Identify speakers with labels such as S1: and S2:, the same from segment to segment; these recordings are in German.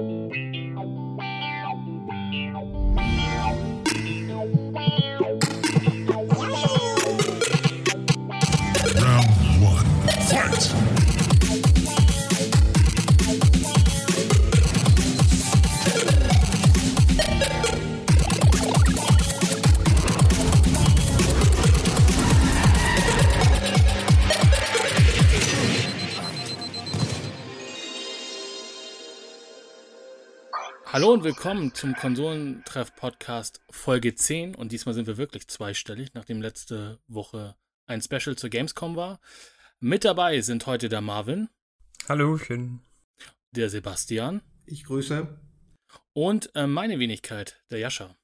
S1: Música Hallo und willkommen zum Konsolentreff-Podcast Folge 10. Und diesmal sind wir wirklich zweistellig, nachdem letzte Woche ein Special zur Gamescom war. Mit dabei sind heute der Marvin.
S2: Hallöchen.
S1: Der Sebastian.
S3: Ich grüße.
S1: Und äh, meine Wenigkeit, der Jascha.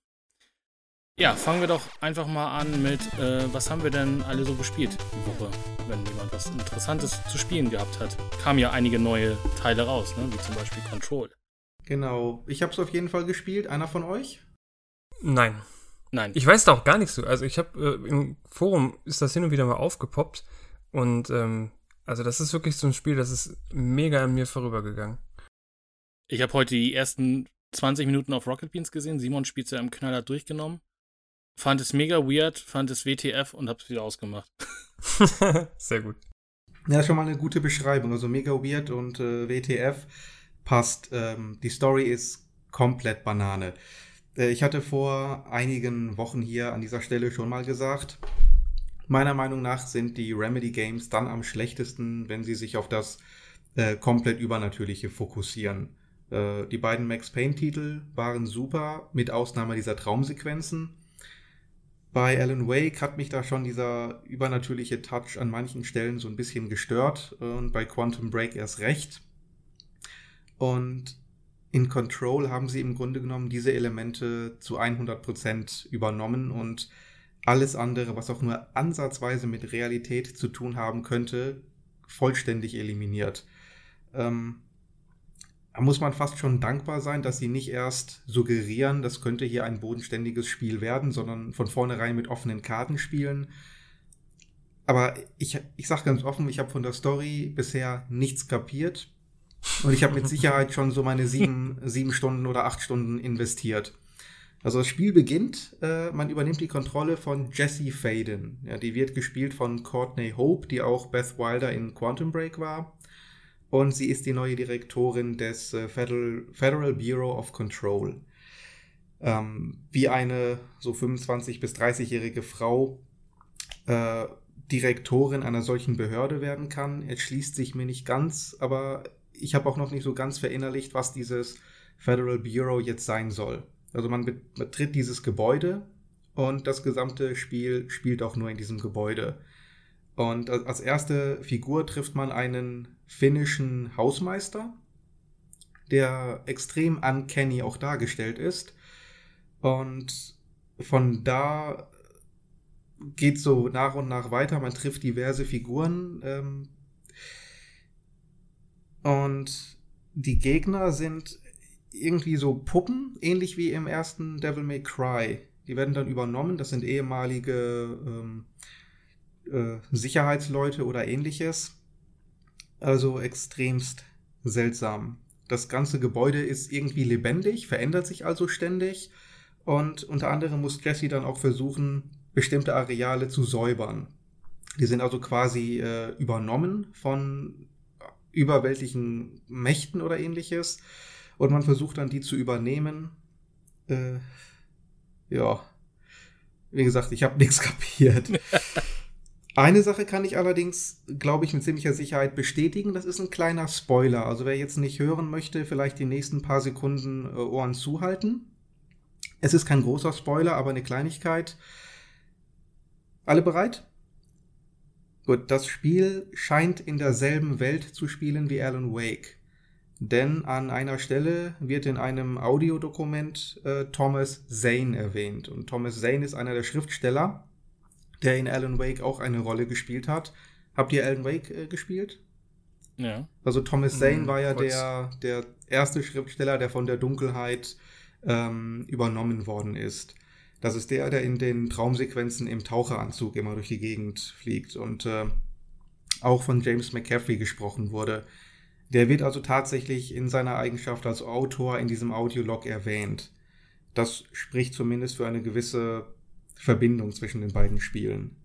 S1: Ja, fangen wir doch einfach mal an mit, äh, was haben wir denn alle so gespielt die Woche, wenn jemand was Interessantes zu spielen gehabt hat. Kamen ja einige neue Teile raus, ne? wie zum Beispiel Control.
S3: Genau. Ich habe es auf jeden Fall gespielt. Einer von euch?
S2: Nein. Nein. Ich weiß da auch gar nichts zu. Also ich habe äh, im Forum ist das hin und wieder mal aufgepoppt und ähm, also das ist wirklich so ein Spiel, das ist mega an mir vorübergegangen.
S1: Ich habe heute die ersten 20 Minuten auf Rocket Beans gesehen. Simon spielt ja im Knaller durchgenommen. Fand es mega weird, fand es WTF und habe es wieder ausgemacht.
S2: Sehr gut.
S3: Ja, schon mal eine gute Beschreibung. Also mega weird und äh, WTF passt. Ähm, die Story ist komplett Banane. Äh, ich hatte vor einigen Wochen hier an dieser Stelle schon mal gesagt, meiner Meinung nach sind die Remedy Games dann am schlechtesten, wenn sie sich auf das äh, komplett Übernatürliche fokussieren. Äh, die beiden Max Payne-Titel waren super, mit Ausnahme dieser Traumsequenzen. Bei Alan Wake hat mich da schon dieser übernatürliche Touch an manchen Stellen so ein bisschen gestört und bei Quantum Break erst recht. Und in Control haben sie im Grunde genommen diese Elemente zu 100% übernommen und alles andere, was auch nur ansatzweise mit Realität zu tun haben könnte, vollständig eliminiert. Ähm, da muss man fast schon dankbar sein, dass sie nicht erst suggerieren, das könnte hier ein bodenständiges Spiel werden, sondern von vornherein mit offenen Karten spielen. Aber ich, ich sage ganz offen, ich habe von der Story bisher nichts kapiert. Und ich habe mit Sicherheit schon so meine sieben, sieben Stunden oder acht Stunden investiert. Also das Spiel beginnt, äh, man übernimmt die Kontrolle von Jessie Faden. Ja, die wird gespielt von Courtney Hope, die auch Beth Wilder in Quantum Break war. Und sie ist die neue Direktorin des äh, Federal, Federal Bureau of Control. Ähm, wie eine so 25- bis 30-jährige Frau äh, Direktorin einer solchen Behörde werden kann, erschließt sich mir nicht ganz, aber ich habe auch noch nicht so ganz verinnerlicht, was dieses Federal Bureau jetzt sein soll. Also man betritt dieses Gebäude und das gesamte Spiel spielt auch nur in diesem Gebäude. Und als erste Figur trifft man einen finnischen Hausmeister, der extrem uncanny auch dargestellt ist. Und von da geht so nach und nach weiter. Man trifft diverse Figuren. Ähm, und die Gegner sind irgendwie so Puppen, ähnlich wie im ersten Devil May Cry. Die werden dann übernommen. Das sind ehemalige ähm, äh, Sicherheitsleute oder ähnliches. Also extremst seltsam. Das ganze Gebäude ist irgendwie lebendig, verändert sich also ständig. Und unter anderem muss Jesse dann auch versuchen, bestimmte Areale zu säubern. Die sind also quasi äh, übernommen von überweltlichen Mächten oder ähnliches. Und man versucht dann, die zu übernehmen. Äh, ja. Wie gesagt, ich habe nichts kapiert. Eine Sache kann ich allerdings, glaube ich, mit ziemlicher Sicherheit bestätigen. Das ist ein kleiner Spoiler. Also wer jetzt nicht hören möchte, vielleicht die nächsten paar Sekunden äh, Ohren zuhalten. Es ist kein großer Spoiler, aber eine Kleinigkeit. Alle bereit? Gut, das Spiel scheint in derselben Welt zu spielen wie Alan Wake. Denn an einer Stelle wird in einem Audiodokument äh, Thomas Zane erwähnt. Und Thomas Zane ist einer der Schriftsteller, der in Alan Wake auch eine Rolle gespielt hat. Habt ihr Alan Wake äh, gespielt?
S1: Ja.
S3: Also Thomas Zane mhm, war ja der, der erste Schriftsteller, der von der Dunkelheit ähm, übernommen worden ist. Das ist der, der in den Traumsequenzen im Taucheranzug immer durch die Gegend fliegt und äh, auch von James McCaffrey gesprochen wurde. Der wird also tatsächlich in seiner Eigenschaft als Autor in diesem Audiolog erwähnt. Das spricht zumindest für eine gewisse Verbindung zwischen den beiden Spielen.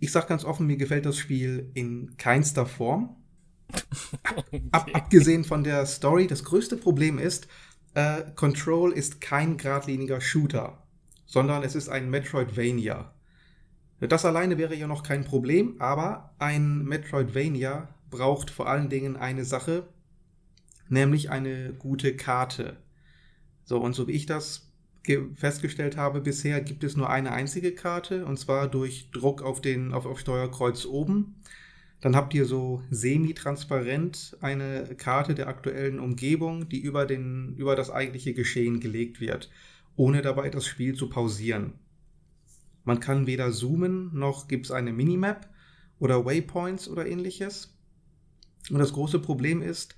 S3: Ich sag ganz offen, mir gefällt das Spiel in keinster Form. Ab, abgesehen von der Story, das größte Problem ist, äh, Control ist kein geradliniger Shooter, sondern es ist ein Metroidvania. Das alleine wäre ja noch kein Problem, aber ein Metroidvania braucht vor allen Dingen eine Sache, nämlich eine gute Karte. So, und so wie ich das festgestellt habe, bisher gibt es nur eine einzige Karte, und zwar durch Druck auf, den, auf, auf Steuerkreuz oben. Dann habt ihr so semi-transparent eine Karte der aktuellen Umgebung, die über, den, über das eigentliche Geschehen gelegt wird, ohne dabei das Spiel zu pausieren. Man kann weder zoomen, noch gibt es eine Minimap oder Waypoints oder ähnliches. Und das große Problem ist,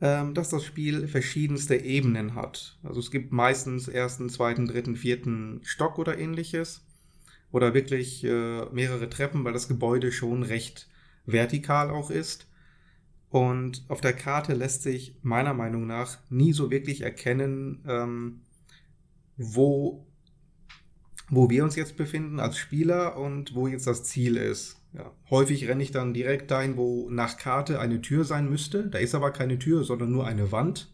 S3: ähm, dass das Spiel verschiedenste Ebenen hat. Also es gibt meistens ersten, zweiten, dritten, vierten Stock oder ähnliches. Oder wirklich äh, mehrere Treppen, weil das Gebäude schon recht vertikal auch ist. Und auf der Karte lässt sich meiner Meinung nach nie so wirklich erkennen, ähm, wo, wo wir uns jetzt befinden als Spieler und wo jetzt das Ziel ist. Ja. Häufig renne ich dann direkt dahin, wo nach Karte eine Tür sein müsste. Da ist aber keine Tür, sondern nur eine Wand.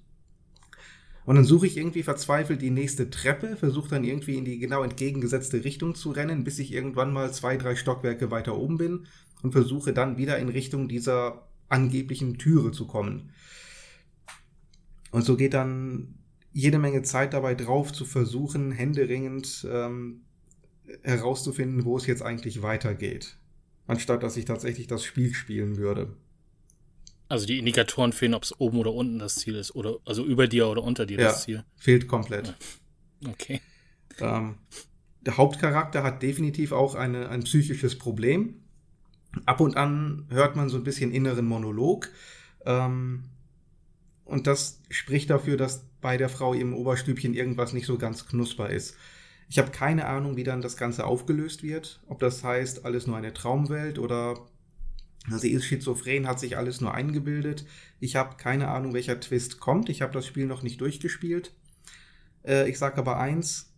S3: Und dann suche ich irgendwie verzweifelt die nächste Treppe, versuche dann irgendwie in die genau entgegengesetzte Richtung zu rennen, bis ich irgendwann mal zwei, drei Stockwerke weiter oben bin und versuche dann wieder in Richtung dieser angeblichen Türe zu kommen. Und so geht dann jede Menge Zeit dabei drauf, zu versuchen, händeringend ähm, herauszufinden, wo es jetzt eigentlich weitergeht anstatt dass ich tatsächlich das Spiel spielen würde.
S1: Also die Indikatoren fehlen, ob es oben oder unten das Ziel ist, oder also über dir oder unter dir ja, das Ziel.
S3: Fehlt komplett.
S1: Ja. Okay.
S3: Ähm, der Hauptcharakter hat definitiv auch eine, ein psychisches Problem. Ab und an hört man so ein bisschen inneren Monolog. Ähm, und das spricht dafür, dass bei der Frau im Oberstübchen irgendwas nicht so ganz knusper ist. Ich habe keine Ahnung, wie dann das Ganze aufgelöst wird. Ob das heißt, alles nur eine Traumwelt oder sie ist schizophren, hat sich alles nur eingebildet. Ich habe keine Ahnung, welcher Twist kommt. Ich habe das Spiel noch nicht durchgespielt. Äh, ich sage aber eins,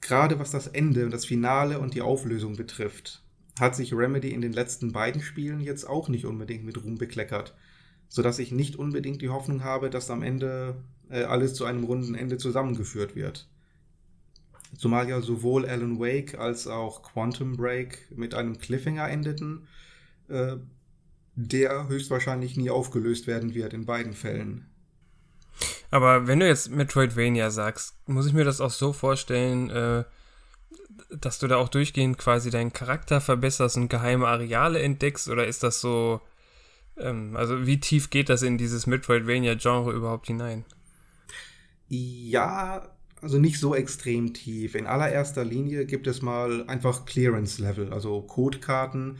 S3: gerade was das Ende, das Finale und die Auflösung betrifft, hat sich Remedy in den letzten beiden Spielen jetzt auch nicht unbedingt mit Ruhm bekleckert. Sodass ich nicht unbedingt die Hoffnung habe, dass am Ende äh, alles zu einem runden Ende zusammengeführt wird. Zumal ja sowohl Alan Wake als auch Quantum Break mit einem Cliffhanger endeten, äh, der höchstwahrscheinlich nie aufgelöst werden wird in beiden Fällen.
S2: Aber wenn du jetzt Metroidvania sagst, muss ich mir das auch so vorstellen, äh, dass du da auch durchgehend quasi deinen Charakter verbesserst und geheime Areale entdeckst? Oder ist das so, ähm, also wie tief geht das in dieses Metroidvania-Genre überhaupt hinein?
S3: Ja, also nicht so extrem tief. In allererster Linie gibt es mal einfach Clearance-Level, also Codekarten.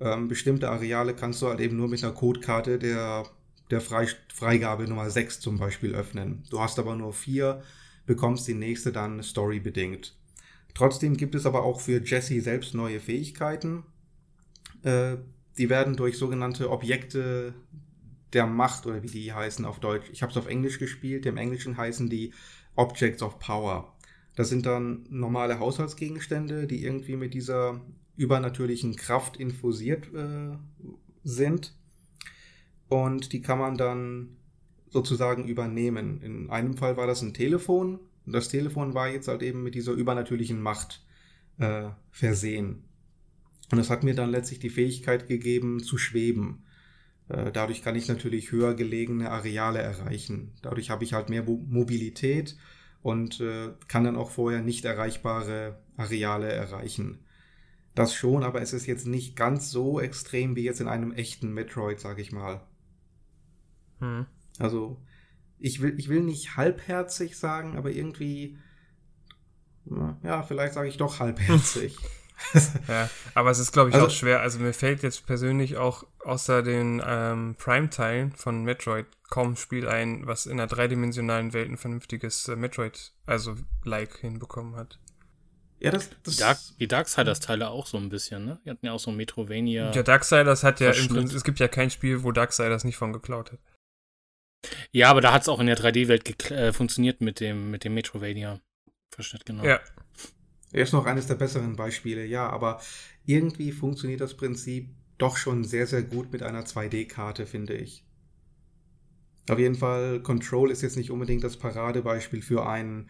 S3: Ähm, bestimmte Areale kannst du halt eben nur mit einer Codekarte der, der Frei Freigabe Nummer 6 zum Beispiel öffnen. Du hast aber nur vier, bekommst die nächste dann storybedingt. Trotzdem gibt es aber auch für Jesse selbst neue Fähigkeiten. Äh, die werden durch sogenannte Objekte der Macht oder wie die heißen auf Deutsch. Ich habe es auf Englisch gespielt. Im Englischen heißen die Objects of Power. Das sind dann normale Haushaltsgegenstände, die irgendwie mit dieser übernatürlichen Kraft infusiert äh, sind. Und die kann man dann sozusagen übernehmen. In einem Fall war das ein Telefon. Und das Telefon war jetzt halt eben mit dieser übernatürlichen Macht äh, versehen. Und es hat mir dann letztlich die Fähigkeit gegeben, zu schweben. Äh, dadurch kann ich natürlich höher gelegene Areale erreichen. Dadurch habe ich halt mehr Mobilität und äh, kann dann auch vorher nicht erreichbare Areale erreichen. Das schon, aber es ist jetzt nicht ganz so extrem wie jetzt in einem echten Metroid, sag ich mal. Hm. Also, ich will, ich will nicht halbherzig sagen, aber irgendwie, ja, vielleicht sage ich doch halbherzig.
S2: ja, aber es ist, glaube ich, also, auch schwer. Also mir fällt jetzt persönlich auch außer den ähm, Prime-Teilen von Metroid kaum ein Spiel ein, was in einer dreidimensionalen Welt ein vernünftiges äh, Metroid, also like, hinbekommen hat.
S1: Ja, das, das die, Dark, die Darksiders-Teile auch so ein bisschen, ne? Die hatten ja auch so ein Metrovania.
S2: Ja, Darksiders hat ja im Prinzip, es gibt ja kein Spiel, wo Darksiders nicht von geklaut hat.
S1: Ja, aber da hat es auch in der 3D-Welt äh, funktioniert mit dem, mit dem Metrovania-Verschnitt, genau.
S3: Ja. Er ist noch eines der besseren Beispiele, ja, aber irgendwie funktioniert das Prinzip doch schon sehr, sehr gut mit einer 2D-Karte, finde ich. Auf jeden Fall, Control ist jetzt nicht unbedingt das Paradebeispiel für ein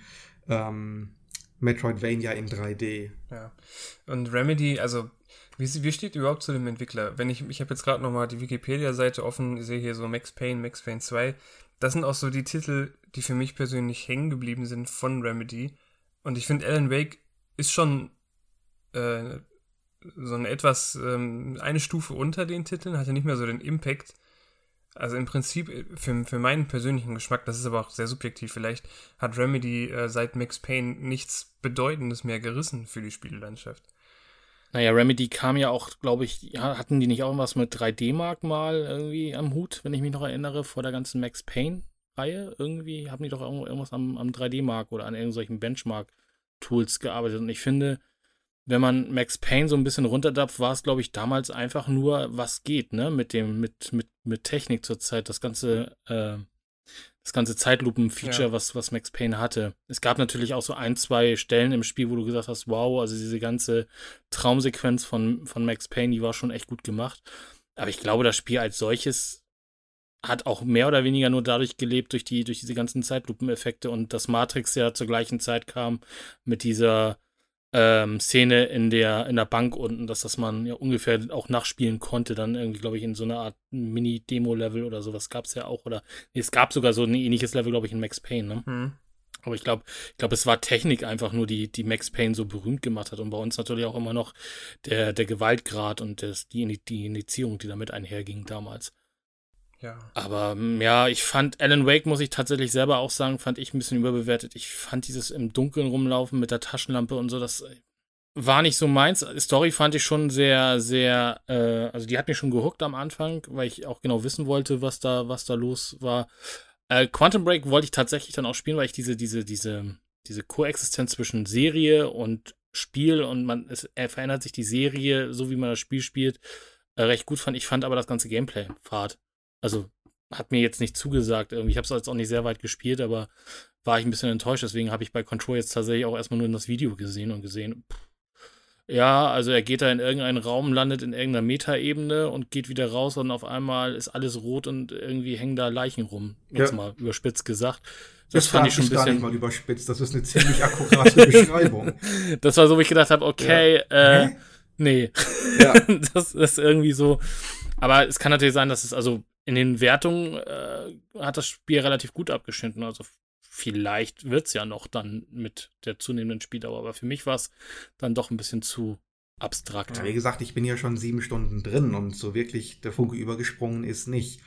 S3: ähm, Metroidvania in 3D.
S2: Ja. Und Remedy, also wie, wie steht überhaupt zu dem Entwickler? Wenn ich, ich habe jetzt gerade nochmal die Wikipedia-Seite offen, sehe hier so Max Payne, Max Payne 2. Das sind auch so die Titel, die für mich persönlich hängen geblieben sind von Remedy. Und ich finde, Alan Wake ist schon äh, so eine etwas, ähm, eine Stufe unter den Titeln, hat ja nicht mehr so den Impact. Also im Prinzip, äh, für, für meinen persönlichen Geschmack, das ist aber auch sehr subjektiv vielleicht, hat Remedy äh, seit Max Payne nichts Bedeutendes mehr gerissen für die Spiellandschaft.
S1: Naja, Remedy kam ja auch, glaube ich, hatten die nicht auch was mit 3D-Mark mal irgendwie am Hut, wenn ich mich noch erinnere, vor der ganzen Max Payne-Reihe? Irgendwie haben die doch irgendwas am, am 3D-Mark oder an irgendwelchen Benchmark-Tools gearbeitet. Und ich finde, wenn man Max Payne so ein bisschen runterdappt, war es, glaube ich, damals einfach nur, was geht, ne? Mit dem, mit, mit, mit Technik zurzeit. Das ganze, äh, das ganze Zeitlupen-Feature, ja. was, was Max Payne hatte. Es gab natürlich auch so ein, zwei Stellen im Spiel, wo du gesagt hast, wow, also diese ganze Traumsequenz von, von Max Payne, die war schon echt gut gemacht. Aber ich glaube, das Spiel als solches hat auch mehr oder weniger nur dadurch gelebt, durch, die, durch diese ganzen Zeitlupeneffekte und dass Matrix ja zur gleichen Zeit kam mit dieser ähm, Szene in der, in der Bank unten, dass das man ja ungefähr auch nachspielen konnte, dann irgendwie, glaube ich, in so einer Art Mini-Demo-Level oder sowas gab es ja auch. Oder nee, es gab sogar so ein ähnliches Level, glaube ich, in Max Payne, ne? Mhm. Aber ich glaube, ich glaube, es war Technik einfach nur, die, die Max Payne so berühmt gemacht hat. Und bei uns natürlich auch immer noch der, der Gewaltgrad und das, die, die Indizierung, die damit einherging damals. Ja. Aber mm, ja, ich fand Alan Wake, muss ich tatsächlich selber auch sagen, fand ich ein bisschen überbewertet. Ich fand dieses im Dunkeln rumlaufen mit der Taschenlampe und so, das äh, war nicht so meins. Story fand ich schon sehr, sehr, äh, also die hat mich schon gehuckt am Anfang, weil ich auch genau wissen wollte, was da, was da los war. Äh, Quantum Break wollte ich tatsächlich dann auch spielen, weil ich diese, diese, diese, diese Koexistenz zwischen Serie und Spiel und man, es verändert sich die Serie, so wie man das Spiel spielt, äh, recht gut fand. Ich fand aber das ganze Gameplay fad. Also hat mir jetzt nicht zugesagt. Irgendwie. Ich habe es jetzt auch nicht sehr weit gespielt, aber war ich ein bisschen enttäuscht. Deswegen habe ich bei Control jetzt tatsächlich auch erstmal nur in das Video gesehen und gesehen, pff, ja, also er geht da in irgendeinen Raum, landet in irgendeiner Metaebene und geht wieder raus und auf einmal ist alles rot und irgendwie hängen da Leichen rum. Jetzt ja. mal überspitzt gesagt.
S3: Das, das fand ich schon ein bisschen. gar nicht mal überspitzt. Das ist eine ziemlich akkurate Beschreibung.
S1: Das war so, wo ich gedacht habe, okay, ja. äh, nee. Ja. das ist irgendwie so. Aber es kann natürlich sein, dass es also in den Wertungen äh, hat das Spiel relativ gut abgeschnitten. Also vielleicht wird es ja noch dann mit der zunehmenden Spieldauer. Aber für mich war es dann doch ein bisschen zu abstrakt.
S3: Ja, wie gesagt, ich bin ja schon sieben Stunden drin und so wirklich der Funke übergesprungen ist nicht.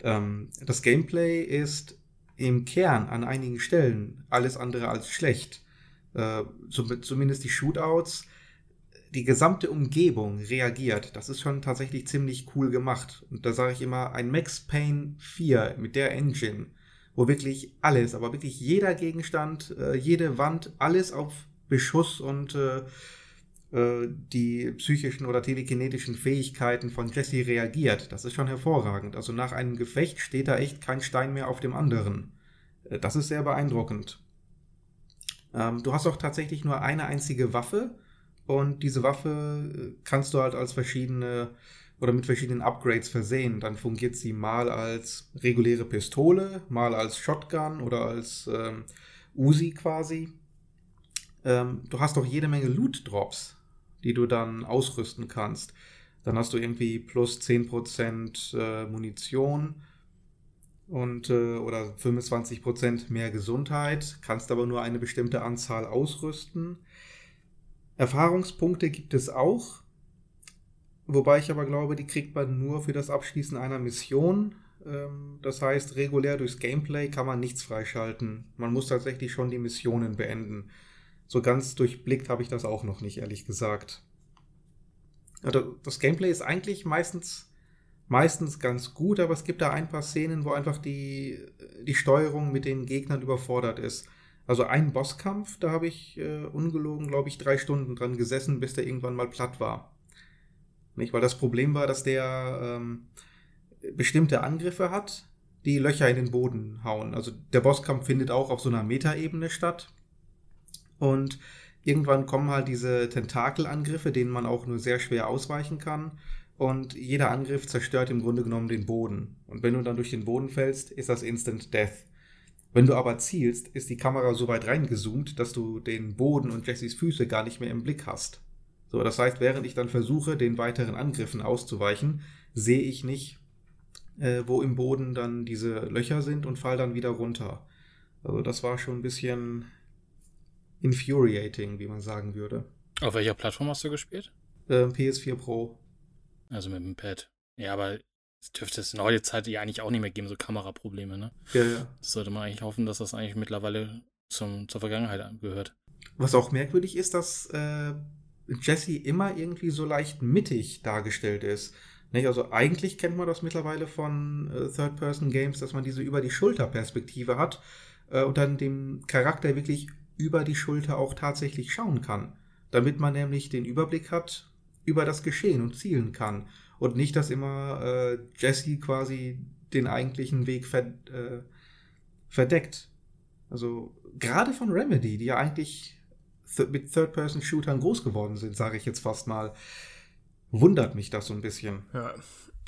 S3: Ähm, das Gameplay ist im Kern an einigen Stellen alles andere als schlecht. Äh, zumindest die Shootouts die gesamte Umgebung reagiert. Das ist schon tatsächlich ziemlich cool gemacht. Und da sage ich immer, ein Max Payne 4 mit der Engine, wo wirklich alles, aber wirklich jeder Gegenstand, äh, jede Wand, alles auf Beschuss und äh, äh, die psychischen oder telekinetischen Fähigkeiten von Jesse reagiert. Das ist schon hervorragend. Also nach einem Gefecht steht da echt kein Stein mehr auf dem anderen. Äh, das ist sehr beeindruckend. Ähm, du hast auch tatsächlich nur eine einzige Waffe und diese Waffe äh, kannst du halt als verschiedene oder mit verschiedenen Upgrades versehen. Dann fungiert sie mal als reguläre Pistole, mal als Shotgun oder als ähm, Uzi quasi. Ähm, du hast auch jede Menge Loot-Drops, die du dann ausrüsten kannst. Dann hast du irgendwie plus 10% äh, Munition und äh, oder 25% mehr Gesundheit, kannst aber nur eine bestimmte Anzahl ausrüsten. Erfahrungspunkte gibt es auch, wobei ich aber glaube, die kriegt man nur für das Abschließen einer Mission. Ähm, das heißt, regulär durchs Gameplay kann man nichts freischalten. Man muss tatsächlich schon die Missionen beenden. So ganz durchblickt habe ich das auch noch nicht, ehrlich gesagt. Also das Gameplay ist eigentlich meistens, meistens ganz gut, aber es gibt da ein paar Szenen, wo einfach die, die Steuerung mit den Gegnern überfordert ist. Also ein Bosskampf, da habe ich äh, ungelogen, glaube ich, drei Stunden dran gesessen, bis der irgendwann mal platt war. Nicht? Weil das Problem war, dass der ähm, bestimmte Angriffe hat, die Löcher in den Boden hauen. Also der Bosskampf findet auch auf so einer Metaebene statt. Und irgendwann kommen halt diese Tentakelangriffe, denen man auch nur sehr schwer ausweichen kann. Und jeder Angriff zerstört im Grunde genommen den Boden. Und wenn du dann durch den Boden fällst, ist das Instant Death. Wenn du aber zielst, ist die Kamera so weit reingezoomt, dass du den Boden und Jessys Füße gar nicht mehr im Blick hast. So, das heißt, während ich dann versuche, den weiteren Angriffen auszuweichen, sehe ich nicht, äh, wo im Boden dann diese Löcher sind und fall dann wieder runter. Also das war schon ein bisschen infuriating, wie man sagen würde.
S1: Auf welcher Plattform hast du gespielt?
S3: Äh, PS4 Pro.
S1: Also mit dem Pad. Ja, aber es dürfte es in der heutigen Zeit ja eigentlich auch nicht mehr geben, so Kameraprobleme, ne?
S3: Ja, ja.
S1: Das sollte man eigentlich hoffen, dass das eigentlich mittlerweile zum, zur Vergangenheit gehört.
S3: Was auch merkwürdig ist, dass äh, Jesse immer irgendwie so leicht mittig dargestellt ist. Nicht? Also eigentlich kennt man das mittlerweile von äh, Third-Person-Games, dass man diese über die Schulter-Perspektive hat äh, und dann dem Charakter wirklich über die Schulter auch tatsächlich schauen kann. Damit man nämlich den Überblick hat über das Geschehen und zielen kann. Und nicht, dass immer äh, Jesse quasi den eigentlichen Weg ver äh, verdeckt. Also gerade von Remedy, die ja eigentlich th mit Third-Person-Shootern groß geworden sind, sage ich jetzt fast mal, wundert mich das so ein bisschen.
S2: Ja,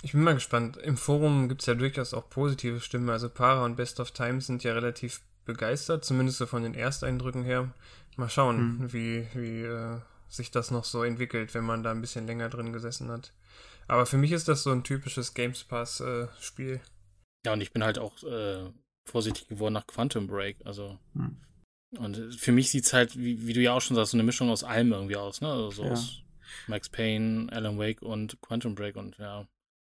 S2: ich bin mal gespannt. Im Forum gibt es ja durchaus auch positive Stimmen. Also Para und Best of Times sind ja relativ begeistert, zumindest so von den Ersteindrücken her. Mal schauen, hm. wie, wie äh, sich das noch so entwickelt, wenn man da ein bisschen länger drin gesessen hat. Aber für mich ist das so ein typisches Games Pass-Spiel. Äh,
S1: ja, und ich bin halt auch äh, vorsichtig geworden nach Quantum Break. Also. Hm. Und für mich sieht es halt, wie, wie, du ja auch schon sagst, so eine Mischung aus allem irgendwie aus, ne? Also so ja. aus Max Payne, Alan Wake und Quantum Break und ja,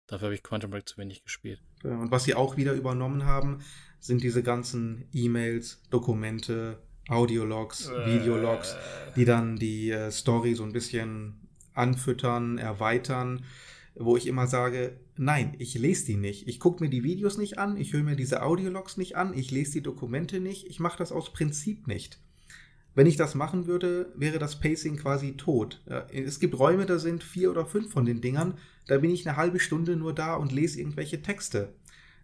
S1: dafür habe ich Quantum Break zu wenig gespielt.
S3: Und was sie auch wieder übernommen haben, sind diese ganzen E-Mails, Dokumente, Audiologs, äh, Videologs, die dann die äh, Story so ein bisschen anfüttern, erweitern, wo ich immer sage, nein, ich lese die nicht. Ich gucke mir die Videos nicht an, ich höre mir diese Audiologs nicht an, ich lese die Dokumente nicht, ich mache das aus Prinzip nicht. Wenn ich das machen würde, wäre das Pacing quasi tot. Es gibt Räume, da sind vier oder fünf von den Dingern, da bin ich eine halbe Stunde nur da und lese irgendwelche Texte.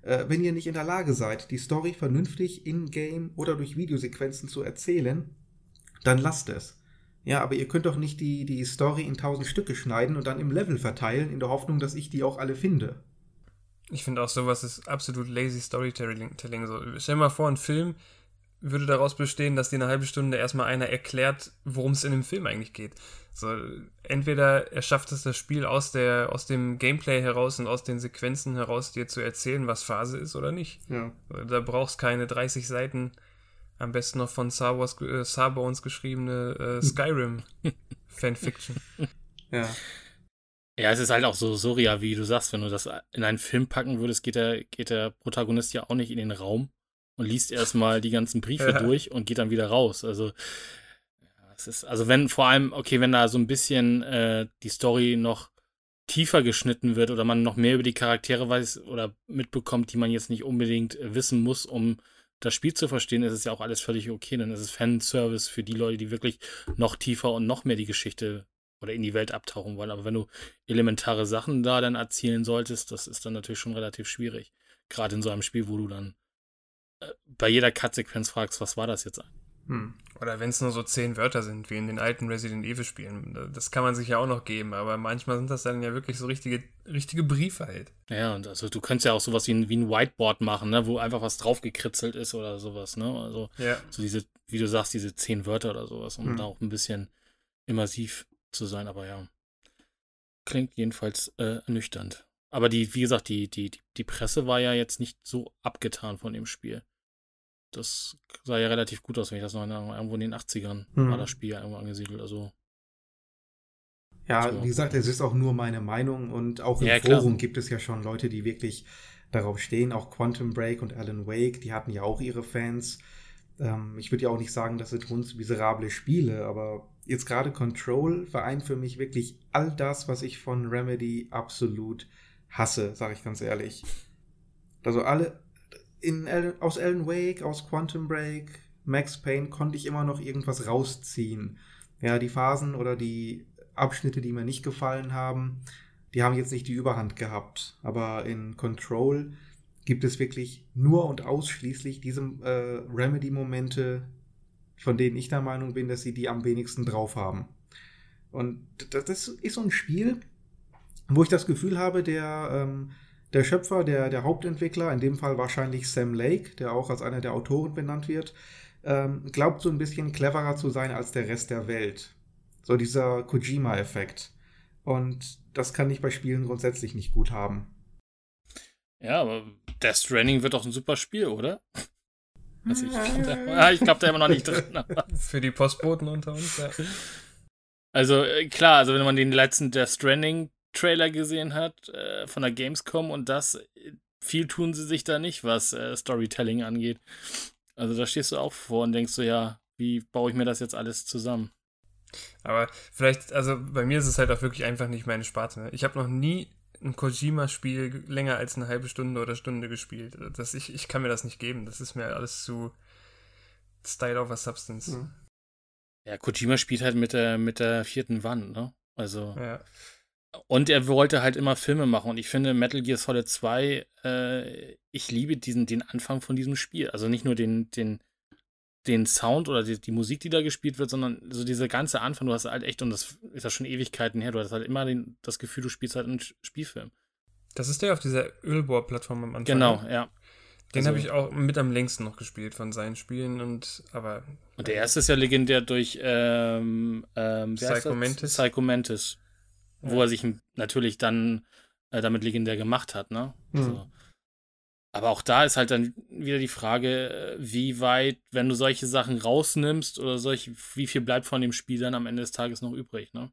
S3: Äh, wenn ihr nicht in der Lage seid, die Story vernünftig in-game oder durch Videosequenzen zu erzählen, dann lasst es. Ja, aber ihr könnt doch nicht die, die Story in tausend Stücke schneiden und dann im Level verteilen, in der Hoffnung, dass ich die auch alle finde.
S2: Ich finde auch sowas ist absolut lazy Storytelling. So, stell dir mal vor, ein Film würde daraus bestehen, dass dir eine halbe Stunde erstmal einer erklärt, worum es in dem Film eigentlich geht. So, entweder er schafft es das Spiel aus, der, aus dem Gameplay heraus und aus den Sequenzen heraus dir zu erzählen, was Phase ist oder nicht.
S3: Ja.
S2: Da brauchst keine 30 Seiten, am besten noch von Star Wars, äh, Starbones geschriebene äh, Skyrim Fanfiction.
S3: Ja.
S1: Ja, es ist halt auch so surreal, wie du sagst, wenn du das in einen Film packen würdest, geht der, geht der Protagonist ja auch nicht in den Raum und liest erstmal die ganzen Briefe ja. durch und geht dann wieder raus. Also es ist, also wenn vor allem, okay, wenn da so ein bisschen äh, die Story noch tiefer geschnitten wird oder man noch mehr über die Charaktere weiß oder mitbekommt, die man jetzt nicht unbedingt wissen muss, um das Spiel zu verstehen, ist es ja auch alles völlig okay. Dann ist es Fanservice für die Leute, die wirklich noch tiefer und noch mehr die Geschichte oder in die Welt abtauchen wollen. Aber wenn du elementare Sachen da dann erzielen solltest, das ist dann natürlich schon relativ schwierig. Gerade in so einem Spiel, wo du dann äh, bei jeder Cut-Sequenz fragst, was war das jetzt?
S2: Hm. Oder wenn es nur so zehn Wörter sind, wie in den alten Resident Evil Spielen. Das kann man sich ja auch noch geben, aber manchmal sind das dann ja wirklich so richtige, richtige Briefe halt.
S1: Ja, und also du könntest ja auch sowas wie ein, wie ein Whiteboard machen, ne, wo einfach was draufgekritzelt ist oder sowas, ne? Also
S2: ja.
S1: so diese, wie du sagst, diese zehn Wörter oder sowas, um hm. da auch ein bisschen immersiv zu sein, aber ja. Klingt jedenfalls äh, ernüchternd. Aber die, wie gesagt, die, die, die Presse war ja jetzt nicht so abgetan von dem Spiel das sah ja relativ gut aus, wenn ich das noch erinnere. Irgendwo in den 80ern mhm. war das Spiel irgendwo angesiedelt. Also.
S3: Ja, so. wie gesagt, es ist auch nur meine Meinung und auch im ja, Forum gibt es ja schon Leute, die wirklich darauf stehen. Auch Quantum Break und Alan Wake, die hatten ja auch ihre Fans. Ähm, ich würde ja auch nicht sagen, das sind uns miserable Spiele, aber jetzt gerade Control vereint für mich wirklich all das, was ich von Remedy absolut hasse, sage ich ganz ehrlich. Also alle, in, aus Alan Wake, aus Quantum Break, Max Payne konnte ich immer noch irgendwas rausziehen. Ja, die Phasen oder die Abschnitte, die mir nicht gefallen haben, die haben jetzt nicht die Überhand gehabt. Aber in Control gibt es wirklich nur und ausschließlich diese äh, Remedy-Momente, von denen ich der Meinung bin, dass sie die am wenigsten drauf haben. Und das, das ist so ein Spiel, wo ich das Gefühl habe, der, ähm, der Schöpfer, der, der Hauptentwickler, in dem Fall wahrscheinlich Sam Lake, der auch als einer der Autoren benannt wird, ähm, glaubt so ein bisschen cleverer zu sein als der Rest der Welt. So dieser Kojima-Effekt. Und das kann ich bei Spielen grundsätzlich nicht gut haben.
S1: Ja, aber Death Stranding wird doch ein super Spiel, oder? Also ich glaube, ich glaub, da immer noch nicht drin.
S2: Für die Postboten unter uns, ja.
S1: Also äh, klar, also wenn man den letzten Death Stranding Trailer gesehen hat äh, von der Gamescom und das, äh, viel tun sie sich da nicht, was äh, Storytelling angeht. Also da stehst du auch vor und denkst so, ja, wie baue ich mir das jetzt alles zusammen?
S2: Aber vielleicht, also bei mir ist es halt auch wirklich einfach nicht meine Sparte. Ne? Ich habe noch nie ein Kojima-Spiel länger als eine halbe Stunde oder Stunde gespielt. Das, ich, ich kann mir das nicht geben. Das ist mir alles zu Style over Substance. Mhm.
S1: Ja, Kojima spielt halt mit der, mit der vierten Wand, ne? Also. Ja. Und er wollte halt immer Filme machen. Und ich finde, Metal Gear Solid 2, äh, ich liebe diesen, den Anfang von diesem Spiel. Also nicht nur den, den, den Sound oder die, die Musik, die da gespielt wird, sondern so diese ganze Anfang, du hast halt echt, und das ist ja schon Ewigkeiten her, du hast halt immer den, das Gefühl, du spielst halt einen Spielfilm.
S2: Das ist der auf dieser Ölbohr-Plattform am Anfang.
S1: Genau, ne? ja.
S2: Den also, habe ich auch mit am längsten noch gespielt von seinen Spielen und aber.
S1: Und der erste ist ja legendär durch ähm, ähm,
S2: Psycho Mantis.
S1: Psycho Mantis. Ja. Wo er sich natürlich dann äh, damit legendär gemacht hat, ne? Mhm. Also, aber auch da ist halt dann wieder die Frage, wie weit, wenn du solche Sachen rausnimmst oder solche, wie viel bleibt von dem Spiel dann am Ende des Tages noch übrig, ne?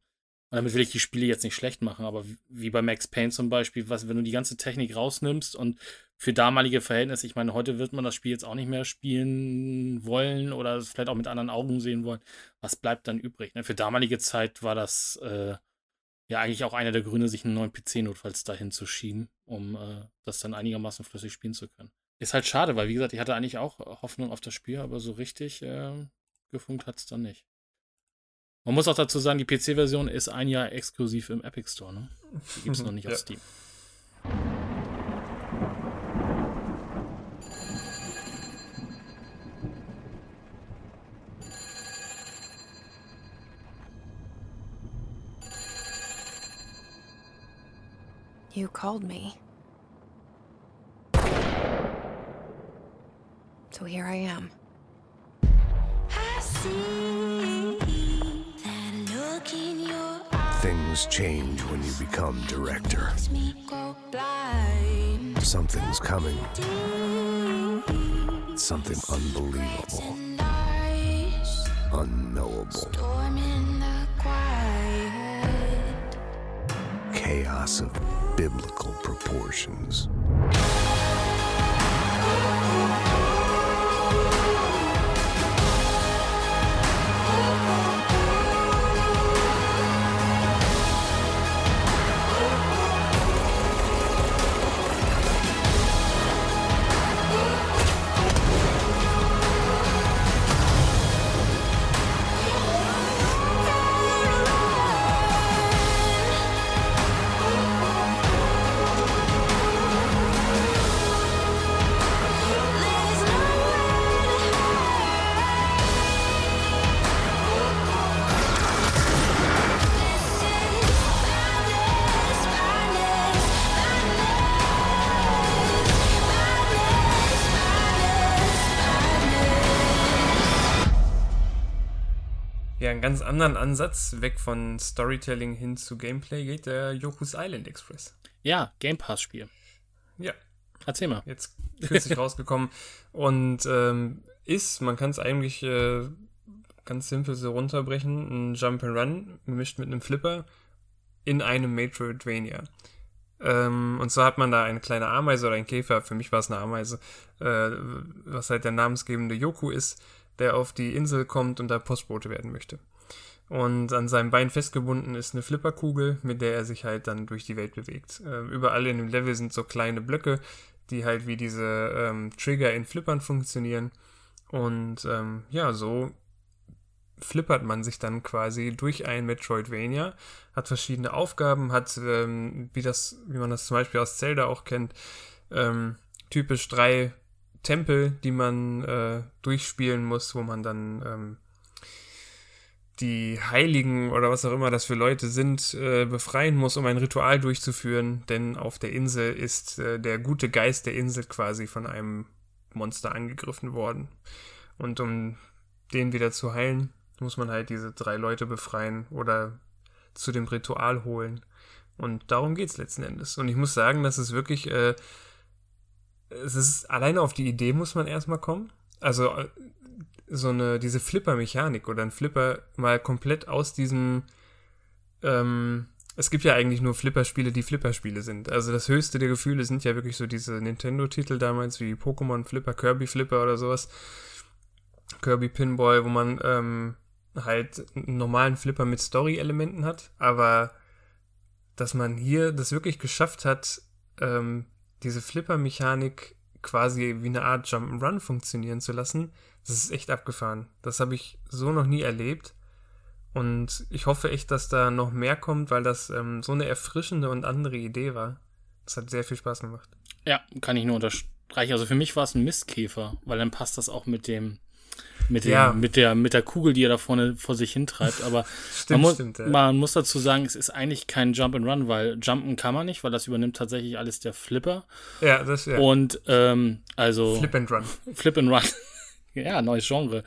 S1: Und damit will ich die Spiele jetzt nicht schlecht machen, aber wie bei Max Payne zum Beispiel, was, wenn du die ganze Technik rausnimmst und für damalige Verhältnisse, ich meine, heute wird man das Spiel jetzt auch nicht mehr spielen wollen oder vielleicht auch mit anderen Augen sehen wollen, was bleibt dann übrig? Ne? Für damalige Zeit war das äh, ja eigentlich auch einer der Gründe, sich einen neuen PC notfalls dahin zu schieben, um äh, das dann einigermaßen flüssig spielen zu können. Ist halt schade, weil wie gesagt, ich hatte eigentlich auch Hoffnung auf das Spiel, aber so richtig äh, gefunkt hat es dann nicht. Man muss auch dazu sagen, die PC-Version ist ein Jahr exklusiv im Epic Store. Ne? Die gibt es noch nicht ja. auf Steam. You called me. So here I am. Things change when you become director. Something's coming. Something unbelievable. Unknowable. Chaos of biblical proportions.
S2: Einen ganz anderen Ansatz, weg von Storytelling hin zu Gameplay, geht der Yoku's Island Express.
S1: Ja, Game Pass-Spiel.
S2: Ja.
S1: Erzähl mal.
S2: Jetzt kürzlich rausgekommen und ähm, ist, man kann es eigentlich äh, ganz simpel so runterbrechen, ein Jump and Run gemischt mit einem Flipper in einem Metroidvania. Ähm, und zwar hat man da eine kleine Ameise oder ein Käfer, für mich war es eine Ameise, äh, was halt der namensgebende Yoku ist, der auf die Insel kommt und da Postbote werden möchte. Und an seinem Bein festgebunden ist eine Flipperkugel, mit der er sich halt dann durch die Welt bewegt. Äh, überall in dem Level sind so kleine Blöcke, die halt wie diese ähm, Trigger in Flippern funktionieren. Und ähm, ja, so flippert man sich dann quasi durch ein Metroidvania, hat verschiedene Aufgaben, hat, ähm, wie das, wie man das zum Beispiel aus Zelda auch kennt, ähm, typisch drei Tempel, die man äh, durchspielen muss, wo man dann ähm, die Heiligen oder was auch immer das für Leute sind, äh, befreien muss, um ein Ritual durchzuführen, denn auf der Insel ist äh, der gute Geist der Insel quasi von einem Monster angegriffen worden. Und um den wieder zu heilen, muss man halt diese drei Leute befreien oder zu dem Ritual holen. Und darum geht es letzten Endes. Und ich muss sagen, dass es wirklich, äh, es ist, alleine auf die Idee muss man erstmal kommen. Also äh, so eine, diese Flipper-Mechanik oder ein Flipper mal komplett aus diesem, ähm, es gibt ja eigentlich nur Flipper-Spiele, die Flipper-Spiele sind. Also das höchste der Gefühle sind ja wirklich so diese Nintendo-Titel damals, wie Pokémon Flipper, Kirby Flipper oder sowas. Kirby Pinball, wo man ähm, halt einen normalen Flipper mit Story-Elementen hat, aber dass man hier das wirklich geschafft hat, ähm, diese Flipper-Mechanik quasi wie eine Art Jump'n'Run funktionieren zu lassen, das ist echt abgefahren. Das habe ich so noch nie erlebt. Und ich hoffe echt, dass da noch mehr kommt, weil das ähm, so eine erfrischende und andere Idee war. Das hat sehr viel Spaß gemacht.
S1: Ja, kann ich nur unterstreichen. Also für mich war es ein Mistkäfer, weil dann passt das auch mit dem, mit, dem, ja. mit, der, mit der Kugel, die er da vorne vor sich hintreibt. Aber stimmt, man, muss, stimmt, ja. man muss dazu sagen, es ist eigentlich kein Jump and Run, weil Jumpen kann man nicht, weil das übernimmt tatsächlich alles der Flipper.
S2: Ja, das ja.
S1: Und ähm, also.
S2: Flip and Run.
S1: Flip and Run ja, neues Genre.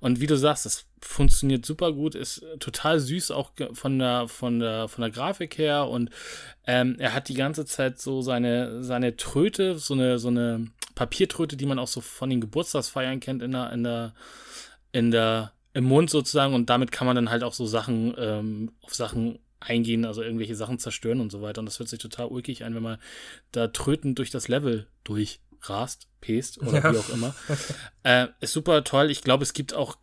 S1: Und wie du sagst, das funktioniert super gut, ist total süß auch von der, von der, von der Grafik her und ähm, er hat die ganze Zeit so seine, seine Tröte, so eine, so eine Papiertröte, die man auch so von den Geburtstagsfeiern kennt in der, in der, in der, im Mund sozusagen und damit kann man dann halt auch so Sachen, ähm, auf Sachen eingehen, also irgendwelche Sachen zerstören und so weiter. Und das hört sich total ulkig ein, wenn man da trötend durch das Level durch rast, pest oder ja. wie auch immer. äh, ist super toll. Ich glaube, es gibt auch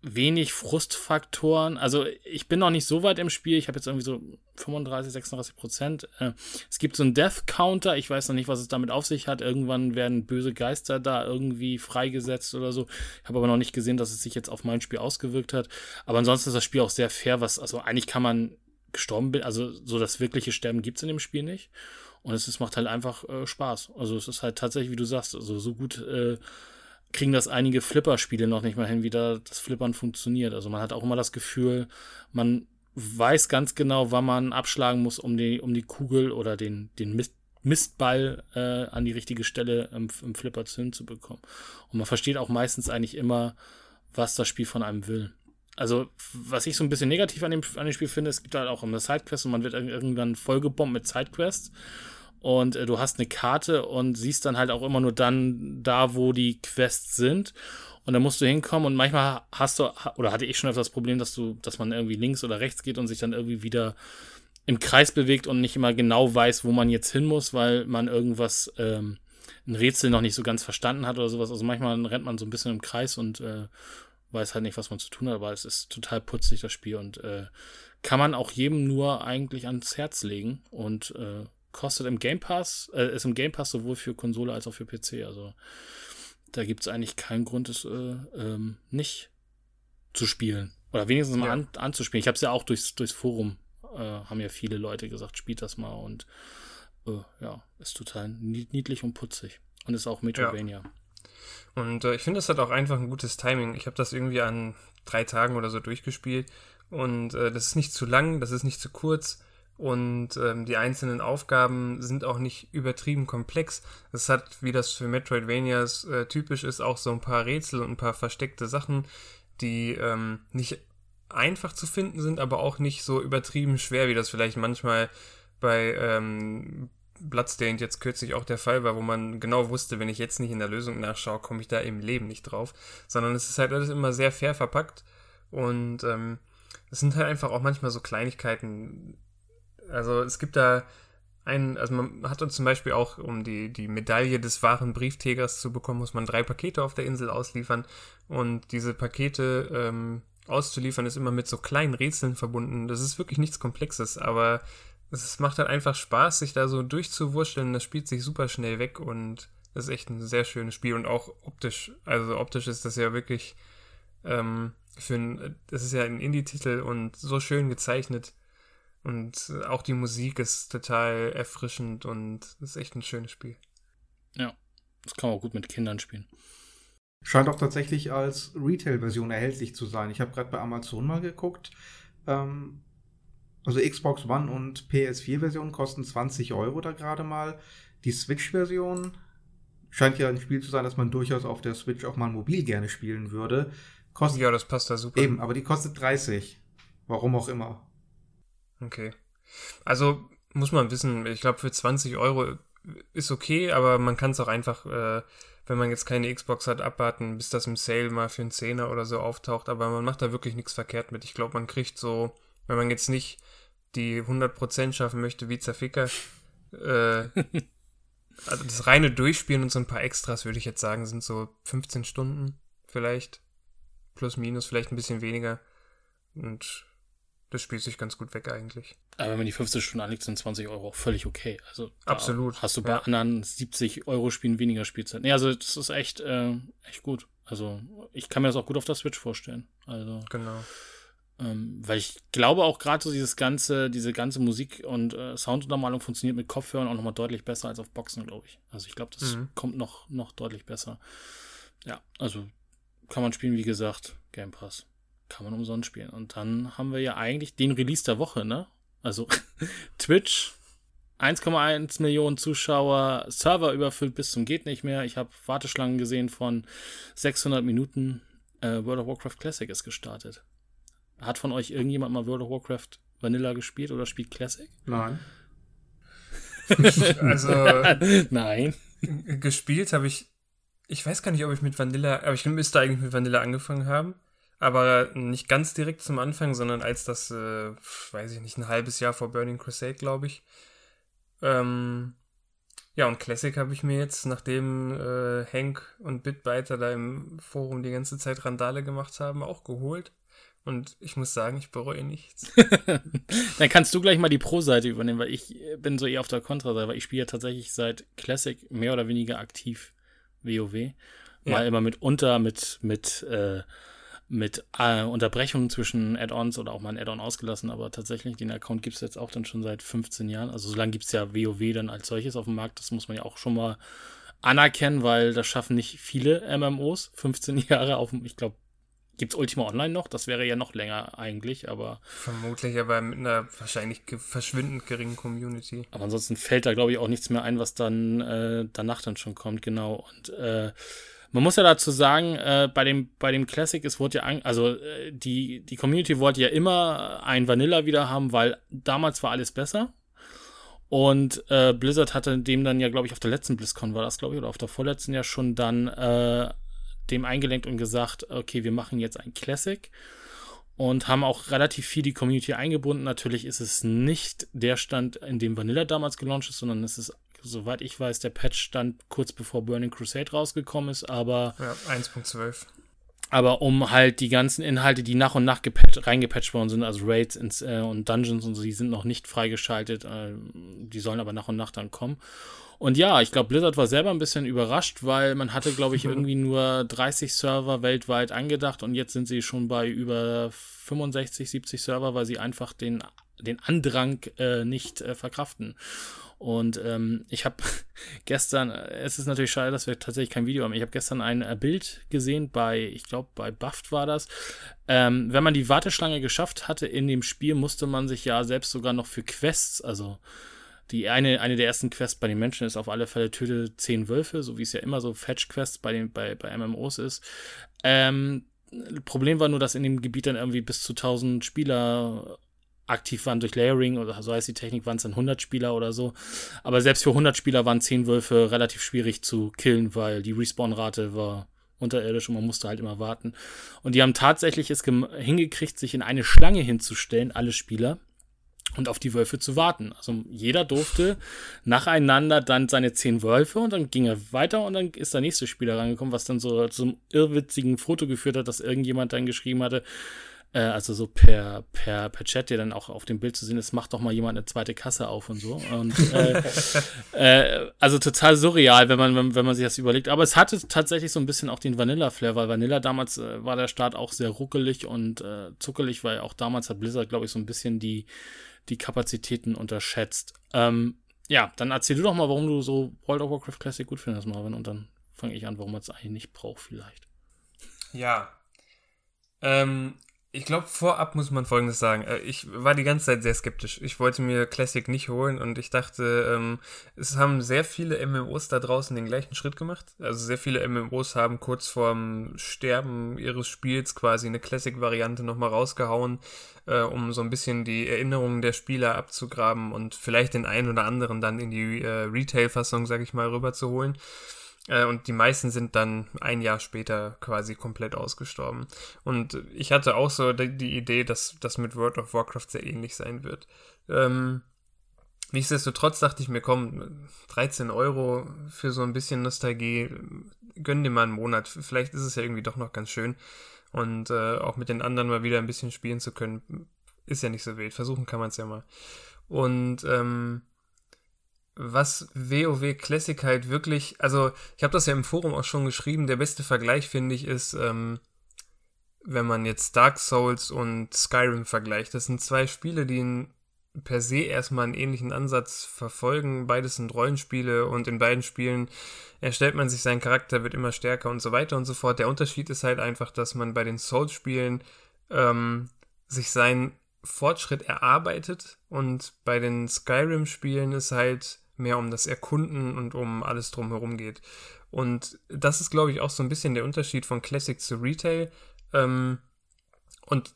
S1: wenig Frustfaktoren. Also ich bin noch nicht so weit im Spiel. Ich habe jetzt irgendwie so 35, 36 Prozent. Äh, es gibt so einen Death Counter. Ich weiß noch nicht, was es damit auf sich hat. Irgendwann werden böse Geister da irgendwie freigesetzt oder so. Ich habe aber noch nicht gesehen, dass es sich jetzt auf mein Spiel ausgewirkt hat. Aber ansonsten ist das Spiel auch sehr fair. Was also eigentlich kann man gestorben bin, also so das wirkliche Sterben gibt es in dem Spiel nicht. Und es ist, macht halt einfach äh, Spaß. Also es ist halt tatsächlich, wie du sagst, also so gut äh, kriegen das einige Flipper-Spiele noch nicht mal hin, wie da das Flippern funktioniert. Also man hat auch immer das Gefühl, man weiß ganz genau, wann man abschlagen muss, um die, um die Kugel oder den, den Mist, Mistball äh, an die richtige Stelle im, im Flipper hinzubekommen. Und man versteht auch meistens eigentlich immer, was das Spiel von einem will also was ich so ein bisschen negativ an dem, an dem Spiel finde, es gibt halt auch immer Sidequests und man wird irgendwann vollgebombt mit Sidequests und äh, du hast eine Karte und siehst dann halt auch immer nur dann da, wo die Quests sind und dann musst du hinkommen und manchmal hast du oder hatte ich schon öfter das Problem, dass du, dass man irgendwie links oder rechts geht und sich dann irgendwie wieder im Kreis bewegt und nicht immer genau weiß, wo man jetzt hin muss, weil man irgendwas ähm, ein Rätsel noch nicht so ganz verstanden hat oder sowas. Also manchmal rennt man so ein bisschen im Kreis und äh, weiß halt nicht, was man zu tun hat, aber es ist total putzig, das Spiel. Und äh, kann man auch jedem nur eigentlich ans Herz legen und äh, kostet im Game Pass, äh, ist im Game Pass sowohl für Konsole als auch für PC. Also da gibt es eigentlich keinen Grund, es äh, ähm, nicht zu spielen. Oder wenigstens mal an, anzuspielen. Ich habe es ja auch durchs, durchs Forum, äh, haben ja viele Leute gesagt, spielt das mal und äh, ja, ist total niedlich und putzig. Und ist auch Metroidvania. Ja.
S2: Und äh, ich finde, das hat auch einfach ein gutes Timing. Ich habe das irgendwie an drei Tagen oder so durchgespielt. Und äh, das ist nicht zu lang, das ist nicht zu kurz. Und ähm, die einzelnen Aufgaben sind auch nicht übertrieben komplex. Es hat, wie das für Metroidvanias äh, typisch ist, auch so ein paar Rätsel und ein paar versteckte Sachen, die ähm, nicht einfach zu finden sind, aber auch nicht so übertrieben schwer, wie das vielleicht manchmal bei ähm, Bloodstained jetzt kürzlich auch der Fall war, wo man genau wusste, wenn ich jetzt nicht in der Lösung nachschaue, komme ich da im Leben nicht drauf. Sondern es ist halt alles immer sehr fair verpackt und ähm, es sind halt einfach auch manchmal so Kleinigkeiten. Also es gibt da einen, also man hat uns zum Beispiel auch, um die, die Medaille des wahren Brieftägers zu bekommen, muss man drei Pakete auf der Insel ausliefern und diese Pakete ähm, auszuliefern ist immer mit so kleinen Rätseln verbunden. Das ist wirklich nichts Komplexes, aber es macht halt einfach Spaß, sich da so durchzuwurschteln. Das spielt sich super schnell weg und Das ist echt ein sehr schönes Spiel und auch optisch. Also optisch ist das ja wirklich ähm, für ein, das ist ja ein Indie-Titel und so schön gezeichnet. Und auch die Musik ist total erfrischend und ist echt ein schönes Spiel.
S1: Ja, das kann man auch gut mit Kindern spielen.
S3: Scheint auch tatsächlich als Retail-Version erhältlich zu sein. Ich habe gerade bei Amazon mal geguckt. Ähm, also Xbox One und PS4-Version kosten 20 Euro da gerade mal. Die Switch-Version scheint ja ein Spiel zu sein, das man durchaus auf der Switch auch mal mobil gerne spielen würde.
S2: Kostet, ja, das passt da super.
S3: Eben, aber die kostet 30. Warum auch immer.
S2: Okay. Also muss man wissen, ich glaube für 20 Euro ist okay, aber man kann es auch einfach, äh, wenn man jetzt keine Xbox hat, abwarten, bis das im Sale mal für einen Zehner oder so auftaucht. Aber man macht da wirklich nichts verkehrt mit. Ich glaube, man kriegt so, wenn man jetzt nicht die 100% schaffen möchte wie Zerficker, äh, also das reine Durchspielen und so ein paar Extras, würde ich jetzt sagen, sind so 15 Stunden vielleicht. Plus, minus, vielleicht ein bisschen weniger. Und das spielt sich ganz gut weg eigentlich.
S1: Aber wenn man die 15 Stunden anlegt, sind 20 Euro auch völlig okay. Also
S2: Absolut.
S1: Hast du bei ja. anderen 70 Euro Spielen weniger Spielzeit. Nee, also das ist echt, äh, echt gut. Also ich kann mir das auch gut auf der Switch vorstellen. Also
S2: genau.
S1: Ähm, weil ich glaube auch gerade so dieses ganze, diese ganze Musik- und äh, Sounduntermalung funktioniert mit Kopfhörern auch nochmal deutlich besser als auf Boxen, glaube ich. Also ich glaube, das mhm. kommt noch, noch deutlich besser. Ja, also kann man spielen, wie gesagt, Game Pass. Kann man umsonst spielen. Und dann haben wir ja eigentlich den Release der Woche, ne? Also Twitch, 1,1 Millionen Zuschauer, Server überfüllt bis zum geht nicht mehr. Ich habe Warteschlangen gesehen von 600 Minuten. Äh, World of Warcraft Classic ist gestartet. Hat von euch irgendjemand mal World of Warcraft Vanilla gespielt oder spielt Classic?
S3: Nein.
S2: also
S1: nein.
S2: Gespielt habe ich. Ich weiß gar nicht, ob ich mit Vanilla, aber ich müsste eigentlich mit Vanilla angefangen haben. Aber nicht ganz direkt zum Anfang, sondern als das, äh, weiß ich nicht, ein halbes Jahr vor Burning Crusade, glaube ich. Ähm, ja, und Classic habe ich mir jetzt, nachdem äh, Hank und Bitbiter da im Forum die ganze Zeit Randale gemacht haben, auch geholt. Und ich muss sagen, ich bereue nichts.
S1: Dann kannst du gleich mal die Pro-Seite übernehmen, weil ich bin so eher auf der Kontra-Seite, weil ich spiele ja tatsächlich seit Classic mehr oder weniger aktiv WoW. Ja. Mal immer mitunter mit, mit, äh, mit äh, Unterbrechungen zwischen Add-ons oder auch mal ein Add-on ausgelassen, aber tatsächlich, den Account gibt es jetzt auch dann schon seit 15 Jahren. Also so lange gibt es ja WoW dann als solches auf dem Markt, das muss man ja auch schon mal anerkennen, weil das schaffen nicht viele MMOs. 15 Jahre auf dem, ich glaube, Gibt es Ultima Online noch? Das wäre ja noch länger eigentlich, aber.
S2: Vermutlich, aber mit einer wahrscheinlich verschwindend geringen Community.
S1: Aber ansonsten fällt da, glaube ich, auch nichts mehr ein, was dann äh, danach dann schon kommt, genau. Und äh, man muss ja dazu sagen, äh, bei, dem, bei dem Classic, es wurde ja, an, also äh, die, die Community wollte ja immer ein Vanilla wieder haben, weil damals war alles besser. Und äh, Blizzard hatte dem dann ja, glaube ich, auf der letzten BlizzCon war das, glaube ich, oder auf der vorletzten ja schon dann äh, dem eingelenkt und gesagt, okay, wir machen jetzt ein Classic und haben auch relativ viel die Community eingebunden. Natürlich ist es nicht der Stand, in dem Vanilla damals gelauncht ist, sondern es ist, soweit ich weiß, der Patch-Stand kurz bevor Burning Crusade rausgekommen ist, aber.
S2: Ja, 1.12.
S1: Aber um halt die ganzen Inhalte, die nach und nach reingepatcht worden sind, also Raids ins, äh, und Dungeons und so, die sind noch nicht freigeschaltet. Äh, die sollen aber nach und nach dann kommen. Und ja, ich glaube, Blizzard war selber ein bisschen überrascht, weil man hatte, glaube ich, irgendwie nur 30 Server weltweit angedacht und jetzt sind sie schon bei über 65, 70 Server, weil sie einfach den, den Andrang äh, nicht äh, verkraften. Und ähm, ich habe gestern, es ist natürlich schade, dass wir tatsächlich kein Video haben. Ich habe gestern ein äh, Bild gesehen bei, ich glaube, bei Buffed war das. Ähm, wenn man die Warteschlange geschafft hatte in dem Spiel, musste man sich ja selbst sogar noch für Quests, also die eine, eine der ersten Quests bei den Menschen ist auf alle Fälle töte zehn Wölfe, so wie es ja immer so Fetch-Quests bei, bei, bei MMOs ist. Ähm, Problem war nur, dass in dem Gebiet dann irgendwie bis zu 1000 Spieler aktiv waren durch Layering oder so heißt die Technik, waren es dann 100 Spieler oder so. Aber selbst für 100 Spieler waren 10 Wölfe relativ schwierig zu killen, weil die Respawn-Rate war unterirdisch und man musste halt immer warten. Und die haben tatsächlich es hingekriegt, sich in eine Schlange hinzustellen, alle Spieler und auf die Wölfe zu warten. Also jeder durfte nacheinander dann seine zehn Wölfe und dann ging er weiter und dann ist der nächste Spieler rangekommen, was dann so zum irrwitzigen Foto geführt hat, dass irgendjemand dann geschrieben hatte, äh, also so per, per, per Chat, der dann auch auf dem Bild zu sehen ist, macht doch mal jemand eine zweite Kasse auf und so. Und äh, äh, also total surreal, wenn man, wenn, wenn man sich das überlegt. Aber es hatte tatsächlich so ein bisschen auch den Vanilla-Flair, weil Vanilla damals äh, war der Start auch sehr ruckelig und äh, zuckelig, weil auch damals hat Blizzard, glaube ich, so ein bisschen die, die Kapazitäten unterschätzt. Ähm, ja, dann erzähl du doch mal, warum du so World of Warcraft Classic gut findest, Marvin, und dann fange ich an, warum man es eigentlich nicht braucht, vielleicht.
S2: Ja. Ähm, ich glaube, vorab muss man Folgendes sagen. Äh, ich war die ganze Zeit sehr skeptisch. Ich wollte mir Classic nicht holen und ich dachte, ähm, es haben sehr viele MMOs da draußen den gleichen Schritt gemacht. Also sehr viele MMOs haben kurz vorm Sterben ihres Spiels quasi eine Classic-Variante nochmal rausgehauen, äh, um so ein bisschen die Erinnerungen der Spieler abzugraben und vielleicht den einen oder anderen dann in die äh, Retail-Fassung, sag ich mal, rüberzuholen. Äh, und die meisten sind dann ein Jahr später quasi komplett ausgestorben. Und ich hatte auch so die, die Idee, dass das mit World of Warcraft sehr ähnlich sein wird. Ähm, nichtsdestotrotz dachte ich mir, komm, 13 Euro für so ein bisschen Nostalgie, gönn dir mal einen Monat. Vielleicht ist es ja irgendwie doch noch ganz schön. Und äh, auch mit den anderen mal wieder ein bisschen spielen zu können, ist ja nicht so wild. Versuchen kann man es ja mal. Und ähm, was WoW Classic halt wirklich, also ich habe das ja im Forum auch schon geschrieben, der beste Vergleich finde ich ist, ähm, wenn man jetzt Dark Souls und Skyrim vergleicht. Das sind zwei Spiele, die in, per se erstmal einen ähnlichen Ansatz verfolgen. Beides sind Rollenspiele und in beiden Spielen erstellt man sich seinen Charakter, wird immer stärker und so weiter und so fort. Der Unterschied ist halt einfach, dass man bei den Souls-Spielen ähm, sich seinen Fortschritt erarbeitet und bei den Skyrim-Spielen ist halt mehr um das Erkunden und um alles drumherum geht. Und das ist, glaube ich, auch so ein bisschen der Unterschied von Classic zu Retail. Ähm, und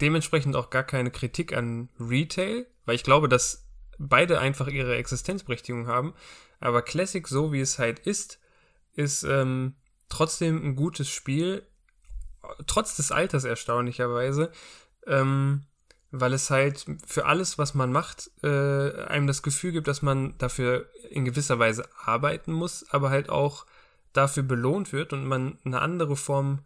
S2: dementsprechend auch gar keine Kritik an Retail, weil ich glaube, dass beide einfach ihre Existenzberechtigung haben. Aber Classic, so wie es halt ist, ist ähm, trotzdem ein gutes Spiel, trotz des Alters erstaunlicherweise. Ähm, weil es halt für alles, was man macht, äh, einem das Gefühl gibt, dass man dafür in gewisser Weise arbeiten muss, aber halt auch dafür belohnt wird und man eine andere Form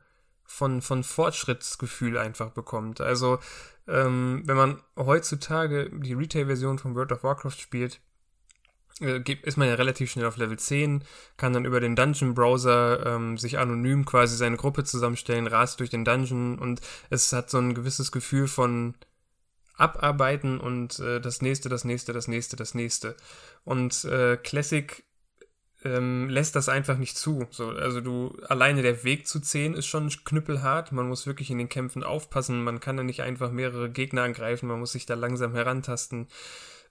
S2: von, von Fortschrittsgefühl einfach bekommt. Also, ähm, wenn man heutzutage die Retail-Version von World of Warcraft spielt, äh, ist man ja relativ schnell auf Level 10, kann dann über den Dungeon-Browser ähm, sich anonym quasi seine Gruppe zusammenstellen, rast durch den Dungeon und es hat so ein gewisses Gefühl von abarbeiten und äh, das nächste, das nächste, das nächste, das nächste. Und äh, Classic ähm, lässt das einfach nicht zu. So, also du, alleine der Weg zu 10 ist schon knüppelhart. Man muss wirklich in den Kämpfen aufpassen. Man kann da nicht einfach mehrere Gegner angreifen. Man muss sich da langsam herantasten.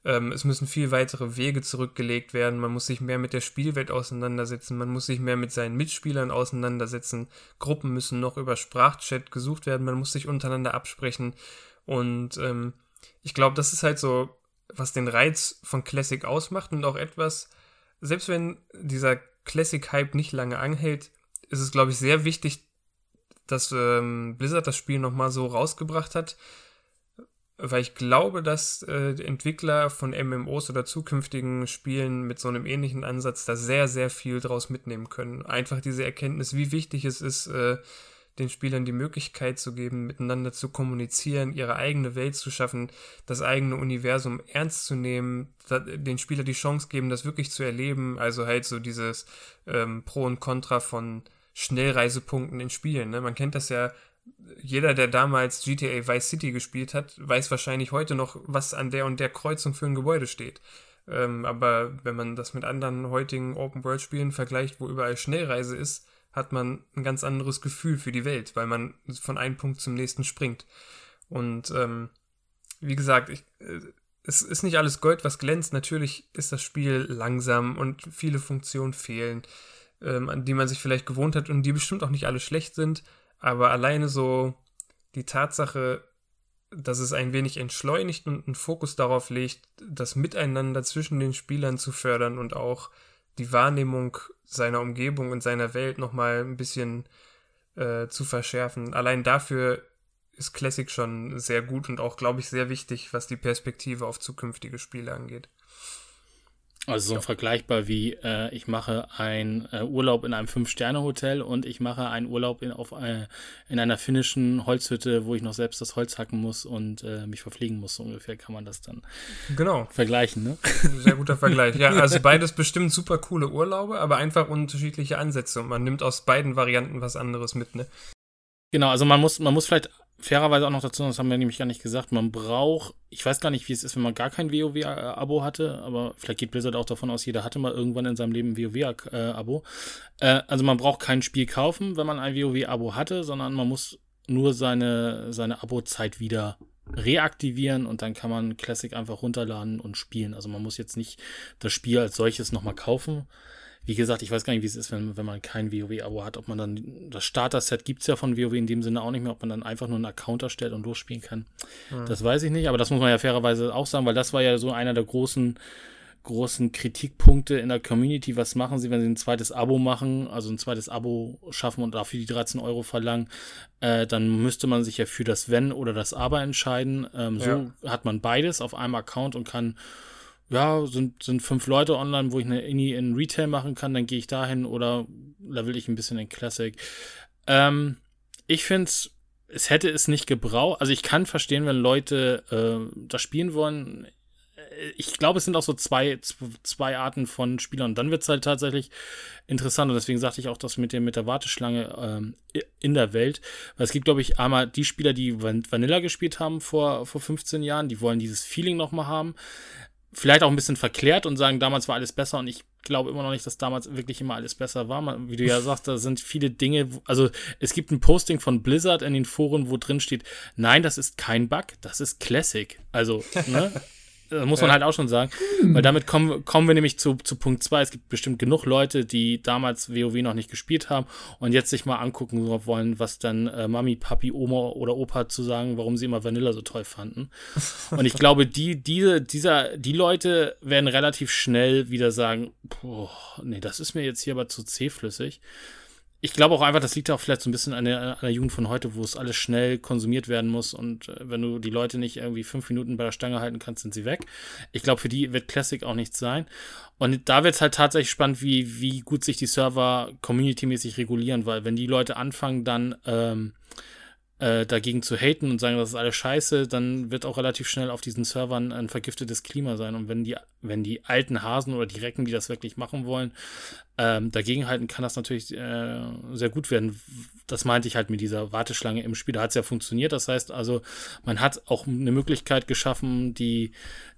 S2: Ähm, es müssen viel weitere Wege zurückgelegt werden. Man muss sich mehr mit der Spielwelt auseinandersetzen. Man muss sich mehr mit seinen Mitspielern auseinandersetzen. Gruppen müssen noch über Sprachchat gesucht werden. Man muss sich untereinander absprechen. Und ähm, ich glaube, das ist halt so, was den Reiz von Classic ausmacht und auch etwas, selbst wenn dieser Classic-Hype nicht lange anhält, ist es, glaube ich, sehr wichtig, dass ähm, Blizzard das Spiel nochmal so rausgebracht hat, weil ich glaube, dass äh, Entwickler von MMOs oder zukünftigen Spielen mit so einem ähnlichen Ansatz da sehr, sehr viel draus mitnehmen können. Einfach diese Erkenntnis, wie wichtig es ist, äh, den Spielern die Möglichkeit zu geben, miteinander zu kommunizieren, ihre eigene Welt zu schaffen, das eigene Universum ernst zu nehmen, den Spieler die Chance geben, das wirklich zu erleben. Also halt so dieses ähm, Pro und Contra von Schnellreisepunkten in Spielen. Ne? Man kennt das ja, jeder, der damals GTA Vice City gespielt hat, weiß wahrscheinlich heute noch, was an der und der Kreuzung für ein Gebäude steht. Ähm, aber wenn man das mit anderen heutigen Open-World-Spielen vergleicht, wo überall Schnellreise ist, hat man ein ganz anderes Gefühl für die Welt, weil man von einem Punkt zum nächsten springt. Und ähm, wie gesagt, ich, äh, es ist nicht alles Gold, was glänzt. Natürlich ist das Spiel langsam und viele Funktionen fehlen, ähm, an die man sich vielleicht gewohnt hat und die bestimmt auch nicht alle schlecht sind. Aber alleine so die Tatsache, dass es ein wenig entschleunigt und einen Fokus darauf legt, das Miteinander zwischen den Spielern zu fördern und auch die Wahrnehmung seiner Umgebung und seiner Welt nochmal ein bisschen äh, zu verschärfen. Allein dafür ist Classic schon sehr gut und auch, glaube ich, sehr wichtig, was die Perspektive auf zukünftige Spiele angeht.
S1: Also so ja. vergleichbar wie äh, ich mache einen äh, Urlaub in einem Fünf-Sterne-Hotel und ich mache einen Urlaub in, auf, äh, in einer finnischen Holzhütte, wo ich noch selbst das Holz hacken muss und äh, mich verpflegen muss. So ungefähr kann man das dann
S2: genau.
S1: vergleichen. Ne?
S2: Sehr guter Vergleich. Ja, also beides bestimmt super coole Urlaube, aber einfach unterschiedliche Ansätze und man nimmt aus beiden Varianten was anderes mit. Ne?
S1: Genau, also man muss, man muss vielleicht fairerweise auch noch dazu, das haben wir nämlich gar nicht gesagt, man braucht, ich weiß gar nicht, wie es ist, wenn man gar kein WoW-Abo hatte, aber vielleicht geht Blizzard auch davon aus, jeder hatte mal irgendwann in seinem Leben ein WoW-Abo. Äh, also man braucht kein Spiel kaufen, wenn man ein WoW-Abo hatte, sondern man muss nur seine, seine Abo-Zeit wieder reaktivieren und dann kann man Classic einfach runterladen und spielen. Also man muss jetzt nicht das Spiel als solches nochmal kaufen, wie gesagt, ich weiß gar nicht, wie es ist, wenn, wenn man kein WoW-Abo hat, ob man dann, das Starter-Set gibt es ja von WoW in dem Sinne auch nicht mehr, ob man dann einfach nur einen Account erstellt und losspielen kann. Mhm. Das weiß ich nicht, aber das muss man ja fairerweise auch sagen, weil das war ja so einer der großen, großen Kritikpunkte in der Community. Was machen sie, wenn sie ein zweites Abo machen, also ein zweites Abo schaffen und dafür die 13 Euro verlangen? Äh, dann müsste man sich ja für das Wenn oder das Aber entscheiden. Ähm, ja. So hat man beides auf einem Account und kann ja, sind, sind fünf Leute online, wo ich eine Inni in Retail machen kann, dann gehe ich dahin oder level ich ein bisschen in Classic. Ähm, ich finde es, es hätte es nicht gebraucht. Also ich kann verstehen, wenn Leute äh, das spielen wollen. Ich glaube, es sind auch so zwei, zwei Arten von Spielern. Und dann wird es halt tatsächlich interessant. Und deswegen sagte ich auch das mit, dem, mit der Warteschlange ähm, in der Welt. Weil es gibt, glaube ich, einmal die Spieler, die Vanilla gespielt haben vor, vor 15 Jahren, die wollen dieses Feeling nochmal haben vielleicht auch ein bisschen verklärt und sagen, damals war alles besser und ich glaube immer noch nicht, dass damals wirklich immer alles besser war. Wie du ja sagst, da sind viele Dinge, also es gibt ein Posting von Blizzard in den Foren, wo drin steht, nein, das ist kein Bug, das ist Classic. Also, ne? Das muss man ja. halt auch schon sagen. Weil damit kommen, kommen wir nämlich zu, zu Punkt 2. Es gibt bestimmt genug Leute, die damals WoW noch nicht gespielt haben und jetzt sich mal angucken wollen, was dann äh, Mami, Papi, Oma oder Opa zu sagen, warum sie immer Vanilla so toll fanden. Und ich glaube, die, diese, dieser, die Leute werden relativ schnell wieder sagen, boah, nee, das ist mir jetzt hier aber zu zähflüssig ich glaube auch einfach, das liegt auch vielleicht so ein bisschen an der, an der, Jugend von heute, wo es alles schnell konsumiert werden muss und äh, wenn du die Leute nicht irgendwie fünf Minuten bei der Stange halten kannst, sind sie weg. Ich glaube, für die wird Classic auch nichts sein. Und da wird es halt tatsächlich spannend, wie, wie gut sich die Server community-mäßig regulieren, weil wenn die Leute anfangen, dann ähm, äh, dagegen zu haten und sagen, das ist alles scheiße, dann wird auch relativ schnell auf diesen Servern ein vergiftetes Klima sein. Und wenn die, wenn die alten Hasen oder die Recken, die das wirklich machen wollen, ähm, dagegenhalten, kann das natürlich äh, sehr gut werden. Das meinte ich halt mit dieser Warteschlange im Spiel. Da hat es ja funktioniert. Das heißt also, man hat auch eine Möglichkeit geschaffen, die,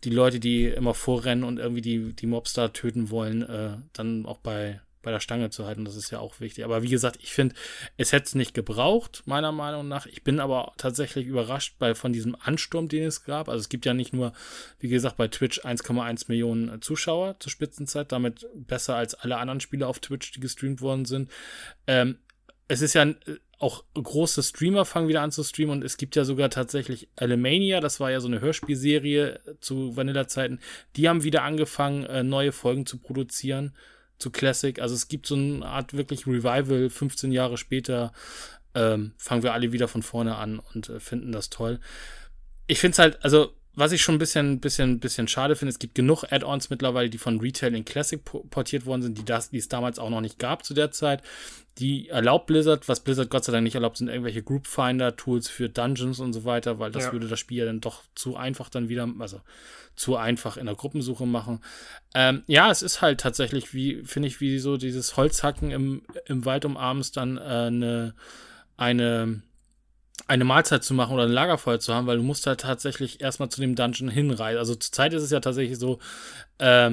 S1: die Leute, die immer vorrennen und irgendwie die, die Mobs da töten wollen, äh, dann auch bei bei der Stange zu halten. Das ist ja auch wichtig. Aber wie gesagt, ich finde, es hätte es nicht gebraucht, meiner Meinung nach. Ich bin aber tatsächlich überrascht bei, von diesem Ansturm, den es gab. Also es gibt ja nicht nur, wie gesagt, bei Twitch 1,1 Millionen Zuschauer zur Spitzenzeit, damit besser als alle anderen Spiele auf Twitch, die gestreamt worden sind. Ähm, es ist ja auch große Streamer fangen wieder an zu streamen und es gibt ja sogar tatsächlich Alemania, das war ja so eine Hörspielserie zu Vanilla-Zeiten, die haben wieder angefangen, äh, neue Folgen zu produzieren zu Classic. Also es gibt so eine Art wirklich Revival, 15 Jahre später ähm, fangen wir alle wieder von vorne an und äh, finden das toll. Ich finde es halt, also was ich schon ein bisschen, bisschen, bisschen schade finde, es gibt genug Add-ons mittlerweile, die von Retail in Classic portiert worden sind, die, das, die es damals auch noch nicht gab zu der Zeit. Die erlaubt Blizzard, was Blizzard Gott sei Dank nicht erlaubt, sind irgendwelche Group Finder-Tools für Dungeons und so weiter, weil das ja. würde das Spiel ja dann doch zu einfach dann wieder, also zu einfach in der Gruppensuche machen. Ähm, ja, es ist halt tatsächlich, wie, finde ich, wie so dieses Holzhacken im, im Wald um abends dann äh, eine, eine eine Mahlzeit zu machen oder ein Lagerfeuer zu haben, weil du musst halt tatsächlich erstmal zu dem Dungeon hinreisen. Also zurzeit ist es ja tatsächlich so, äh,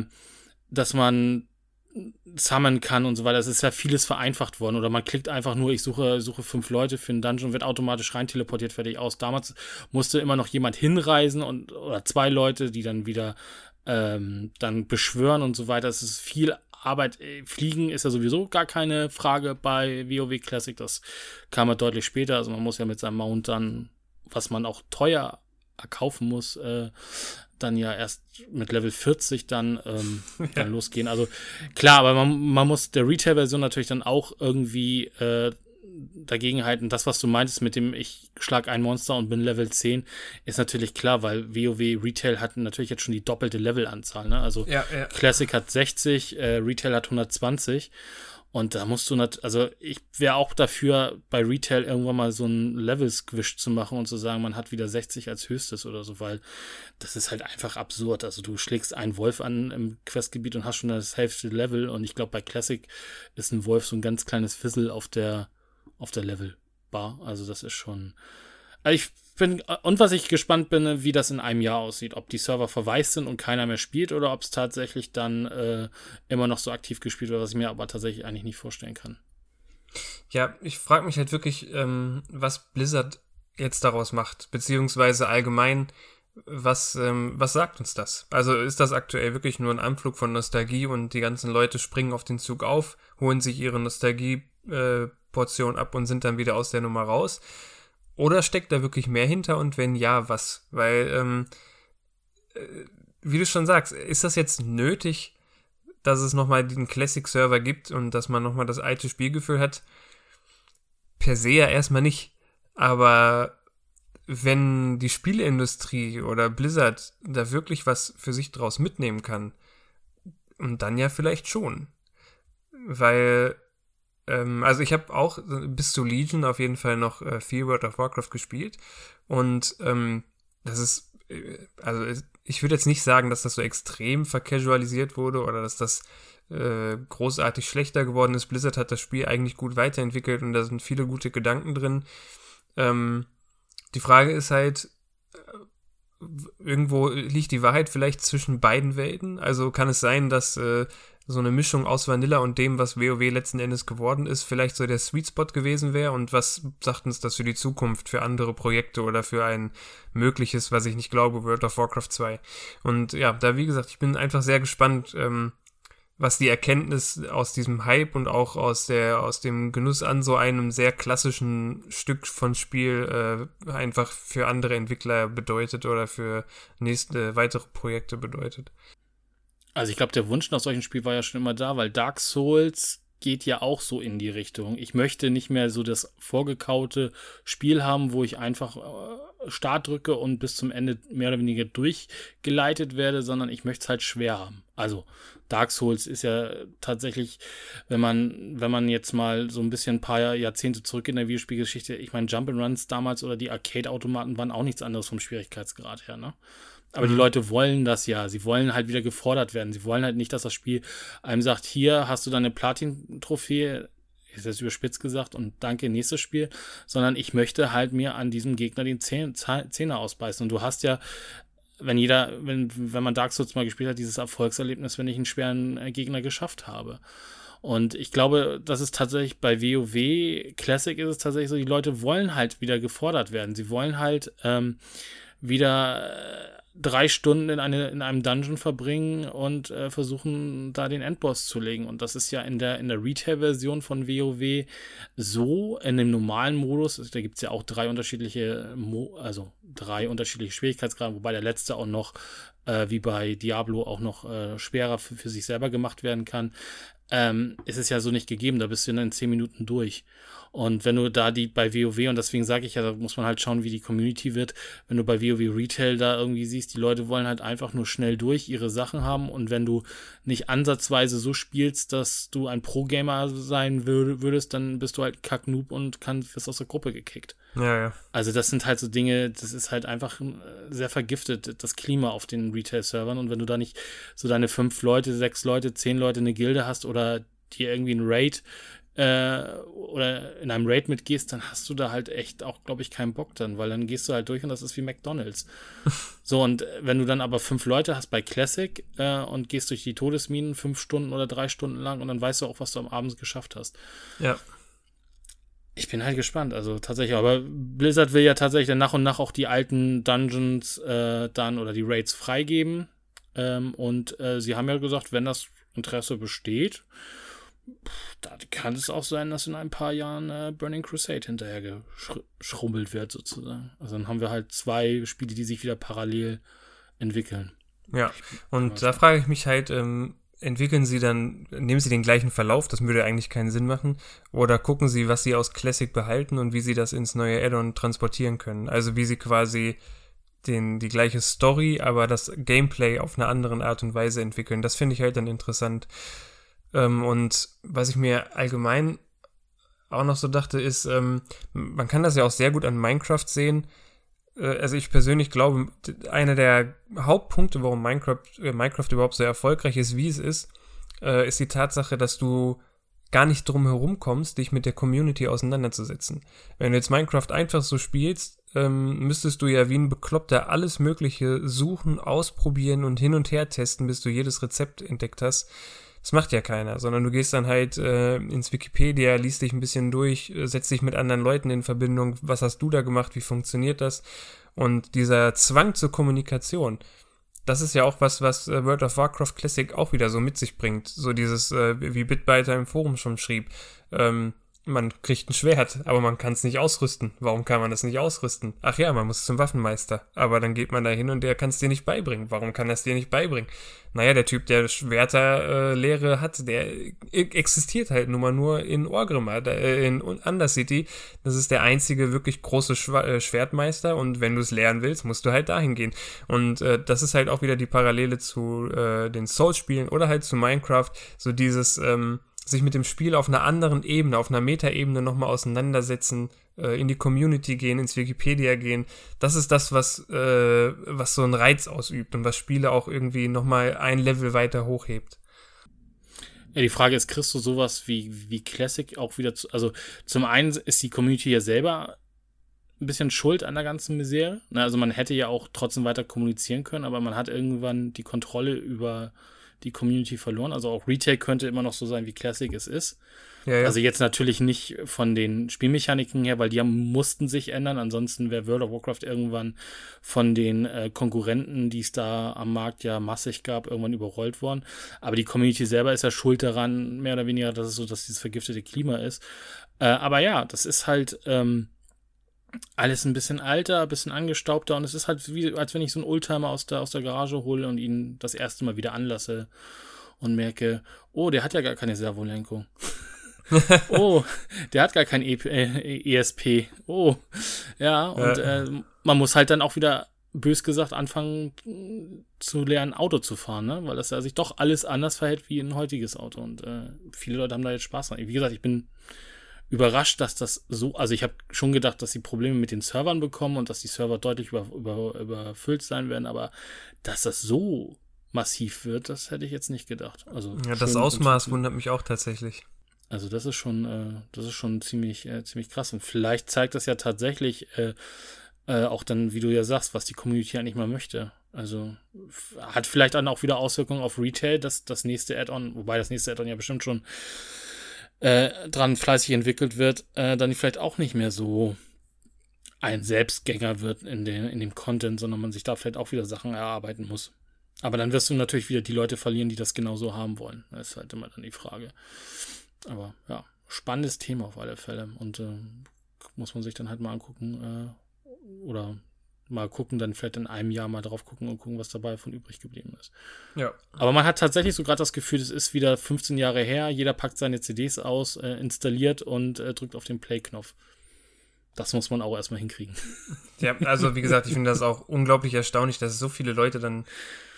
S1: dass man summonen kann und so weiter. Es ist ja vieles vereinfacht worden. Oder man klickt einfach nur, ich suche, suche fünf Leute für einen Dungeon, wird automatisch rein teleportiert, fertig aus. Damals musste immer noch jemand hinreisen und oder zwei Leute, die dann wieder ähm, dann beschwören und so weiter. Es ist viel Arbeit, äh, Fliegen ist ja sowieso gar keine Frage bei WoW Classic. Das kam ja deutlich später. Also man muss ja mit seinem Mount dann, was man auch teuer erkaufen muss, äh, dann ja erst mit Level 40 dann, ähm, ja. dann losgehen. Also klar, aber man, man muss der Retail-Version natürlich dann auch irgendwie äh, dagegen halten. Das, was du meintest mit dem, ich schlag ein Monster und bin Level 10, ist natürlich klar, weil WoW Retail hat natürlich jetzt schon die doppelte Levelanzahl. Ne? Also
S2: ja, ja.
S1: Classic hat 60, äh, Retail hat 120. Und da musst du nicht, also ich wäre auch dafür, bei Retail irgendwann mal so ein Level-Squish zu machen und zu sagen, man hat wieder 60 als höchstes oder so, weil das ist halt einfach absurd. Also du schlägst einen Wolf an im Questgebiet und hast schon das Hälfte Level und ich glaube, bei Classic ist ein Wolf so ein ganz kleines Fizzle auf der, auf der Level-Bar. Also das ist schon, also ich bin, und was ich gespannt bin, wie das in einem Jahr aussieht. Ob die Server verwaist sind und keiner mehr spielt oder ob es tatsächlich dann äh, immer noch so aktiv gespielt wird, was ich mir aber tatsächlich eigentlich nicht vorstellen kann.
S2: Ja, ich frage mich halt wirklich, ähm, was Blizzard jetzt daraus macht, beziehungsweise allgemein, was, ähm, was sagt uns das? Also ist das aktuell wirklich nur ein Anflug von Nostalgie und die ganzen Leute springen auf den Zug auf, holen sich ihre Nostalgie-Portion äh, ab und sind dann wieder aus der Nummer raus? Oder steckt da wirklich mehr hinter und wenn ja, was? Weil, ähm, äh, wie du schon sagst, ist das jetzt nötig, dass es nochmal den Classic-Server gibt und dass man nochmal das alte Spielgefühl hat? Per se ja erstmal nicht. Aber wenn die Spieleindustrie oder Blizzard da wirklich was für sich draus mitnehmen kann, und dann ja vielleicht schon. Weil ähm, also ich habe auch bis zu Legion auf jeden Fall noch äh, viel World of Warcraft gespielt. Und ähm, das ist, äh, also ich würde jetzt nicht sagen, dass das so extrem vercasualisiert wurde oder dass das äh, großartig schlechter geworden ist. Blizzard hat das Spiel eigentlich gut weiterentwickelt und da sind viele gute Gedanken drin. Ähm, die Frage ist halt, äh, irgendwo liegt die Wahrheit vielleicht zwischen beiden Welten. Also kann es sein, dass äh, so eine Mischung aus Vanilla und dem, was WoW letzten Endes geworden ist, vielleicht so der Sweet Spot gewesen wäre und was sagt uns das für die Zukunft, für andere Projekte oder für ein mögliches, was ich nicht glaube, World of Warcraft 2. Und ja, da wie gesagt, ich bin einfach sehr gespannt, ähm, was die Erkenntnis aus diesem Hype und auch aus der aus dem Genuss an so einem sehr klassischen Stück von Spiel äh, einfach für andere Entwickler bedeutet oder für nächste weitere Projekte bedeutet.
S1: Also ich glaube, der Wunsch nach solchen Spielen war ja schon immer da, weil Dark Souls geht ja auch so in die Richtung. Ich möchte nicht mehr so das vorgekaute Spiel haben, wo ich einfach äh, Start drücke und bis zum Ende mehr oder weniger durchgeleitet werde, sondern ich möchte es halt schwer haben. Also Dark Souls ist ja tatsächlich, wenn man, wenn man jetzt mal so ein bisschen ein paar Jahrzehnte zurück in der Videospielgeschichte, ich meine, Jump'n'Runs damals oder die Arcade-Automaten waren auch nichts anderes vom Schwierigkeitsgrad her, ne? Aber mhm. die Leute wollen das ja. Sie wollen halt wieder gefordert werden. Sie wollen halt nicht, dass das Spiel einem sagt, hier hast du deine Platin-Trophäe, ist jetzt überspitzt gesagt, und danke, nächstes Spiel, sondern ich möchte halt mir an diesem Gegner den Zähne ausbeißen. Und du hast ja, wenn jeder, wenn, wenn man Dark Souls mal gespielt hat, dieses Erfolgserlebnis, wenn ich einen schweren äh, Gegner geschafft habe. Und ich glaube, das ist tatsächlich bei WoW Classic ist es tatsächlich so, die Leute wollen halt wieder gefordert werden. Sie wollen halt ähm, wieder äh, drei Stunden in, eine, in einem Dungeon verbringen und äh, versuchen, da den Endboss zu legen. Und das ist ja in der, in der Retail-Version von WoW so, in dem normalen Modus, da gibt es ja auch drei unterschiedliche, Mo also drei unterschiedliche Schwierigkeitsgrade, wobei der letzte auch noch, äh, wie bei Diablo, auch noch äh, schwerer für, für, sich selber gemacht werden kann. Ähm, ist es ja so nicht gegeben, da bist du in zehn Minuten durch. Und wenn du da die bei WoW, und deswegen sage ich ja, da muss man halt schauen, wie die Community wird, wenn du bei WoW Retail da irgendwie siehst, die Leute wollen halt einfach nur schnell durch ihre Sachen haben und wenn du nicht ansatzweise so spielst, dass du ein Pro-Gamer sein würdest, dann bist du halt Kack-Noob und kannst, wirst aus der Gruppe gekickt.
S2: Ja, ja.
S1: Also das sind halt so Dinge, das ist halt einfach äh, sehr vergiftet, das Klima auf den Retail-Servern und wenn du da nicht so deine fünf Leute, sechs Leute, zehn Leute eine Gilde hast oder dir irgendwie ein Raid äh, oder in einem Raid mitgehst, dann hast du da halt echt auch, glaube ich, keinen Bock dann, weil dann gehst du halt durch und das ist wie McDonalds. so, und wenn du dann aber fünf Leute hast bei Classic äh, und gehst durch die Todesminen fünf Stunden oder drei Stunden lang und dann weißt du auch, was du am Abend geschafft hast.
S2: Ja.
S1: Ich bin halt gespannt, also tatsächlich, aber Blizzard will ja tatsächlich dann nach und nach auch die alten Dungeons äh, dann oder die Raids freigeben. Ähm, und äh, sie haben ja gesagt, wenn das Interesse besteht, da kann es auch sein, dass in ein paar Jahren äh, Burning Crusade hinterher geschrubbelt wird, sozusagen. Also dann haben wir halt zwei Spiele, die sich wieder parallel entwickeln.
S2: Ja, und da frage ich mich halt, ähm, entwickeln sie dann, nehmen sie den gleichen Verlauf, das würde eigentlich keinen Sinn machen, oder gucken sie, was sie aus Classic behalten und wie sie das ins neue Add-on transportieren können. Also wie sie quasi den, die gleiche Story, aber das Gameplay auf eine andere Art und Weise entwickeln. Das finde ich halt dann interessant. Ähm, und was ich mir allgemein auch noch so dachte, ist, ähm, man kann das ja auch sehr gut an Minecraft sehen. Äh, also ich persönlich glaube, einer der Hauptpunkte, warum Minecraft, äh, Minecraft überhaupt so erfolgreich ist, wie es ist, äh, ist die Tatsache, dass du gar nicht drum herum kommst, dich mit der Community auseinanderzusetzen. Wenn du jetzt Minecraft einfach so spielst, ähm, müsstest du ja wie ein Bekloppter alles Mögliche suchen, ausprobieren und hin und her testen, bis du jedes Rezept entdeckt hast. Das macht ja keiner, sondern du gehst dann halt äh, ins Wikipedia, liest dich ein bisschen durch, äh, setzt dich mit anderen Leuten in Verbindung. Was hast du da gemacht? Wie funktioniert das? Und dieser Zwang zur Kommunikation, das ist ja auch was, was äh, World of Warcraft Classic auch wieder so mit sich bringt. So dieses, äh, wie Bitbiter im Forum schon schrieb. Ähm, man kriegt ein Schwert, aber man kann es nicht ausrüsten. Warum kann man das nicht ausrüsten? Ach ja, man muss zum Waffenmeister. Aber dann geht man da hin und der kann es dir nicht beibringen. Warum kann er dir nicht beibringen? Naja, der Typ, der Schwerterlehre äh, hat, der existiert halt nun mal nur in Orgrimmar, äh, in Undercity. Das ist der einzige wirklich große Schw äh, Schwertmeister und wenn du es lernen willst, musst du halt dahin gehen. Und äh, das ist halt auch wieder die Parallele zu äh, den Souls-Spielen oder halt zu Minecraft. So dieses, ähm, sich mit dem Spiel auf einer anderen Ebene, auf einer Metaebene nochmal auseinandersetzen, äh, in die Community gehen, ins Wikipedia gehen. Das ist das, was, äh, was so einen Reiz ausübt und was Spiele auch irgendwie nochmal ein Level weiter hochhebt.
S1: Ja, die Frage ist, kriegst du sowas wie, wie Classic auch wieder zu, also zum einen ist die Community ja selber ein bisschen schuld an der ganzen Misere. Also man hätte ja auch trotzdem weiter kommunizieren können, aber man hat irgendwann die Kontrolle über die Community verloren. Also auch Retail könnte immer noch so sein, wie Classic es ist. Ja, ja. Also jetzt natürlich nicht von den Spielmechaniken her, weil die mussten sich ändern. Ansonsten wäre World of Warcraft irgendwann von den äh, Konkurrenten, die es da am Markt ja massig gab, irgendwann überrollt worden. Aber die Community selber ist ja schuld daran, mehr oder weniger, dass es so, dass dieses vergiftete Klima ist. Äh, aber ja, das ist halt ähm, alles ein bisschen alter, ein bisschen angestaubter und es ist halt wie, als wenn ich so einen Oldtimer aus der, aus der Garage hole und ihn das erste Mal wieder anlasse und merke, oh, der hat ja gar keine Servolenkung. oh, der hat gar kein e äh, ESP. Oh, ja, und ja. Äh, man muss halt dann auch wieder, bös gesagt, anfangen zu lernen, Auto zu fahren, ne? weil das ja sich doch alles anders verhält wie ein heutiges Auto. Und äh, viele Leute haben da jetzt Spaß dran. Wie gesagt, ich bin überrascht, dass das so, also ich habe schon gedacht, dass sie Probleme mit den Servern bekommen und dass die Server deutlich über, über, überfüllt sein werden, aber dass das so massiv wird, das hätte ich jetzt nicht gedacht. Also
S2: ja, das Ausmaß wundert mich auch tatsächlich.
S1: Also das ist schon, äh, das ist schon ziemlich, äh, ziemlich krass und vielleicht zeigt das ja tatsächlich äh, äh auch dann, wie du ja sagst, was die Community eigentlich mal möchte. Also hat vielleicht dann auch wieder Auswirkungen auf Retail, dass das nächste Add-on, wobei das nächste Add-on ja bestimmt schon äh, dran fleißig entwickelt wird, äh, dann vielleicht auch nicht mehr so ein Selbstgänger wird in, den, in dem Content, sondern man sich da vielleicht auch wieder Sachen erarbeiten muss. Aber dann wirst du natürlich wieder die Leute verlieren, die das genauso haben wollen. Das ist halt immer dann die Frage. Aber ja, spannendes Thema auf alle Fälle. Und äh, muss man sich dann halt mal angucken äh, oder mal gucken, dann vielleicht in einem Jahr mal drauf gucken und gucken, was dabei von übrig geblieben ist. Ja. Aber man hat tatsächlich so gerade das Gefühl, es ist wieder 15 Jahre her, jeder packt seine CDs aus, äh, installiert und äh, drückt auf den Play-Knopf. Das muss man auch erstmal hinkriegen.
S2: Ja, also wie gesagt, ich finde das auch unglaublich erstaunlich, dass so viele Leute dann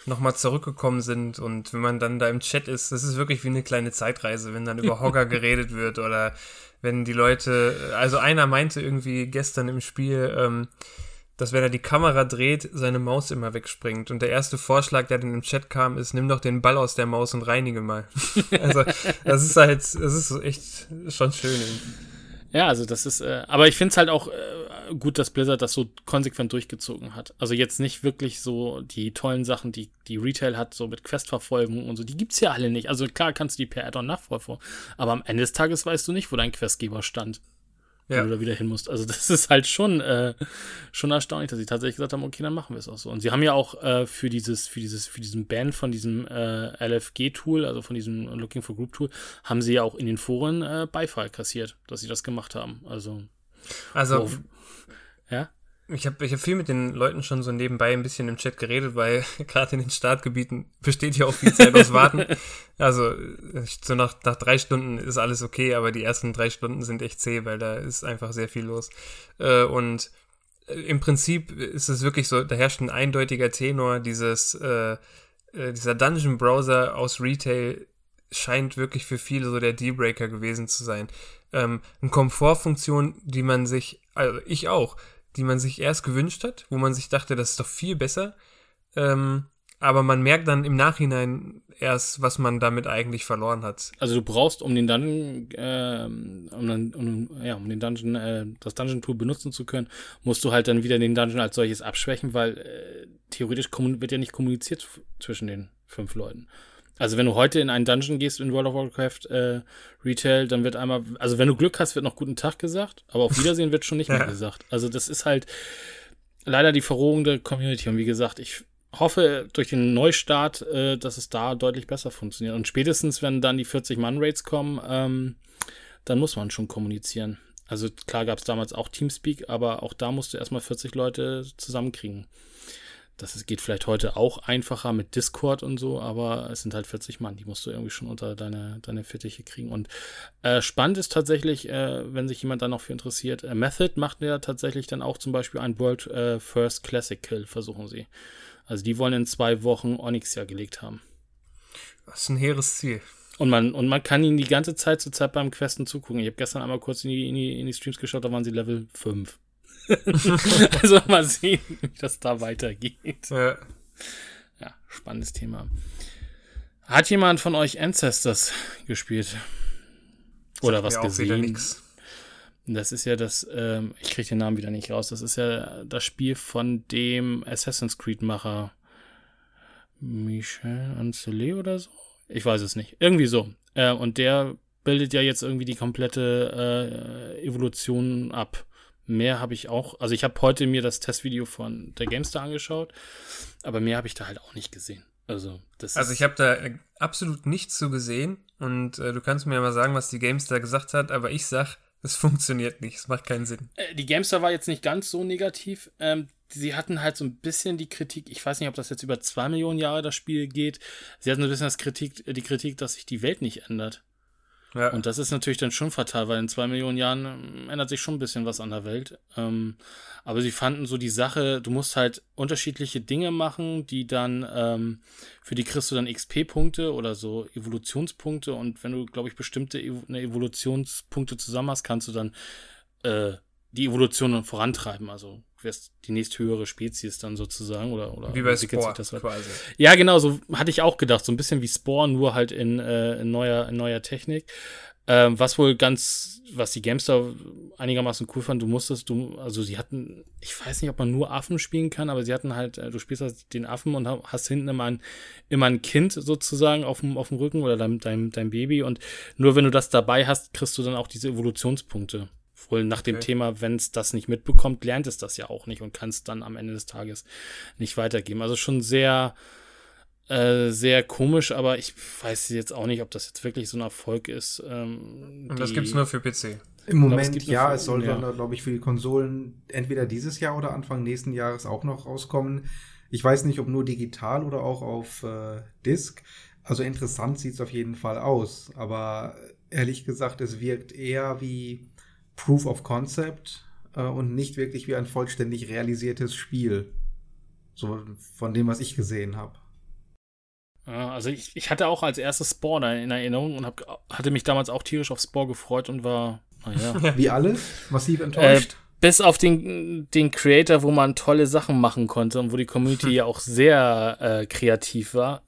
S2: nochmal zurückgekommen sind und wenn man dann da im Chat ist, das ist wirklich wie eine kleine Zeitreise, wenn dann über Hogger geredet wird oder wenn die Leute, also einer meinte irgendwie gestern im Spiel, ähm, dass wenn er die Kamera dreht, seine Maus immer wegspringt. Und der erste Vorschlag, der dann im Chat kam, ist, nimm doch den Ball aus der Maus und reinige mal. also, das ist halt, das ist echt schon schön.
S1: Ja, also das ist, äh, aber ich finde es halt auch äh, gut, dass Blizzard das so konsequent durchgezogen hat. Also jetzt nicht wirklich so die tollen Sachen, die die Retail hat, so mit Questverfolgung und so, die gibt's ja alle nicht. Also klar kannst du die per Add-on nachverfolgen, aber am Ende des Tages weißt du nicht, wo dein Questgeber stand ja. wo du da wieder hin musst. Also das ist halt schon, äh, schon erstaunlich, dass sie tatsächlich gesagt haben, okay, dann machen wir es auch so. Und sie haben ja auch äh, für dieses, für dieses, für diesen Ban von diesem äh, LFG-Tool, also von diesem Looking for Group Tool, haben sie ja auch in den Foren äh, Beifall kassiert, dass sie das gemacht haben. Also,
S2: also
S1: ja.
S2: Ich habe ich hab viel mit den Leuten schon so nebenbei ein bisschen im Chat geredet, weil gerade in den Startgebieten besteht ja auch viel Zeit aus Warten. Also so nach, nach drei Stunden ist alles okay, aber die ersten drei Stunden sind echt zäh, weil da ist einfach sehr viel los. Äh, und äh, im Prinzip ist es wirklich so, da herrscht ein eindeutiger Tenor, dieses, äh, äh, dieser Dungeon Browser aus Retail scheint wirklich für viele so der Dealbreaker gewesen zu sein. Ähm, eine Komfortfunktion, die man sich, also ich auch, die man sich erst gewünscht hat, wo man sich dachte, das ist doch viel besser. Ähm, aber man merkt dann im Nachhinein erst, was man damit eigentlich verloren hat.
S1: Also du brauchst, um den Dungeon, äh, um, um, ja, um den Dungeon, äh, das Dungeon Tool benutzen zu können, musst du halt dann wieder den Dungeon als solches abschwächen, weil äh, theoretisch wird ja nicht kommuniziert zwischen den fünf Leuten. Also wenn du heute in einen Dungeon gehst in World of Warcraft äh, Retail, dann wird einmal, also wenn du Glück hast, wird noch guten Tag gesagt, aber auf Wiedersehen wird schon nicht mehr gesagt. Also das ist halt leider die Verrohung der Community. Und wie gesagt, ich hoffe durch den Neustart, äh, dass es da deutlich besser funktioniert. Und spätestens, wenn dann die 40-Mann-Rates kommen, ähm, dann muss man schon kommunizieren. Also klar gab es damals auch Teamspeak, aber auch da musst du erstmal 40 Leute zusammenkriegen. Das geht vielleicht heute auch einfacher mit Discord und so, aber es sind halt 40 Mann, die musst du irgendwie schon unter deine, deine Fittiche kriegen. Und äh, spannend ist tatsächlich, äh, wenn sich jemand da noch für interessiert, äh, Method macht ja tatsächlich dann auch zum Beispiel ein World äh, First Classic Kill, versuchen sie. Also die wollen in zwei Wochen Onyx ja gelegt haben.
S2: Das ist ein hehres Ziel.
S1: Und man, und man kann ihnen die ganze Zeit zur Zeit beim Questen zugucken. Ich habe gestern einmal kurz in die, in, die, in die Streams geschaut, da waren sie Level 5. also mal sehen, wie das da weitergeht. Ja. ja, spannendes Thema. Hat jemand von euch Ancestors gespielt? Oder was gesehen? Das ist ja das, ähm, ich kriege den Namen wieder nicht raus. Das ist ja das Spiel von dem Assassin's Creed-Macher Michel Ancelet oder so. Ich weiß es nicht. Irgendwie so. Äh, und der bildet ja jetzt irgendwie die komplette äh, Evolution ab. Mehr habe ich auch, also ich habe heute mir das Testvideo von der Gamestar angeschaut, aber mehr habe ich da halt auch nicht gesehen. Also, das
S2: also ich habe da äh, absolut nichts zu gesehen und äh, du kannst mir ja mal sagen, was die Gamestar gesagt hat, aber ich sag, es funktioniert nicht, es macht keinen Sinn.
S1: Äh, die Gamestar war jetzt nicht ganz so negativ. Ähm, sie hatten halt so ein bisschen die Kritik, ich weiß nicht, ob das jetzt über zwei Millionen Jahre das Spiel geht. Sie hatten so ein bisschen das Kritik, die Kritik, dass sich die Welt nicht ändert. Ja. Und das ist natürlich dann schon fatal, weil in zwei Millionen Jahren ähm, ändert sich schon ein bisschen was an der Welt. Ähm, aber sie fanden so die Sache, du musst halt unterschiedliche Dinge machen, die dann, ähm, für die kriegst du dann XP-Punkte oder so Evolutionspunkte. Und wenn du, glaube ich, bestimmte Ev Evolutionspunkte zusammen hast, kannst du dann äh, die Evolution vorantreiben. Also wärst die nächsthöhere Spezies dann sozusagen oder oder
S2: wie bei Spore
S1: das halt. quasi. Ja, genau, so hatte ich auch gedacht, so ein bisschen wie Spore, nur halt in, äh, in neuer in neuer Technik. Ähm, was wohl ganz, was die Gamester einigermaßen cool fand, du musstest, du, also sie hatten, ich weiß nicht, ob man nur Affen spielen kann, aber sie hatten halt, äh, du spielst halt den Affen und hast hinten immer ein, immer ein Kind sozusagen auf dem, auf dem Rücken oder dein, dein, dein Baby und nur wenn du das dabei hast, kriegst du dann auch diese Evolutionspunkte. Wohl nach dem okay. Thema, wenn es das nicht mitbekommt, lernt es das ja auch nicht und kann es dann am Ende des Tages nicht weitergeben. Also schon sehr, äh, sehr komisch, aber ich weiß jetzt auch nicht, ob das jetzt wirklich so ein Erfolg ist. Ähm,
S2: und das gibt es nur für PC.
S3: Im Moment glaub, es ja, es soll ja. dann, glaube ich, für die Konsolen entweder dieses Jahr oder Anfang nächsten Jahres auch noch rauskommen. Ich weiß nicht, ob nur digital oder auch auf äh, Disk. Also interessant sieht es auf jeden Fall aus, aber ehrlich gesagt, es wirkt eher wie Proof of Concept äh, und nicht wirklich wie ein vollständig realisiertes Spiel. So von dem, was ich gesehen habe.
S1: also ich, ich hatte auch als erstes Spore in Erinnerung und hab, hatte mich damals auch tierisch auf Spore gefreut und war, naja.
S3: Wie alle? Massiv enttäuscht? Äh,
S1: bis auf den, den Creator, wo man tolle Sachen machen konnte und wo die Community ja auch sehr äh, kreativ war.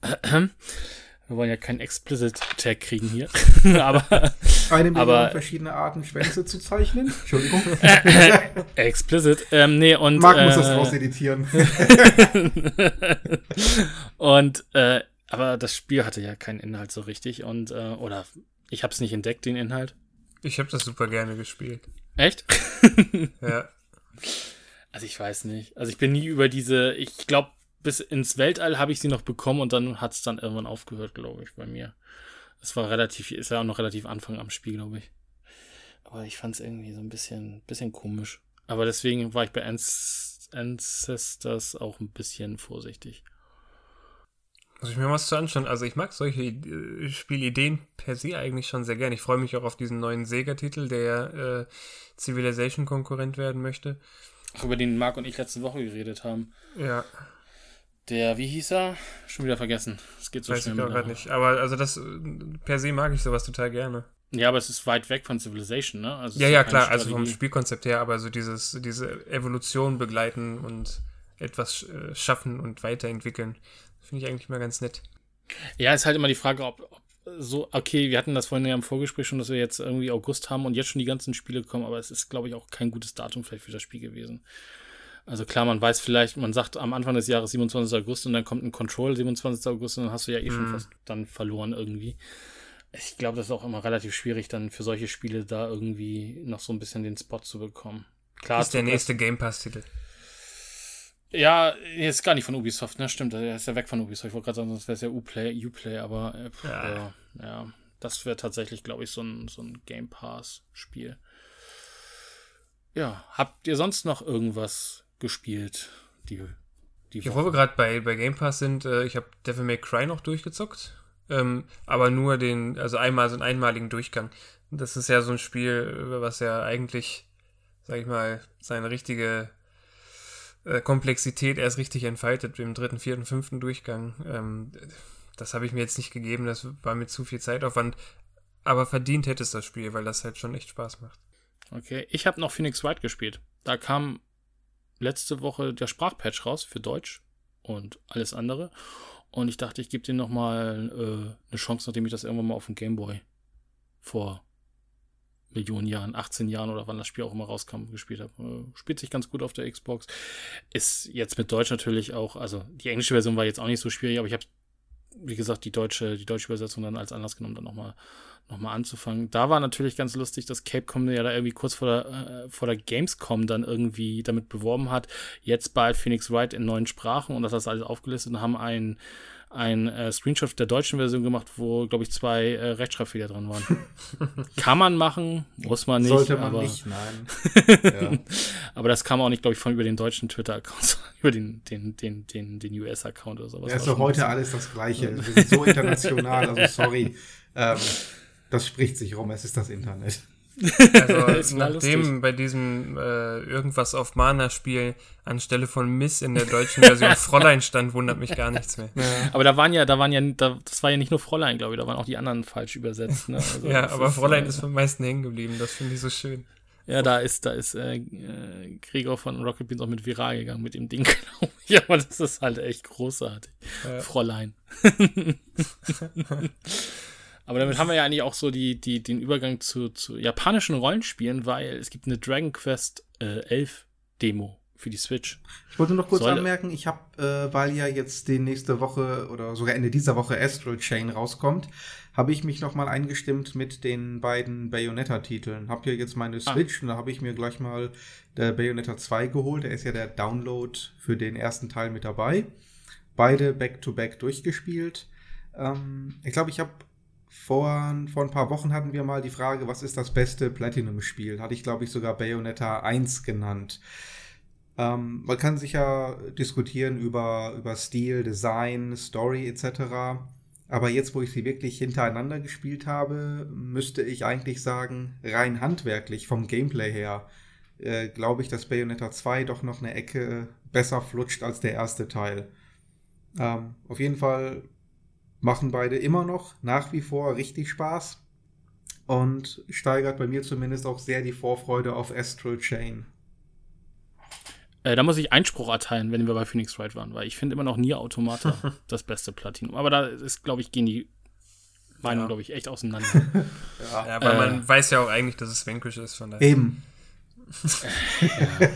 S1: Wir wollen ja keinen Explicit-Tag kriegen hier. aber.
S3: Eine Million aber, verschiedene Arten Schwänze zu zeichnen. Entschuldigung.
S1: Explicit. Ähm, nee, und.
S3: Marc äh, muss das rauseditieren.
S1: und, äh, aber das Spiel hatte ja keinen Inhalt so richtig und, äh, oder ich habe es nicht entdeckt, den Inhalt.
S2: Ich habe das super gerne gespielt.
S1: Echt?
S2: ja.
S1: Also ich weiß nicht. Also ich bin nie über diese, ich glaube, bis ins Weltall habe ich sie noch bekommen und dann hat es dann irgendwann aufgehört, glaube ich, bei mir. Es war relativ, ist ja auch noch relativ Anfang am Spiel, glaube ich. Aber ich fand es irgendwie so ein bisschen, bisschen komisch. Aber deswegen war ich bei Ancestors auch ein bisschen vorsichtig.
S2: Muss ich mir was zu anschauen. Also ich mag solche äh, Spielideen per se eigentlich schon sehr gern. Ich freue mich auch auf diesen neuen Sega-Titel, der äh, Civilization-Konkurrent werden möchte.
S1: Ach, über den Marc und ich letzte Woche geredet haben.
S2: Ja.
S1: Der, wie hieß er? Schon wieder vergessen. Es geht so
S2: Weiß
S1: schnell.
S2: ich gerade nicht. Aber also das per se mag ich sowas total gerne.
S1: Ja, aber es ist weit weg von Civilization, ne?
S2: Also ja, ja, klar, also vom Spielkonzept her, aber so dieses, diese Evolution begleiten und etwas äh, schaffen und weiterentwickeln, finde ich eigentlich mal ganz nett.
S1: Ja, ist halt immer die Frage, ob, ob, so, okay, wir hatten das vorhin ja im Vorgespräch schon, dass wir jetzt irgendwie August haben und jetzt schon die ganzen Spiele kommen, aber es ist, glaube ich, auch kein gutes Datum vielleicht für das Spiel gewesen. Also klar, man weiß vielleicht, man sagt am Anfang des Jahres 27. August und dann kommt ein Control 27. August und dann hast du ja eh mm. schon mhm. fast dann verloren irgendwie ich glaube, das ist auch immer relativ schwierig, dann für solche Spiele da irgendwie noch so ein bisschen den Spot zu bekommen.
S2: Klar, ist der nächste Game Pass-Titel.
S1: Ja, ist gar nicht von Ubisoft, ne? Stimmt, der ist ja weg von Ubisoft. Ich wollte gerade sagen, sonst wäre es ja Uplay, Uplay, aber äh, pff, ja. ja. ja, das wäre tatsächlich, glaube ich, so ein, so ein Game Pass-Spiel. Ja, habt ihr sonst noch irgendwas gespielt? Die,
S2: die ja, wo wir gerade bei, bei Game Pass sind, äh, ich habe Devil May Cry noch durchgezockt. Ähm, aber nur den, also einmal so einen einmaligen Durchgang. Das ist ja so ein Spiel, was ja eigentlich, sag ich mal, seine richtige äh, Komplexität erst richtig entfaltet im dritten, vierten, fünften Durchgang. Ähm, das habe ich mir jetzt nicht gegeben, das war mir zu viel Zeitaufwand. Aber verdient hätte es das Spiel, weil das halt schon echt Spaß macht.
S1: Okay, ich habe noch Phoenix Wright gespielt. Da kam letzte Woche der Sprachpatch raus für Deutsch und alles andere. Und ich dachte, ich gebe dem nochmal äh, eine Chance, nachdem ich das irgendwann mal auf dem Gameboy vor Millionen Jahren, 18 Jahren oder wann das Spiel auch immer rauskam, gespielt habe. Äh, spielt sich ganz gut auf der Xbox. Ist jetzt mit Deutsch natürlich auch, also die englische Version war jetzt auch nicht so schwierig, aber ich habe, wie gesagt, die deutsche, die deutsche Übersetzung dann als Anlass genommen, dann nochmal nochmal anzufangen. Da war natürlich ganz lustig, dass Capcom ja da irgendwie kurz vor der, äh, vor der Gamescom dann irgendwie damit beworben hat, jetzt bald Phoenix Wright in neuen Sprachen und das ist alles aufgelistet und haben ein, ein äh, Screenshot der deutschen Version gemacht, wo, glaube ich, zwei äh, Rechtschreibfehler dran waren. Kann man machen, muss man nicht.
S3: Sollte man
S1: aber,
S3: nicht, nein.
S1: ja. Aber das kam auch nicht, glaube ich, von über den deutschen Twitter-Account, sondern über den, den, den, den, den US-Account oder sowas.
S3: Ja, ist doch heute alles das Gleiche. Wir sind so international, also sorry. Ähm, das spricht sich rum, es ist das Internet.
S2: Also nachdem bei diesem äh, irgendwas auf Mana-Spiel anstelle von Miss in der deutschen Version Fräulein stand, wundert mich gar nichts mehr. Ja.
S1: Aber da waren ja, da waren ja, da, das war ja nicht nur Fräulein, glaube ich, da waren auch die anderen falsch übersetzt. Ne?
S2: Also ja, aber ist, Fräulein äh, ist am meisten hängen geblieben, das finde ich so schön.
S1: Ja, da ist, da ist äh, äh, Gregor von Rocket Beans auch mit viral gegangen mit dem Ding, glaube ich. Aber das ist halt echt großartig. Ja. Fräulein. Aber damit haben wir ja eigentlich auch so die, die, den Übergang zu, zu japanischen Rollenspielen, weil es gibt eine Dragon Quest äh, 11 Demo für die Switch.
S3: Ich wollte noch kurz Soll anmerken, ich habe, äh, weil ja jetzt die nächste Woche oder sogar Ende dieser Woche Astral Chain rauskommt, habe ich mich noch mal eingestimmt mit den beiden Bayonetta-Titeln. Habt ihr jetzt meine ah. Switch ah. und da habe ich mir gleich mal der Bayonetta 2 geholt. Der ist ja der Download für den ersten Teil mit dabei. Beide back-to-back -back durchgespielt. Ähm, ich glaube, ich habe vor, vor ein paar Wochen hatten wir mal die Frage, was ist das beste Platinum-Spiel? Hatte ich, glaube ich, sogar Bayonetta 1 genannt. Ähm, man kann sich ja diskutieren über, über Stil, Design, Story etc. Aber jetzt, wo ich sie wirklich hintereinander gespielt habe, müsste ich eigentlich sagen, rein handwerklich, vom Gameplay her, äh, glaube ich, dass Bayonetta 2 doch noch eine Ecke besser flutscht als der erste Teil. Ähm, auf jeden Fall machen beide immer noch nach wie vor richtig Spaß und steigert bei mir zumindest auch sehr die Vorfreude auf Astral Chain.
S1: Äh, da muss ich Einspruch erteilen, wenn wir bei Phoenix Wright waren, weil ich finde immer noch Nier Automata das beste Platinum. Aber da ist, glaube ich, gehen die Meinungen, ja. glaube ich, echt auseinander.
S2: ja. ja, weil äh, man weiß ja auch eigentlich, dass es Vanquish ist von
S3: daher. Eben.
S1: ja.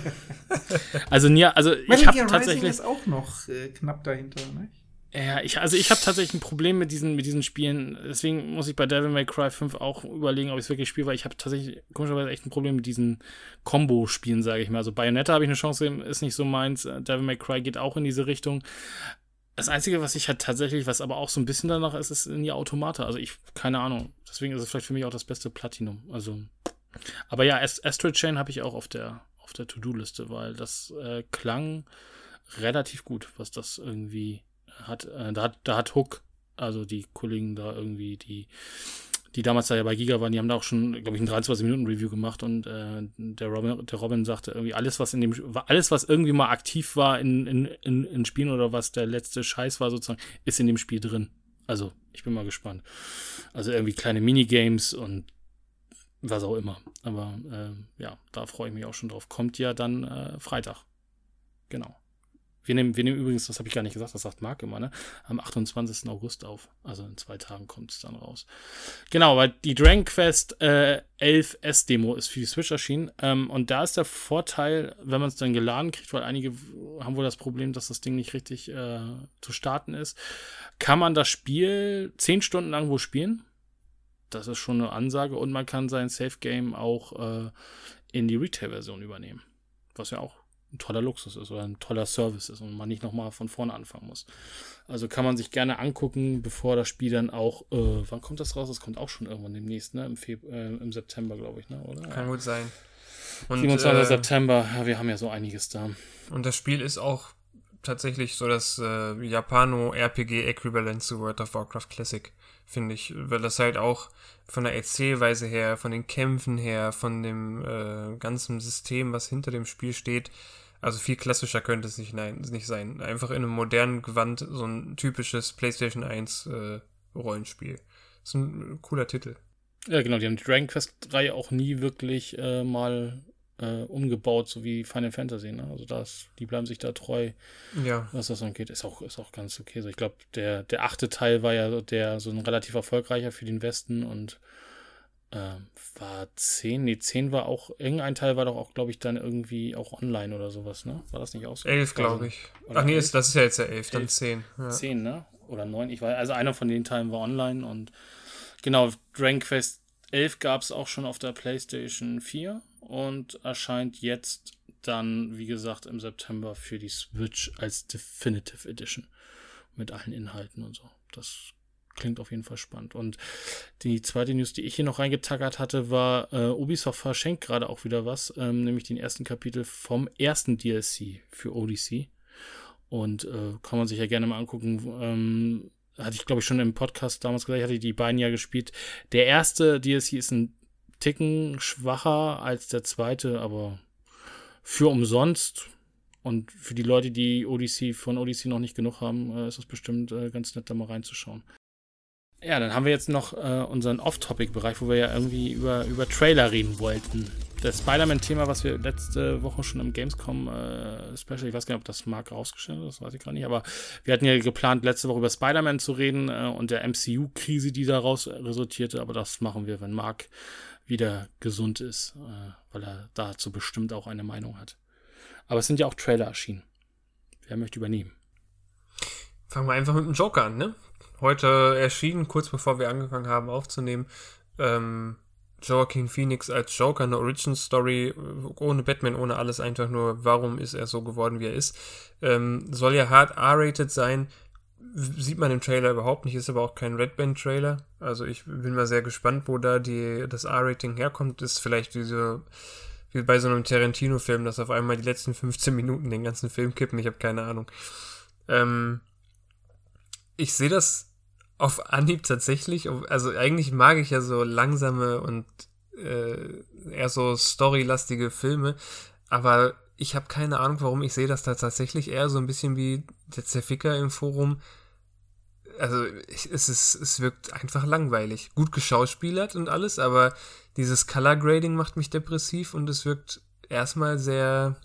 S1: Also Nier, also ich habe tatsächlich
S3: ist auch noch äh, knapp dahinter, ne?
S1: Ja, ich, also ich habe tatsächlich ein Problem mit diesen, mit diesen Spielen. Deswegen muss ich bei Devil May Cry 5 auch überlegen, ob ich es wirklich spiele, weil ich habe tatsächlich komischerweise echt ein Problem mit diesen Combo-Spielen, sage ich mal. Also Bayonetta habe ich eine Chance, ist nicht so meins. Devil May Cry geht auch in diese Richtung. Das Einzige, was ich halt tatsächlich, was aber auch so ein bisschen danach ist, ist in die Automate. Also ich, keine Ahnung. Deswegen ist es vielleicht für mich auch das beste Platinum. Also, aber ja, Astral Chain habe ich auch auf der, auf der To-Do-Liste, weil das äh, klang relativ gut, was das irgendwie hat. Äh, da hat. Da hat Hook, also die Kollegen da irgendwie, die die damals da ja bei Giga waren, die haben da auch schon, glaube ich, ein 23-Minuten-Review gemacht und äh, der, Robin, der Robin sagte irgendwie, alles, was in dem, alles, was irgendwie mal aktiv war in, in, in, in Spielen oder was der letzte Scheiß war, sozusagen, ist in dem Spiel drin. Also, ich bin mal gespannt. Also irgendwie kleine Minigames und was auch immer. Aber äh, ja, da freue ich mich auch schon drauf. Kommt ja dann äh, Freitag. Genau. Wir nehmen, wir nehmen übrigens, das habe ich gar nicht gesagt, das sagt Marc immer, ne? Am 28. August auf. Also in zwei Tagen kommt es dann raus. Genau, aber die Dragon Quest äh, 11 S-Demo ist für die Switch erschienen. Ähm, und da ist der Vorteil, wenn man es dann geladen kriegt, weil einige haben wohl das Problem, dass das Ding nicht richtig äh, zu starten ist, kann man das Spiel zehn Stunden lang wo spielen. Das ist schon eine Ansage. Und man kann sein Safe Game auch äh, in die Retail-Version übernehmen. Was ja auch ein toller Luxus ist oder ein toller Service ist und man nicht nochmal von vorne anfangen muss. Also kann man sich gerne angucken, bevor das Spiel dann auch, äh, wann kommt das raus? Das kommt auch schon irgendwann demnächst, ne? Im, Feb äh, im September, glaube ich, ne? oder?
S2: Kann gut sein.
S1: Und, 27. Äh, September, ja, wir haben ja so einiges da.
S2: Und das Spiel ist auch tatsächlich so das äh, Japano-RPG-Äquivalent zu World of Warcraft Classic, finde ich. Weil das halt auch von der Erzählweise her, von den Kämpfen her, von dem äh, ganzen System, was hinter dem Spiel steht, also viel klassischer könnte es nicht, nein, nicht sein. Einfach in einem modernen Gewand so ein typisches PlayStation 1 äh, Rollenspiel. Das ist ein cooler Titel.
S1: Ja, genau, die haben die Dragon Quest 3 auch nie wirklich äh, mal äh, umgebaut, so wie Final Fantasy. Ne? Also das, die bleiben sich da treu,
S2: ja.
S1: was das angeht. Ist auch, ist auch ganz okay. So, ich glaube, der, der achte Teil war ja der so ein relativ erfolgreicher für den Westen und war 10, nee, 10 war auch, irgendein Teil war doch auch, glaube ich, dann irgendwie auch online oder sowas, ne? War das nicht auch so?
S2: 11, glaube ich. Ach nee, 11? das ist ja jetzt der 11, dann 10.
S1: Ja. 10, ne? Oder 9, ich weiß, also einer von den Teilen war online und genau, Dragon Quest 11 gab es auch schon auf der PlayStation 4 und erscheint jetzt dann, wie gesagt, im September für die Switch als Definitive Edition mit allen Inhalten und so. Das klingt auf jeden Fall spannend. Und die zweite News, die ich hier noch reingetackert hatte, war, äh, Ubisoft verschenkt gerade auch wieder was, ähm, nämlich den ersten Kapitel vom ersten DLC für Odyssey. Und äh, kann man sich ja gerne mal angucken. Ähm, hatte ich, glaube ich, schon im Podcast damals gesagt, ich hatte die beiden ja gespielt. Der erste DLC ist ein Ticken schwacher als der zweite, aber für umsonst. Und für die Leute, die Odyssey von Odyssey noch nicht genug haben, äh, ist es bestimmt äh, ganz nett, da mal reinzuschauen. Ja, dann haben wir jetzt noch äh, unseren Off-Topic-Bereich, wo wir ja irgendwie über, über Trailer reden wollten. Das Spider-Man-Thema, was wir letzte Woche schon im Gamescom-Special, äh, ich weiß gar nicht, ob das Mark rausgestellt hat, das weiß ich gar nicht, aber wir hatten ja geplant, letzte Woche über Spider-Man zu reden äh, und der MCU-Krise, die daraus resultierte, aber das machen wir, wenn Mark wieder gesund ist, äh, weil er dazu bestimmt auch eine Meinung hat. Aber es sind ja auch Trailer erschienen. Wer möchte übernehmen?
S2: Fangen wir einfach mit dem Joker an, ne? Heute erschienen, kurz bevor wir angefangen haben aufzunehmen. Ähm, Joaquin Phoenix als Joker, eine Origin Story, ohne Batman, ohne alles, einfach nur, warum ist er so geworden, wie er ist. Ähm, soll ja hart R-rated sein, sieht man im Trailer überhaupt nicht, ist aber auch kein Red Band Trailer. Also ich bin mal sehr gespannt, wo da die, das R-Rating herkommt. Ist vielleicht diese, wie bei so einem Tarantino-Film, dass auf einmal die letzten 15 Minuten den ganzen Film kippen, ich habe keine Ahnung. Ähm, ich sehe das auf Anhieb tatsächlich, also eigentlich mag ich ja so langsame und äh, eher so storylastige Filme, aber ich habe keine Ahnung, warum ich sehe das da tatsächlich eher so ein bisschen wie der Zerficker im Forum. Also es ist, es wirkt einfach langweilig. Gut geschauspielert und alles, aber dieses Color Grading macht mich depressiv und es wirkt erstmal sehr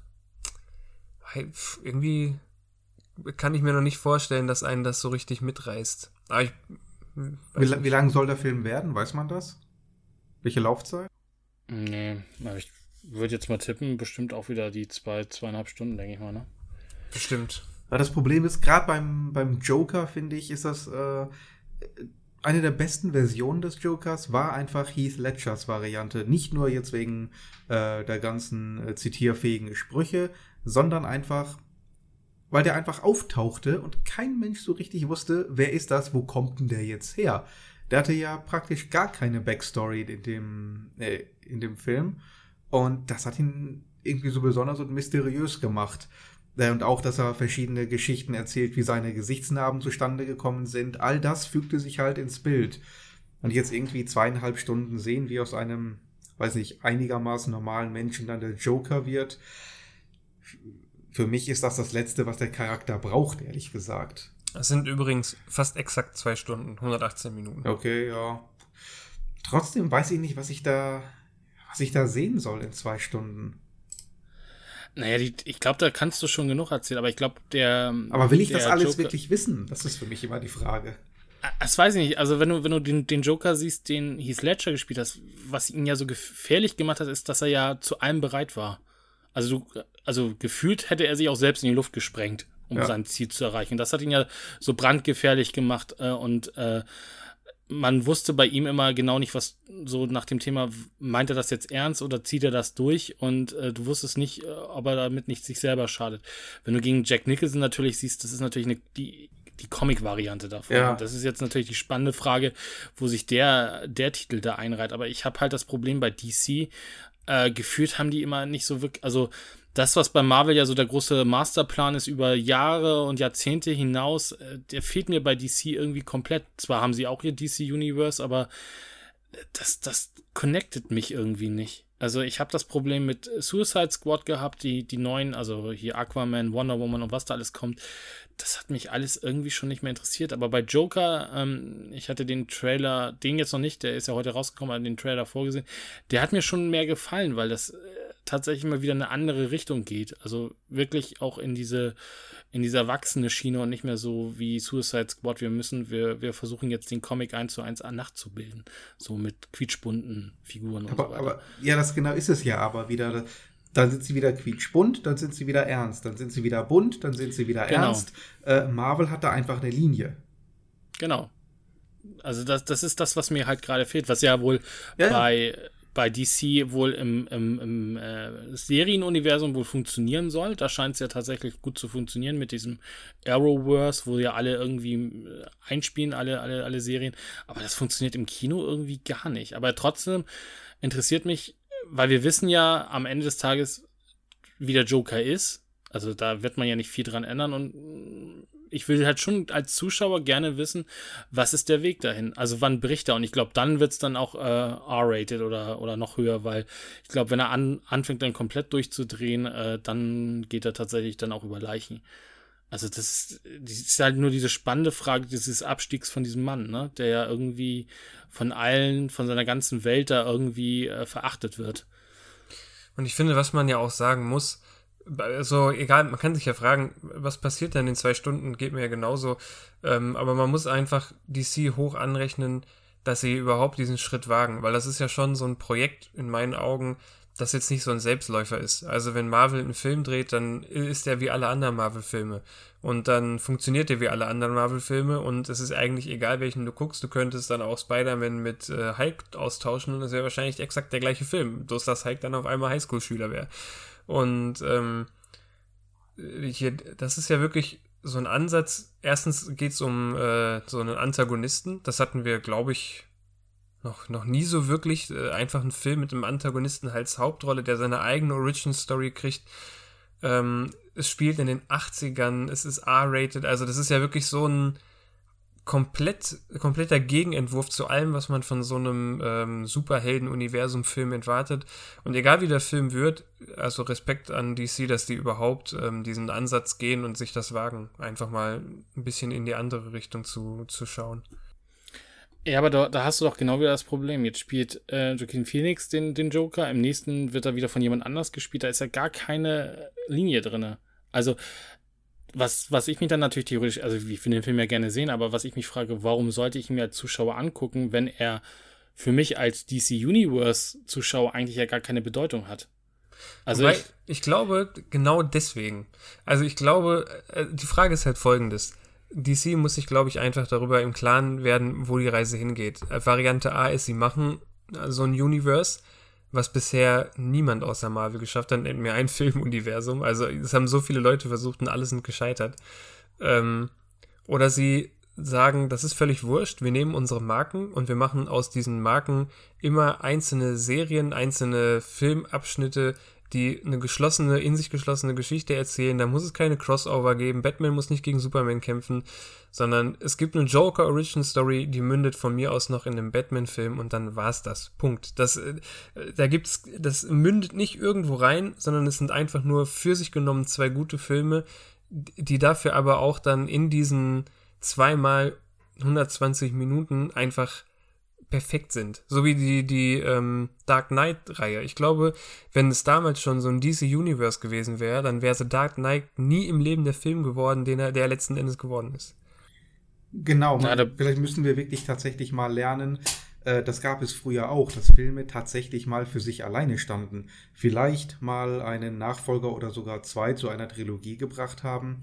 S2: irgendwie kann ich mir noch nicht vorstellen, dass einen das so richtig mitreißt. Aber ich,
S3: wie, wie lang soll der Film werden? Weiß man das? Welche Laufzeit?
S1: Nee, ich würde jetzt mal tippen, bestimmt auch wieder die zwei, zweieinhalb Stunden, denke ich mal, ne?
S2: Bestimmt.
S3: Ja, das Problem ist, gerade beim, beim Joker, finde ich, ist das äh, eine der besten Versionen des Jokers war einfach Heath Ledgers Variante. Nicht nur jetzt wegen äh, der ganzen äh, zitierfähigen Sprüche, sondern einfach weil der einfach auftauchte und kein Mensch so richtig wusste, wer ist das, wo kommt denn der jetzt her? Der hatte ja praktisch gar keine Backstory in dem, äh, in dem Film. Und das hat ihn irgendwie so besonders und mysteriös gemacht. Äh, und auch, dass er verschiedene Geschichten erzählt, wie seine Gesichtsnarben zustande gekommen sind. All das fügte sich halt ins Bild. Und jetzt irgendwie zweieinhalb Stunden sehen, wie aus einem, weiß nicht, einigermaßen normalen Menschen dann der Joker wird. Für mich ist das das Letzte, was der Charakter braucht, ehrlich gesagt.
S2: Es sind übrigens fast exakt zwei Stunden, 118 Minuten.
S3: Okay, ja. Trotzdem weiß ich nicht, was ich da, was ich da sehen soll in zwei Stunden.
S1: Naja, die, ich glaube, da kannst du schon genug erzählen, aber ich glaube, der.
S3: Aber will ich das alles Joker, wirklich wissen? Das ist für mich immer die Frage.
S1: Das weiß ich nicht. Also, wenn du, wenn du den, den Joker siehst, den Heath Ledger gespielt hast, was ihn ja so gefährlich gemacht hat, ist, dass er ja zu allem bereit war. Also, du, also gefühlt hätte er sich auch selbst in die Luft gesprengt, um ja. sein Ziel zu erreichen. Das hat ihn ja so brandgefährlich gemacht äh, und äh, man wusste bei ihm immer genau nicht, was so nach dem Thema, meint er das jetzt ernst oder zieht er das durch? Und äh, du wusstest nicht, äh, ob er damit nicht sich selber schadet. Wenn du gegen Jack Nicholson natürlich siehst, das ist natürlich eine, die, die Comic-Variante davon. Ja. Das ist jetzt natürlich die spannende Frage, wo sich der, der Titel da einreiht. Aber ich habe halt das Problem bei DC, äh, gefühlt haben die immer nicht so wirklich, also das, was bei Marvel ja so der große Masterplan ist über Jahre und Jahrzehnte hinaus, äh, der fehlt mir bei DC irgendwie komplett. Zwar haben sie auch ihr DC Universe, aber das, das connectet mich irgendwie nicht. Also ich habe das Problem mit Suicide Squad gehabt, die, die neuen, also hier Aquaman, Wonder Woman und was da alles kommt. Das hat mich alles irgendwie schon nicht mehr interessiert. Aber bei Joker, ähm, ich hatte den Trailer, den jetzt noch nicht, der ist ja heute rausgekommen, den Trailer vorgesehen, der hat mir schon mehr gefallen, weil das äh, tatsächlich mal wieder eine andere Richtung geht. Also wirklich auch in diese, in diese erwachsene Schiene und nicht mehr so wie Suicide Squad. Wir müssen, wir, wir versuchen jetzt den Comic eins zu eins nachzubilden. So mit quietschbunten Figuren
S3: und aber, so weiter. Aber, ja, das genau ist es ja aber wieder. Dann sind sie wieder quietschbunt, dann sind sie wieder ernst, dann sind sie wieder bunt, dann sind sie wieder genau. ernst. Äh, Marvel hat da einfach eine Linie.
S1: Genau. Also das, das ist das, was mir halt gerade fehlt, was ja wohl ja, bei ja bei DC wohl im, im, im äh, Serienuniversum wohl funktionieren soll. Da scheint es ja tatsächlich gut zu funktionieren mit diesem Arrowverse, wo ja alle irgendwie äh, einspielen, alle, alle, alle Serien. Aber das funktioniert im Kino irgendwie gar nicht. Aber trotzdem interessiert mich, weil wir wissen ja am Ende des Tages, wie der Joker ist. Also da wird man ja nicht viel dran ändern und ich will halt schon als Zuschauer gerne wissen, was ist der Weg dahin? Also wann bricht er? Und ich glaube, dann wird es dann auch äh, R-rated oder, oder noch höher, weil ich glaube, wenn er an, anfängt dann komplett durchzudrehen, äh, dann geht er tatsächlich dann auch über Leichen. Also das ist, das ist halt nur diese spannende Frage dieses Abstiegs von diesem Mann, ne? der ja irgendwie von allen, von seiner ganzen Welt da irgendwie äh, verachtet wird.
S2: Und ich finde, was man ja auch sagen muss, also egal, man kann sich ja fragen, was passiert denn in zwei Stunden, geht mir ja genauso. Ähm, aber man muss einfach DC hoch anrechnen, dass sie überhaupt diesen Schritt wagen, weil das ist ja schon so ein Projekt in meinen Augen, das jetzt nicht so ein Selbstläufer ist. Also wenn Marvel einen Film dreht, dann ist der wie alle anderen Marvel-Filme. Und dann funktioniert der wie alle anderen Marvel-Filme und es ist eigentlich egal, welchen du guckst. Du könntest dann auch Spider-Man mit äh, Hulk austauschen und es wäre wahrscheinlich exakt der gleiche Film. Bloß dass Hulk dann auf einmal Highschool-Schüler wäre. Und ähm, hier, das ist ja wirklich so ein Ansatz. Erstens geht es um äh, so einen Antagonisten. Das hatten wir, glaube ich, noch, noch nie so wirklich. Äh, einfach ein Film mit einem Antagonisten als Hauptrolle, der seine eigene Origin-Story kriegt. Ähm, es spielt in den 80ern, es ist R-rated, also das ist ja wirklich so ein komplett, kompletter Gegenentwurf zu allem, was man von so einem ähm, Superhelden-Universum-Film erwartet. Und egal wie der Film wird, also Respekt an DC, dass die überhaupt ähm, diesen Ansatz gehen und sich das wagen, einfach mal ein bisschen in die andere Richtung zu, zu schauen.
S1: Ja, aber da, da hast du doch genau wieder das Problem. Jetzt spielt äh, Joaquin Phoenix den, den Joker, im nächsten wird er wieder von jemand anders gespielt, da ist ja gar keine Linie drin. Also was, was ich mich dann natürlich theoretisch, also ich will den Film ja gerne sehen, aber was ich mich frage, warum sollte ich ihn mir als Zuschauer angucken, wenn er für mich als DC Universe Zuschauer eigentlich ja gar keine Bedeutung hat?
S2: Also Wobei, ich, ich, glaube genau deswegen. Also ich glaube, äh, die Frage ist halt folgendes. DC muss sich, glaube ich, einfach darüber im Klaren werden, wo die Reise hingeht. Äh, Variante A ist, sie machen so ein Universe, was bisher niemand außer Marvel geschafft hat, nennt mir ein Filmuniversum. Also es haben so viele Leute versucht und alle sind gescheitert. Ähm, oder sie sagen, das ist völlig wurscht, wir nehmen unsere Marken und wir machen aus diesen Marken immer einzelne Serien, einzelne Filmabschnitte, die eine geschlossene, in sich geschlossene Geschichte erzählen. Da muss es keine Crossover geben. Batman muss nicht gegen Superman kämpfen, sondern es gibt eine Joker Origin Story, die mündet von mir aus noch in einem Batman-Film und dann war's das. Punkt. Das, äh, da gibt's, das mündet nicht irgendwo rein, sondern es sind einfach nur für sich genommen zwei gute Filme, die dafür aber auch dann in diesen zweimal 120 Minuten einfach perfekt sind. So wie die, die ähm, Dark Knight-Reihe. Ich glaube, wenn es damals schon so ein DC Universe gewesen wäre, dann wäre The Dark Knight nie im Leben der Film geworden, den er, der letzten Endes geworden ist.
S3: Genau, man, ja, vielleicht müssen wir wirklich tatsächlich mal lernen, äh, das gab es früher auch, dass Filme tatsächlich mal für sich alleine standen. Vielleicht mal einen Nachfolger oder sogar zwei zu einer Trilogie gebracht haben.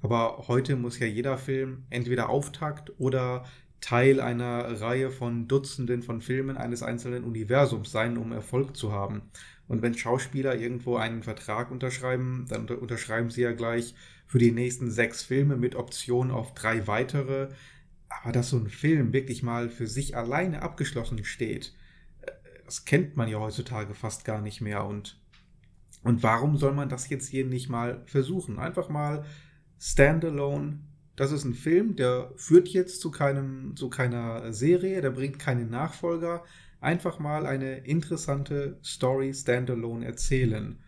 S3: Aber heute muss ja jeder Film entweder Auftakt oder Teil einer Reihe von Dutzenden von Filmen eines einzelnen Universums sein, um Erfolg zu haben. Und wenn Schauspieler irgendwo einen Vertrag unterschreiben, dann unterschreiben sie ja gleich für die nächsten sechs Filme mit Option auf drei weitere. Aber dass so ein Film wirklich mal für sich alleine abgeschlossen steht, äh, das kennt man ja heutzutage fast gar nicht mehr. Und, und warum soll man das jetzt hier nicht mal versuchen? Einfach mal standalone das ist ein Film, der führt jetzt zu keinem, zu keiner Serie, der bringt keinen Nachfolger. Einfach mal eine interessante Story standalone erzählen.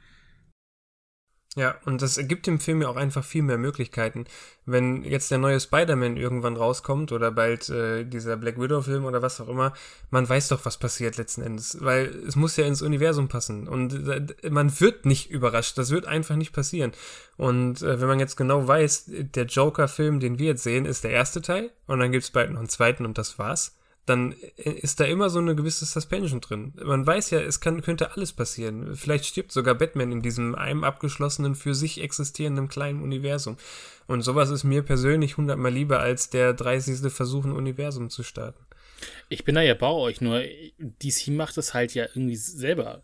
S2: Ja, und das ergibt dem Film ja auch einfach viel mehr Möglichkeiten. Wenn jetzt der neue Spider-Man irgendwann rauskommt oder bald äh, dieser Black Widow-Film oder was auch immer, man weiß doch, was passiert letzten Endes, weil es muss ja ins Universum passen und äh, man wird nicht überrascht, das wird einfach nicht passieren. Und äh, wenn man jetzt genau weiß, der Joker-Film, den wir jetzt sehen, ist der erste Teil und dann gibt es bald noch einen zweiten und das war's dann ist da immer so eine gewisse Suspension drin. Man weiß ja, es kann, könnte alles passieren. Vielleicht stirbt sogar Batman in diesem einem abgeschlossenen, für sich existierenden kleinen Universum. Und sowas ist mir persönlich hundertmal lieber, als der 30. Versuch, ein Universum zu starten.
S1: Ich bin da ja bei euch, nur DC macht es halt ja irgendwie selber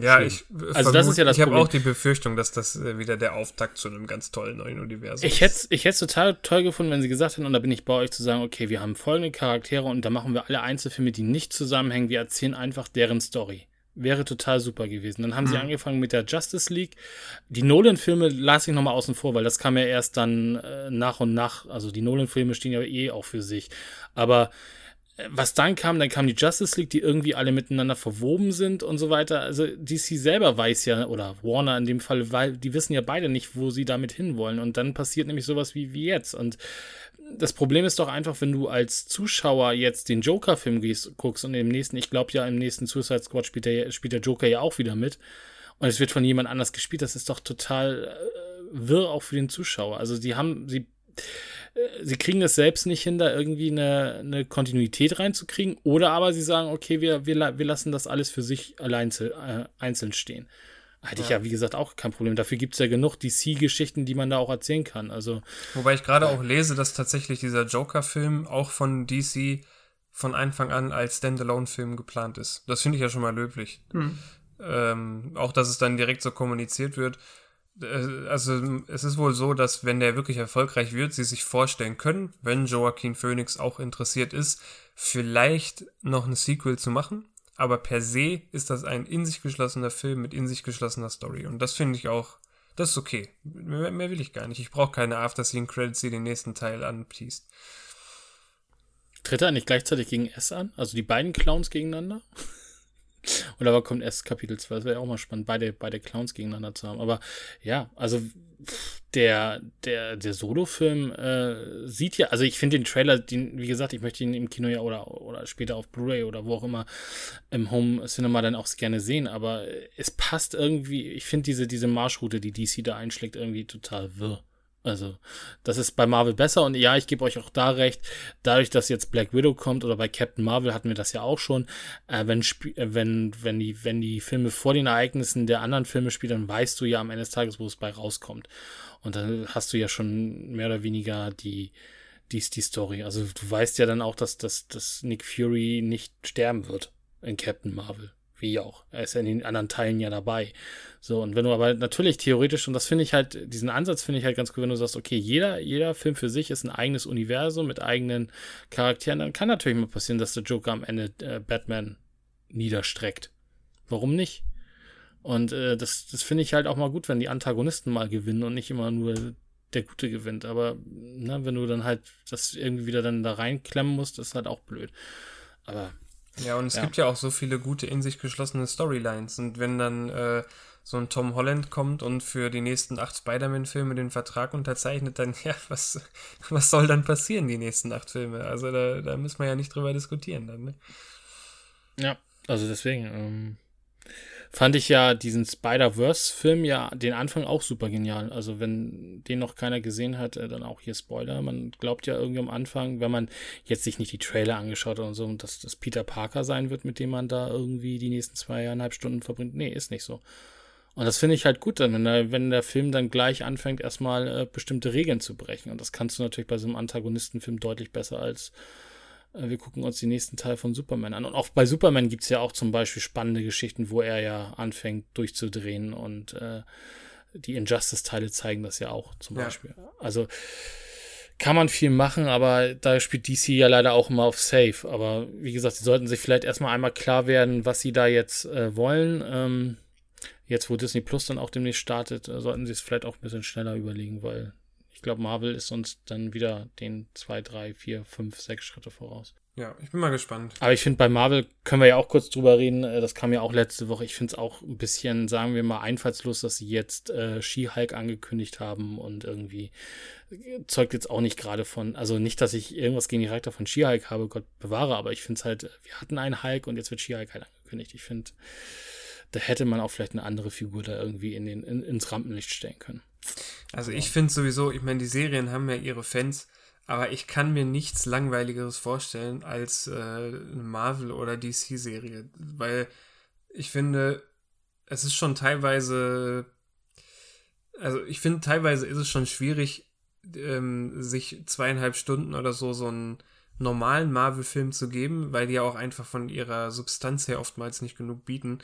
S2: ja, Schlimm. ich, also vermute, das ist ja das ich habe auch die Befürchtung, dass das äh, wieder der Auftakt zu einem ganz tollen neuen Universum
S1: ich hätte, Ich hätte es total toll gefunden, wenn sie gesagt hätten, und da bin ich bei euch zu sagen, okay, wir haben folgende Charaktere und da machen wir alle Einzelfilme, die nicht zusammenhängen, wir erzählen einfach deren Story. Wäre total super gewesen. Dann haben mhm. sie angefangen mit der Justice League. Die Nolan-Filme lasse ich nochmal außen vor, weil das kam ja erst dann äh, nach und nach. Also die Nolan-Filme stehen ja eh auch für sich. Aber was dann kam, dann kam die Justice League, die irgendwie alle miteinander verwoben sind und so weiter. Also DC selber weiß ja, oder Warner in dem Fall, weil die wissen ja beide nicht, wo sie damit hinwollen. Und dann passiert nämlich sowas wie, wie jetzt. Und das Problem ist doch einfach, wenn du als Zuschauer jetzt den Joker-Film guckst und im nächsten, ich glaube ja, im nächsten Suicide Squad spielt der, spielt der Joker ja auch wieder mit. Und es wird von jemand anders gespielt. Das ist doch total äh, wirr auch für den Zuschauer. Also sie haben, sie sie kriegen es selbst nicht hin, da irgendwie eine, eine Kontinuität reinzukriegen. Oder aber sie sagen, okay, wir, wir, wir lassen das alles für sich allein äh, einzeln stehen. Hatte ja. ich ja, wie gesagt, auch kein Problem. Dafür gibt es ja genug DC-Geschichten, die man da auch erzählen kann. Also,
S2: Wobei ich gerade auch lese, dass tatsächlich dieser Joker-Film auch von DC von Anfang an als Standalone-Film geplant ist. Das finde ich ja schon mal löblich. Hm. Ähm, auch, dass es dann direkt so kommuniziert wird. Äh, also es ist wohl so, dass wenn der wirklich erfolgreich wird, sie sich vorstellen können, wenn Joaquin Phoenix auch interessiert ist, vielleicht noch ein Sequel zu machen. Aber per se ist das ein in sich geschlossener Film mit in sich geschlossener Story. Und das finde ich auch, das ist okay. Mehr, mehr will ich gar nicht. Ich brauche keine After-Scene-Credits, die den nächsten Teil anpiest.
S1: Tritt er nicht gleichzeitig gegen S an? Also die beiden Clowns gegeneinander? Und aber kommt erst Kapitel 2. Das wäre ja auch mal spannend, beide, beide Clowns gegeneinander zu haben. Aber ja, also der, der, der Solo-Film äh, sieht ja, also ich finde den Trailer, den, wie gesagt, ich möchte ihn im Kino ja oder, oder später auf Blu-ray oder wo auch immer im Home Cinema dann auch gerne sehen, aber es passt irgendwie, ich finde diese, diese Marschroute, die DC da einschlägt, irgendwie total wirr. Also, das ist bei Marvel besser und ja, ich gebe euch auch da recht, dadurch, dass jetzt Black Widow kommt oder bei Captain Marvel hatten wir das ja auch schon, äh, wenn, äh, wenn, wenn, die, wenn die Filme vor den Ereignissen der anderen Filme spielen, dann weißt du ja am Ende des Tages, wo es bei rauskommt. Und dann hast du ja schon mehr oder weniger die, die, die Story. Also, du weißt ja dann auch, dass, dass, dass Nick Fury nicht sterben wird in Captain Marvel wie auch. Er ist ja in den anderen Teilen ja dabei. So, und wenn du aber natürlich theoretisch, und das finde ich halt, diesen Ansatz finde ich halt ganz cool, wenn du sagst, okay, jeder, jeder Film für sich ist ein eigenes Universum mit eigenen Charakteren, dann kann natürlich mal passieren, dass der Joker am Ende äh, Batman niederstreckt. Warum nicht? Und äh, das, das finde ich halt auch mal gut, wenn die Antagonisten mal gewinnen und nicht immer nur der Gute gewinnt. Aber ne, wenn du dann halt das irgendwie wieder dann da reinklemmen musst, ist halt auch blöd. Aber.
S2: Ja, und es ja. gibt ja auch so viele gute in sich geschlossene Storylines. Und wenn dann äh, so ein Tom Holland kommt und für die nächsten acht Spider-Man-Filme den Vertrag unterzeichnet, dann, ja, was, was soll dann passieren, die nächsten acht Filme? Also da, da müssen wir ja nicht drüber diskutieren dann, ne?
S1: Ja, also deswegen, ähm, fand ich ja diesen Spider-Verse-Film ja den Anfang auch super genial. Also wenn den noch keiner gesehen hat, äh, dann auch hier Spoiler. Man glaubt ja irgendwie am Anfang, wenn man jetzt sich nicht die Trailer angeschaut hat und so, dass das Peter Parker sein wird, mit dem man da irgendwie die nächsten zweieinhalb Stunden verbringt. Nee, ist nicht so. Und das finde ich halt gut wenn der, wenn der Film dann gleich anfängt, erstmal äh, bestimmte Regeln zu brechen. Und das kannst du natürlich bei so einem Antagonistenfilm deutlich besser als wir gucken uns die nächsten Teil von Superman an. Und auch bei Superman gibt es ja auch zum Beispiel spannende Geschichten, wo er ja anfängt durchzudrehen und äh, die Injustice-Teile zeigen das ja auch zum ja. Beispiel. Also kann man viel machen, aber da spielt DC ja leider auch immer auf Safe. Aber wie gesagt, sie sollten sich vielleicht erstmal einmal klar werden, was sie da jetzt äh, wollen. Ähm, jetzt, wo Disney Plus dann auch demnächst startet, äh, sollten sie es vielleicht auch ein bisschen schneller überlegen, weil ich glaube, Marvel ist uns dann wieder den zwei, drei, vier, fünf, sechs Schritte voraus.
S2: Ja, ich bin mal gespannt.
S1: Aber ich finde, bei Marvel können wir ja auch kurz drüber reden. Äh, das kam ja auch letzte Woche. Ich finde es auch ein bisschen, sagen wir mal, einfallslos, dass sie jetzt äh, She-Hulk angekündigt haben und irgendwie äh, zeugt jetzt auch nicht gerade von, also nicht, dass ich irgendwas gegen die Charakter von She-Hulk habe, Gott bewahre, aber ich finde es halt, wir hatten einen Hulk und jetzt wird She-Hulk halt angekündigt. Ich finde, da hätte man auch vielleicht eine andere Figur da irgendwie in den, in, ins Rampenlicht stellen können.
S2: Also ich finde sowieso, ich meine, die Serien haben ja ihre Fans, aber ich kann mir nichts Langweiligeres vorstellen als äh, eine Marvel- oder DC-Serie, weil ich finde, es ist schon teilweise, also ich finde, teilweise ist es schon schwierig, ähm, sich zweieinhalb Stunden oder so so einen normalen Marvel-Film zu geben, weil die ja auch einfach von ihrer Substanz her oftmals nicht genug bieten.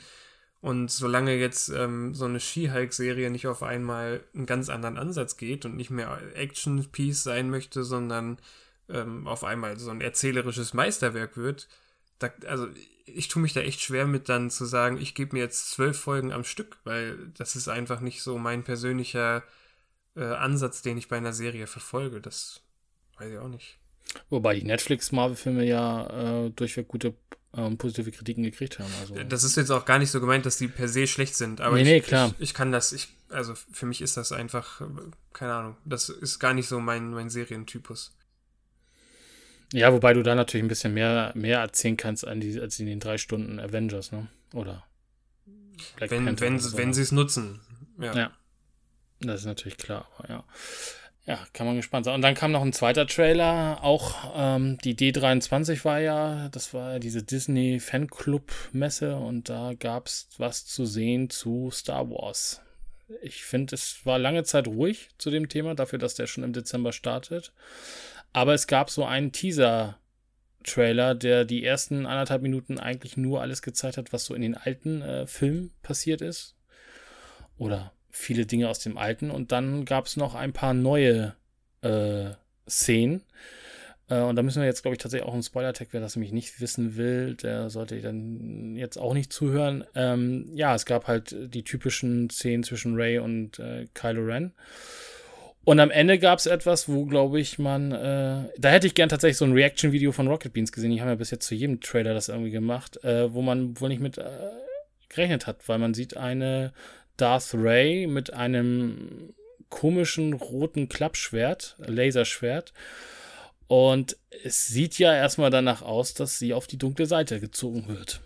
S2: Und solange jetzt ähm, so eine She-Hulk-Serie nicht auf einmal einen ganz anderen Ansatz geht und nicht mehr Action-Piece sein möchte, sondern ähm, auf einmal so ein erzählerisches Meisterwerk wird, da, also ich tue mich da echt schwer mit dann zu sagen, ich gebe mir jetzt zwölf Folgen am Stück, weil das ist einfach nicht so mein persönlicher äh, Ansatz, den ich bei einer Serie verfolge. Das weiß ich auch nicht.
S1: Wobei die Netflix-Marvel-Filme ja äh, durchweg gute ähm, positive Kritiken gekriegt haben. Also.
S2: Das ist jetzt auch gar nicht so gemeint, dass die per se schlecht sind. Aber nee, ich, nee, klar. Ich, ich, kann das, ich, also für mich ist das einfach, keine Ahnung, das ist gar nicht so mein, mein Serientypus.
S1: Ja, wobei du da natürlich ein bisschen mehr, mehr erzählen kannst die, als in den drei Stunden Avengers, ne? Oder
S2: Black wenn, Panther wenn, wenn sie es nutzen. Ja.
S1: ja. Das ist natürlich klar, aber ja. Ja, kann man gespannt sein. Und dann kam noch ein zweiter Trailer, auch ähm, die D23 war ja, das war diese Disney Fanclub Messe und da gab es was zu sehen zu Star Wars. Ich finde, es war lange Zeit ruhig zu dem Thema, dafür, dass der schon im Dezember startet. Aber es gab so einen Teaser-Trailer, der die ersten anderthalb Minuten eigentlich nur alles gezeigt hat, was so in den alten äh, Filmen passiert ist. Oder viele Dinge aus dem Alten und dann gab es noch ein paar neue äh, Szenen. Äh, und da müssen wir jetzt, glaube ich, tatsächlich auch einen Spoiler-Tag, wer das nämlich nicht wissen will, der sollte dann jetzt auch nicht zuhören. Ähm, ja, es gab halt die typischen Szenen zwischen Ray und äh, Kylo Ren. Und am Ende gab es etwas, wo, glaube ich, man, äh, da hätte ich gern tatsächlich so ein Reaction-Video von Rocket Beans gesehen. Die haben ja bis jetzt zu jedem Trailer das irgendwie gemacht, äh, wo man wohl nicht mit äh, gerechnet hat, weil man sieht eine Darth Ray mit einem komischen roten Klappschwert, Laserschwert. Und es sieht ja erstmal danach aus, dass sie auf die dunkle Seite gezogen wird.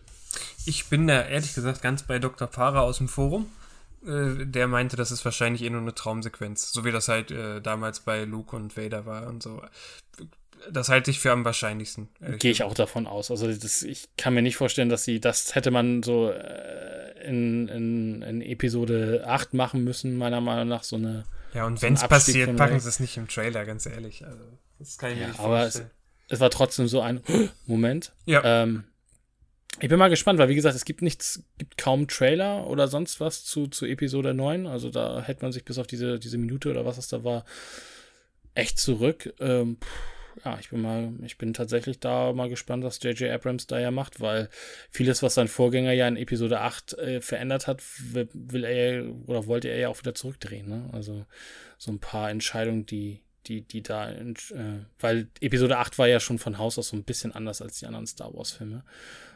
S2: Ich bin da ehrlich gesagt ganz bei Dr. Para aus dem Forum. Äh, der meinte, das ist wahrscheinlich eh nur eine Traumsequenz. So wie das halt äh, damals bei Luke und Vader war und so. Das halte ich für am wahrscheinlichsten.
S1: Gehe ich auch davon aus. Also das, ich kann mir nicht vorstellen, dass sie, das hätte man so äh, in, in, in Episode 8 machen müssen, meiner Meinung nach, so eine.
S2: Ja, und so wenn es passiert, packen sie es nicht im Trailer, ganz ehrlich. Also, das kann ich ja, mir nicht
S1: aber es, es, war trotzdem so ein Moment. Ja. Ähm, ich bin mal gespannt, weil wie gesagt, es gibt nichts, gibt kaum Trailer oder sonst was zu, zu Episode 9. Also da hält man sich bis auf diese, diese Minute oder was es da war, echt zurück. Ähm, ja, ich bin mal, ich bin tatsächlich da mal gespannt, was J.J. Abrams da ja macht, weil vieles, was sein Vorgänger ja in Episode 8 äh, verändert hat, will, will, er oder wollte er ja auch wieder zurückdrehen. Ne? Also so ein paar Entscheidungen, die, die, die da, äh, weil Episode 8 war ja schon von Haus aus so ein bisschen anders als die anderen Star Wars-Filme.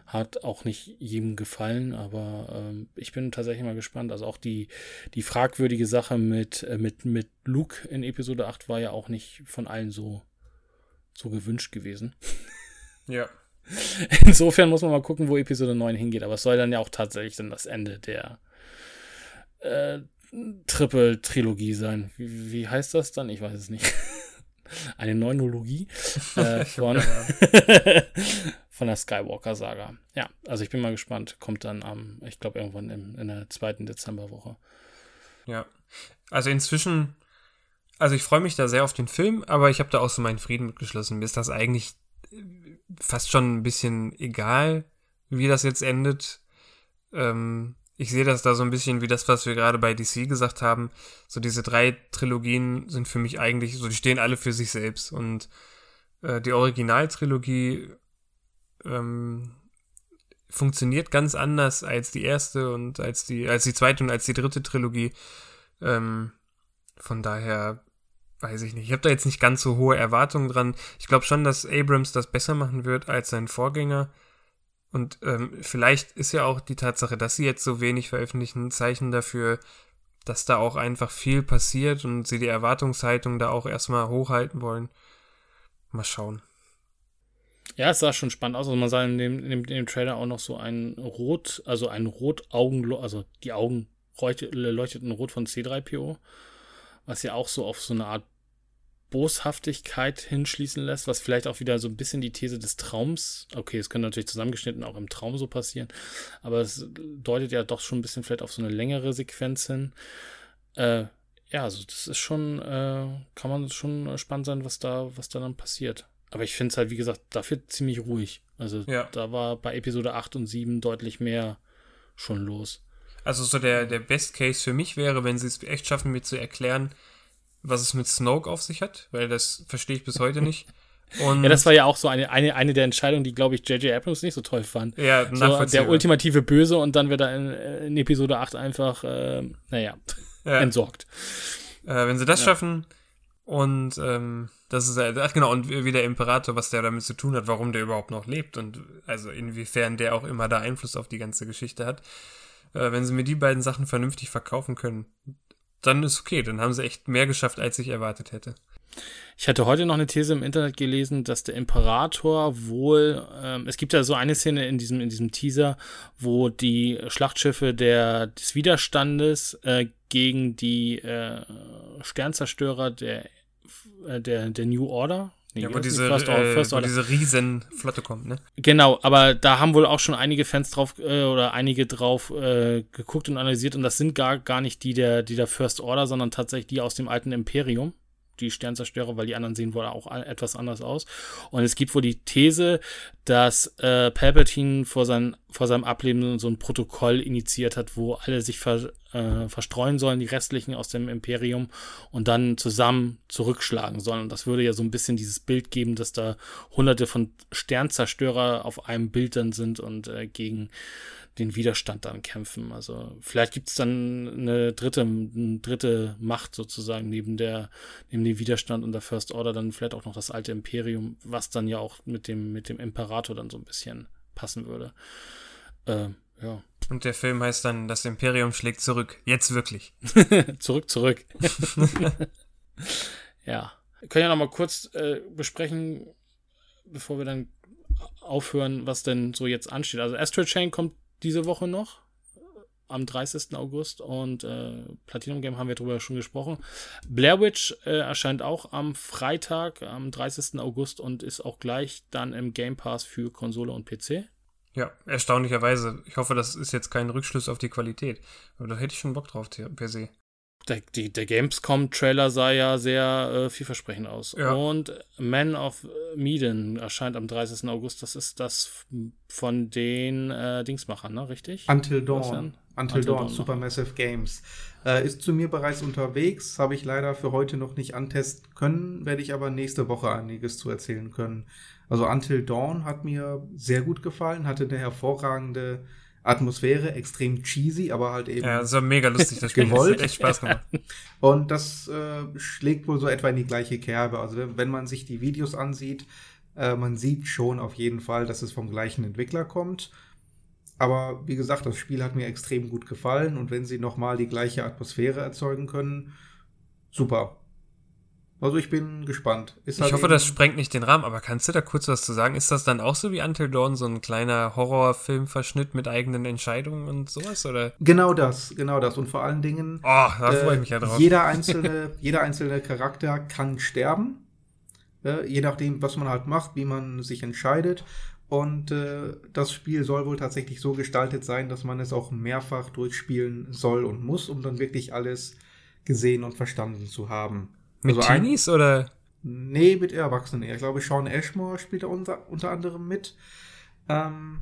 S1: Hat auch nicht jedem gefallen, aber ähm, ich bin tatsächlich mal gespannt. Also auch die, die fragwürdige Sache mit, äh, mit, mit Luke in Episode 8 war ja auch nicht von allen so, so gewünscht gewesen.
S2: Ja.
S1: Insofern muss man mal gucken, wo Episode 9 hingeht. Aber es soll dann ja auch tatsächlich dann das Ende der äh, Triple-Trilogie sein. Wie, wie heißt das dann? Ich weiß es nicht. Eine Neunologie äh, von, von der Skywalker-Saga. Ja, also ich bin mal gespannt. Kommt dann am, ich glaube, irgendwann im, in der zweiten Dezemberwoche.
S2: Ja. Also inzwischen, also ich freue mich da sehr auf den Film, aber ich habe da auch so meinen Frieden mitgeschlossen. Mir ist das eigentlich fast schon ein bisschen egal, wie das jetzt endet. Ähm, ich sehe das da so ein bisschen wie das, was wir gerade bei DC gesagt haben. So diese drei Trilogien sind für mich eigentlich, so die stehen alle für sich selbst. Und äh, die Originaltrilogie ähm, funktioniert ganz anders als die erste und als die, als die zweite und als die dritte Trilogie. Ähm, von daher weiß ich nicht. Ich habe da jetzt nicht ganz so hohe Erwartungen dran. Ich glaube schon, dass Abrams das besser machen wird als sein Vorgänger. Und ähm, vielleicht ist ja auch die Tatsache, dass sie jetzt so wenig veröffentlichen, ein Zeichen dafür, dass da auch einfach viel passiert und sie die Erwartungshaltung da auch erstmal hochhalten wollen. Mal schauen.
S1: Ja, es sah schon spannend aus. Also man sah in dem, in dem, in dem Trailer auch noch so ein Rot, also ein Rotaugen, also die Augen leuchteten rot von C3PO, was ja auch so auf so eine Art Boshaftigkeit hinschließen lässt, was vielleicht auch wieder so ein bisschen die These des Traums, okay, es könnte natürlich zusammengeschnitten auch im Traum so passieren, aber es deutet ja doch schon ein bisschen vielleicht auf so eine längere Sequenz hin. Äh, ja, also das ist schon, äh, kann man schon spannend sein, was da, was da dann passiert. Aber ich finde es halt, wie gesagt, dafür ziemlich ruhig. Also ja. da war bei Episode 8 und 7 deutlich mehr schon los.
S2: Also so der, der Best Case für mich wäre, wenn sie es echt schaffen, mir zu erklären, was es mit Snoke auf sich hat, weil das verstehe ich bis heute nicht.
S1: Und ja, das war ja auch so eine, eine, eine der Entscheidungen, die, glaube ich, J.J. Abrams nicht so toll fand.
S2: Ja,
S1: so, der ultimative Böse und dann wird er in, in Episode 8 einfach, äh, naja, ja. entsorgt.
S2: Äh, wenn sie das ja. schaffen und ähm, das ist, ach genau, und wie der Imperator, was der damit zu tun hat, warum der überhaupt noch lebt und also inwiefern der auch immer da Einfluss auf die ganze Geschichte hat. Äh, wenn sie mir die beiden Sachen vernünftig verkaufen können, dann ist okay, dann haben sie echt mehr geschafft, als ich erwartet hätte.
S1: Ich hatte heute noch eine These im Internet gelesen, dass der Imperator wohl, ähm, es gibt ja so eine Szene in diesem, in diesem Teaser, wo die Schlachtschiffe der, des Widerstandes äh, gegen die äh, Sternzerstörer der, äh, der, der New Order,
S2: Nee, ja, wo diese, First Order, First Order. Wo diese Riesenflotte kommt, ne?
S1: Genau, aber da haben wohl auch schon einige Fans drauf äh, oder einige drauf äh, geguckt und analysiert und das sind gar, gar nicht die der, die der First Order, sondern tatsächlich die aus dem alten Imperium die Sternzerstörer, weil die anderen sehen wohl auch etwas anders aus. Und es gibt wohl die These, dass äh, Palpatine vor, sein, vor seinem Ableben so ein Protokoll initiiert hat, wo alle sich ver, äh, verstreuen sollen, die restlichen aus dem Imperium, und dann zusammen zurückschlagen sollen. Und das würde ja so ein bisschen dieses Bild geben, dass da hunderte von Sternzerstörer auf einem Bild dann sind und äh, gegen den Widerstand dann kämpfen. Also vielleicht gibt es dann eine dritte, eine dritte Macht sozusagen neben der, neben dem Widerstand und der First Order dann vielleicht auch noch das alte Imperium, was dann ja auch mit dem, mit dem Imperator dann so ein bisschen passen würde. Äh, ja.
S2: Und der Film heißt dann Das Imperium schlägt zurück. Jetzt wirklich.
S1: zurück, zurück. ja. Wir können ja noch mal kurz äh, besprechen, bevor wir dann aufhören, was denn so jetzt ansteht. Also Astral Chain kommt diese Woche noch am 30. August und äh, Platinum Game haben wir darüber schon gesprochen. Blair Witch äh, erscheint auch am Freitag, am 30. August und ist auch gleich dann im Game Pass für Konsole und PC.
S2: Ja, erstaunlicherweise. Ich hoffe, das ist jetzt kein Rückschluss auf die Qualität. Aber da hätte ich schon Bock drauf per se.
S1: Der, die, der Gamescom-Trailer sah ja sehr äh, vielversprechend aus.
S2: Ja.
S1: Und Man of Medan erscheint am 30. August. Das ist das von den äh, Dingsmachern, ne? Richtig?
S3: Until Dawn. Until,
S1: Until
S3: Dawn,
S1: Dawn,
S3: Supermassive Games. Äh, ist zu mir bereits unterwegs, habe ich leider für heute noch nicht antesten können, werde ich aber nächste Woche einiges zu erzählen können. Also Until Dawn hat mir sehr gut gefallen, hatte eine hervorragende Atmosphäre, extrem cheesy, aber halt eben.
S2: Ja, das war mega lustig, das Spiel.
S3: Gewollt.
S2: Das echt Spaß gemacht.
S3: Und das äh, schlägt wohl so etwa in die gleiche Kerbe. Also wenn wenn man sich die Videos ansieht, äh, man sieht schon auf jeden Fall, dass es vom gleichen Entwickler kommt. Aber wie gesagt, das Spiel hat mir extrem gut gefallen und wenn sie nochmal die gleiche Atmosphäre erzeugen können, super. Also ich bin gespannt. Ist halt
S2: Ich hoffe,
S3: eben-
S2: das sprengt nicht den Rahmen, aber kannst du da kurz was zu sagen? Ist das dann auch so wie Until Dawn, so ein kleiner Horrorfilmverschnitt mit eigenen Entscheidungen und sowas? Oder?
S3: Genau das, genau das. Und vor allen Dingen,
S2: Oh, da freue ich mich ja
S3: Äh,
S2: drauf.
S3: Jeder einzelne, jeder einzelne Charakter kann sterben. Äh, je nachdem, was man halt macht, wie man sich entscheidet. Und äh, das Spiel soll wohl tatsächlich so gestaltet sein, dass man es auch mehrfach durchspielen soll und muss, um dann wirklich alles gesehen und verstanden zu haben.
S2: Mit
S3: also ein-
S2: Teenies oder?
S3: Nee, mit Erwachsenen eher. Ich glaube, Sean Ashmore spielt da unter, unter anderem mit. Ähm,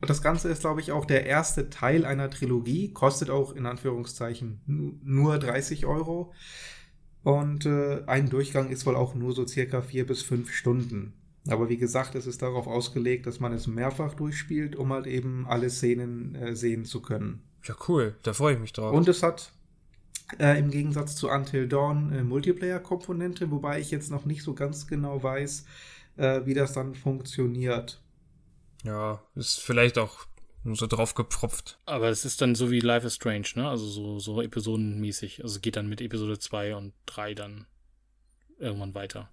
S3: das Ganze ist, glaube ich, auch der erste Teil einer Trilogie. Kostet auch in Anführungszeichen nu- nur 30 Euro. Und äh, ein Durchgang ist wohl auch nur so circa vier bis fünf Stunden. Aber wie gesagt, es ist darauf ausgelegt, dass man es mehrfach durchspielt, um halt eben alle Szenen äh, sehen zu können.
S2: Ja, cool, da freue ich mich drauf.
S3: Und es hat äh, im Gegensatz zu Until Dawn äh, Multiplayer-Komponente, wobei ich jetzt noch nicht so ganz genau weiß, äh, wie das dann funktioniert.
S2: ja, ist vielleicht auch nur so drauf gepfropft.
S1: Aber es ist dann so wie Life is Strange, ne? Also so, so episodenmäßig. Also geht dann mit Episode 2 und 3 dann irgendwann weiter.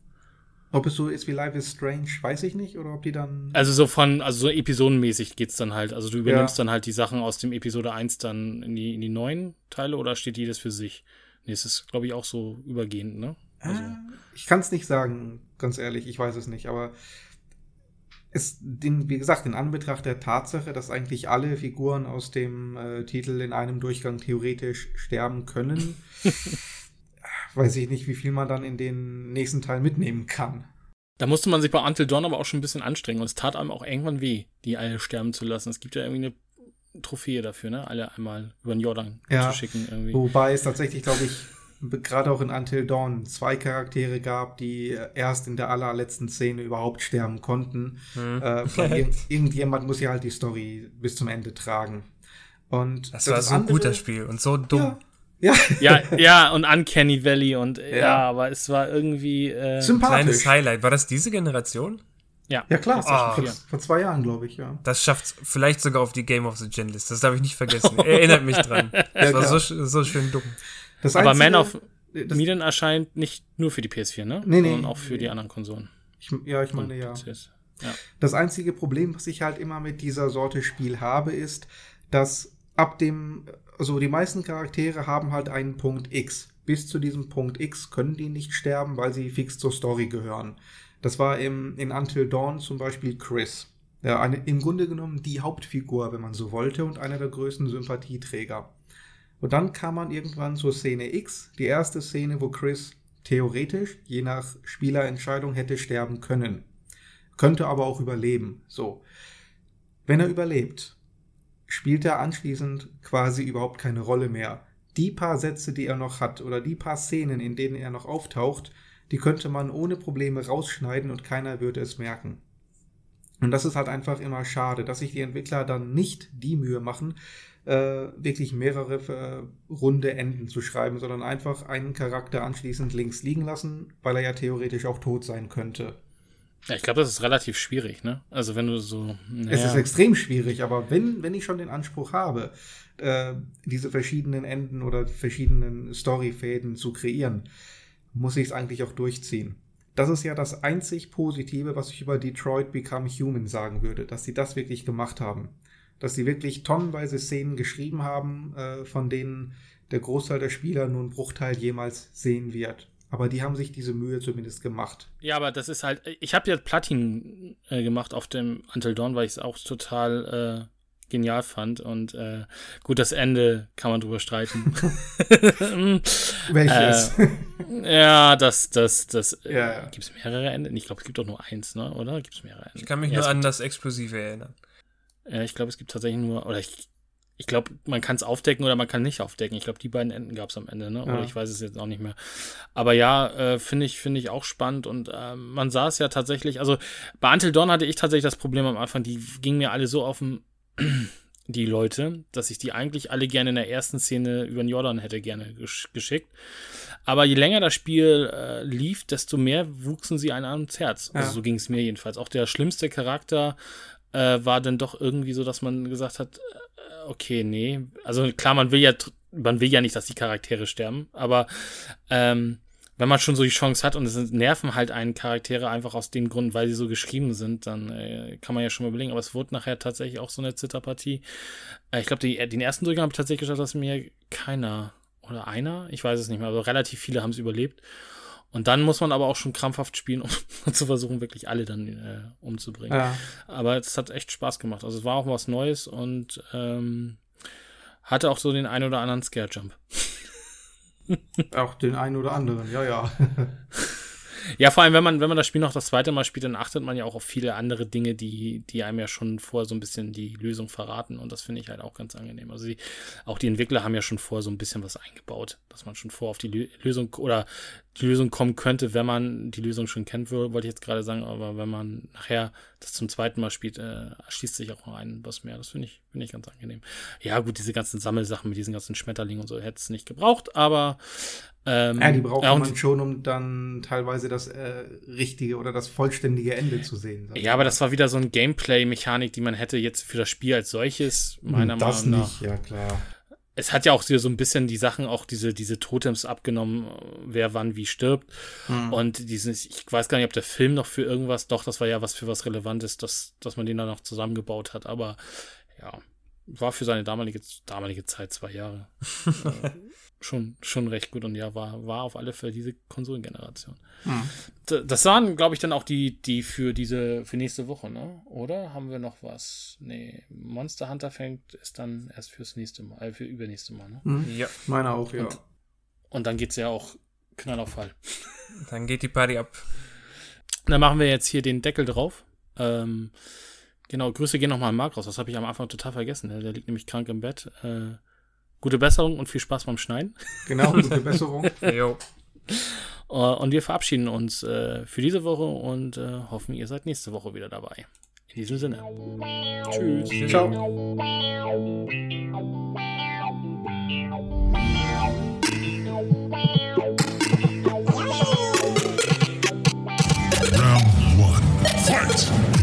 S3: Ob es so ist wie Life is Strange, weiß ich nicht, oder ob die dann.
S1: Also so von, also so episodenmäßig geht's dann halt. Also du übernimmst
S3: Ja.
S1: dann halt die Sachen aus dem Episode 1 dann in die, in die neuen Teile oder steht jedes für sich? Nee, es ist, glaube ich, auch so übergehend, ne? Also,
S3: Äh, ich kann es nicht sagen, ganz ehrlich, ich weiß es nicht, aber es, den, wie gesagt, in Anbetracht der Tatsache, dass eigentlich alle Figuren aus dem äh, Titel in einem Durchgang theoretisch sterben können, weiß ich nicht, wie viel man dann in den nächsten Teil mitnehmen kann.
S1: Da musste man sich bei Until Dawn aber auch schon ein bisschen anstrengen und es tat einem auch irgendwann weh, die alle sterben zu lassen. Es gibt ja irgendwie eine Trophäe dafür, ne? Alle einmal über den Jordan
S3: Ja.
S1: zu schicken irgendwie.
S3: Wobei es tatsächlich, glaube ich, gerade auch in Until Dawn zwei Charaktere gab, die erst in der allerletzten Szene überhaupt sterben konnten.
S2: Hm.
S3: Äh, irgend, irgendjemand muss ja halt die Story bis zum Ende tragen. Und
S2: Das, war so ein
S3: andere-
S2: guter Spiel und so dumm.
S3: Ja, ja
S1: ja, ja, und Uncanny Valley und ja,
S3: Ja.
S1: aber es war irgendwie. Äh,
S3: sympathisch.
S2: Kleines Highlight. War das diese Generation?
S1: ja.
S3: Ja, klar.
S2: Ah.
S3: vor, vor zwei Jahren, glaube ich, ja.
S2: Das schafft vielleicht sogar auf die Game of the Gen List. Das darf ich nicht vergessen. Erinnert mich dran. Das war so, so schön dumm.
S3: Das
S1: Aber
S3: Einzige-
S1: Man of
S3: das,
S1: Medan erscheint nicht nur für die PS4, ne?
S3: Nee, nee.
S1: Sondern auch für die anderen Konsolen.
S3: ich, Ja, ich meine, ja.
S1: Ja.
S3: Das einzige Problem, was ich halt immer mit dieser Sorte Spiel habe, ist, dass ab dem, also die meisten Charaktere haben halt einen Punkt X. Bis zu diesem Punkt X können die nicht sterben, weil sie fix zur Story gehören. Das war im, in Until Dawn zum Beispiel Chris. Ja, eine, im Grunde genommen die Hauptfigur, wenn man so wollte, und einer der größten Sympathieträger. Und dann kam man irgendwann zur Szene X, die erste Szene, wo Chris theoretisch, je nach Spielerentscheidung, hätte sterben können. Könnte aber auch überleben. So. Wenn er überlebt, spielt er anschließend quasi überhaupt keine Rolle mehr. Die paar Sätze, die er noch hat, oder die paar Szenen, in denen er noch auftaucht, die könnte man ohne Probleme rausschneiden und keiner würde es merken. Und das ist halt einfach immer schade, dass sich die Entwickler dann nicht die Mühe machen, äh, wirklich mehrere äh, runde Enden zu schreiben, sondern einfach einen Charakter anschließend links liegen lassen, weil er ja theoretisch auch tot sein könnte.
S1: Ja, ich glaube, das ist relativ schwierig, ne? Also wenn du so.
S3: Es
S1: naja,
S3: ist extrem schwierig, aber wenn, wenn ich schon den Anspruch habe, äh, diese verschiedenen Enden oder verschiedenen Storyfäden zu kreieren, muss ich es eigentlich auch durchziehen. Das ist ja das einzig Positive, was ich über Detroit Become Human sagen würde, dass sie das wirklich gemacht haben. Dass sie wirklich tonnenweise Szenen geschrieben haben, äh, von denen der Großteil der Spieler nur einen Bruchteil jemals sehen wird. Aber die haben sich diese Mühe zumindest gemacht.
S1: Ja, aber das ist halt. Ich habe ja Platin äh, gemacht auf dem Until Dawn, weil ich es auch total äh, genial fand. Und äh, gut, das Ende kann man drüber streiten.
S3: Welches?
S1: Äh, ja, das, das, das.
S3: Ja, ja.
S1: Gibt es mehrere Enden? Ich glaube, es gibt doch nur eins, ne? Oder? Gibt es mehrere Enden?
S2: Ich kann mich
S1: ja,
S2: nur an das Explosive erinnern.
S1: Ja, ich glaube, es gibt tatsächlich nur, oder ich, ich glaube, man kann es aufdecken oder man kann nicht aufdecken. Ich glaube, die beiden Enden gab es am Ende, ne? Oder
S3: Ja.
S1: ich weiß es jetzt auch nicht mehr. Aber ja, äh, finde ich, finde ich auch spannend und äh, man sah es ja tatsächlich, also bei Until Dawn hatte ich tatsächlich das Problem am Anfang, die gingen mir alle so auf den, die Leute, dass ich die eigentlich alle gerne in der ersten Szene über den Jordan hätte gerne gesch geschickt. Aber je länger das Spiel äh, lief, desto mehr wuchsen sie einem ans Herz. Also
S3: Ja.
S1: so ging es mir jedenfalls. Auch der schlimmste Charakter äh, war dann doch irgendwie so, dass man gesagt hat, äh, okay, nee. Also klar, man will ja, man will ja nicht, dass die Charaktere sterben, aber ähm, wenn man schon so die Chance hat und es nerven halt einen Charaktere einfach aus dem Grund, weil sie so geschrieben sind, dann äh, kann man ja schon mal überlegen. Aber es wurde nachher tatsächlich auch so eine Zitterpartie. Äh, ich glaube, den ersten Durchgang habe ich tatsächlich geschafft, dass mir keiner oder einer, ich weiß es nicht mehr, aber relativ viele haben es überlebt. Und dann muss man aber auch schon krampfhaft spielen, um zu versuchen, wirklich alle dann äh, umzubringen.
S3: Ja.
S1: Aber es hat echt Spaß gemacht. Also es war auch was Neues und ähm, hatte auch so den ein oder anderen Scare-Jump.
S3: Auch den einen oder anderen, ja, ja.
S1: Ja, vor allem, wenn man, wenn man das Spiel noch das zweite Mal spielt, dann achtet man ja auch auf viele andere Dinge, die, die einem ja schon vorher so ein bisschen die Lösung verraten. Und das finde ich halt auch ganz angenehm. Also die, auch die Entwickler haben ja schon vorher so ein bisschen was eingebaut, dass man schon vor auf die Lö Lösung oder die Lösung kommen könnte, wenn man die Lösung schon kennt, wo- wollte ich jetzt gerade sagen. Aber wenn man nachher das zum zweiten Mal spielt, äh, schließt sich auch noch ein was mehr. Das finde ich, finde ich ganz angenehm. Ja, gut, diese ganzen Sammelsachen mit diesen ganzen Schmetterlingen und so hätte es nicht gebraucht, aber ähm,
S3: Ja, die braucht
S1: ja,
S3: man schon, um dann teilweise das äh, richtige oder das vollständige Ende zu sehen.
S1: Ja, aber das war wieder so ein Gameplay-Mechanik, die man hätte jetzt für das Spiel als solches, meiner
S3: das
S1: Meinung nach.
S3: nicht, ja klar.
S1: Es hat ja auch so so ein bisschen die Sachen, auch diese, diese Totems abgenommen, wer wann wie stirbt.
S3: Hm.
S1: Und dieses, ich weiß gar nicht, ob der Film noch für irgendwas, doch, das war ja was für was Relevantes, dass, dass man den dann noch zusammengebaut hat. Aber ja, war für seine damalige, damalige Zeit zwei Jahre. schon, schon recht gut und ja, war, war auf alle Fälle diese Konsolengeneration.
S3: Hm.
S1: Das waren, glaube ich, dann auch die, die für diese, für nächste Woche, ne? Oder haben wir noch was? Nee, Monster Hunter fängt ist dann erst fürs nächste Mal, äh, für übernächste Mal, ne?
S3: Hm.
S2: Ja,
S3: Meine auch, ja.
S1: Und- Und dann geht's ja auch Knall auf Fall.
S2: dann geht die Party ab.
S1: Dann machen wir jetzt hier den Deckel drauf. Ähm, genau, Grüße gehen nochmal an Marc raus. Das habe ich am Anfang total vergessen. Der, der liegt nämlich krank im Bett. Äh, Gute Besserung und viel Spaß beim Schneiden.
S3: Genau, gute Besserung.
S2: jo.
S1: Äh, und wir verabschieden uns äh, für diese Woche und äh, hoffen, ihr seid nächste Woche wieder dabei. In diesem Sinne. Tschüss.
S3: Ciao.
S4: Round one. Fight!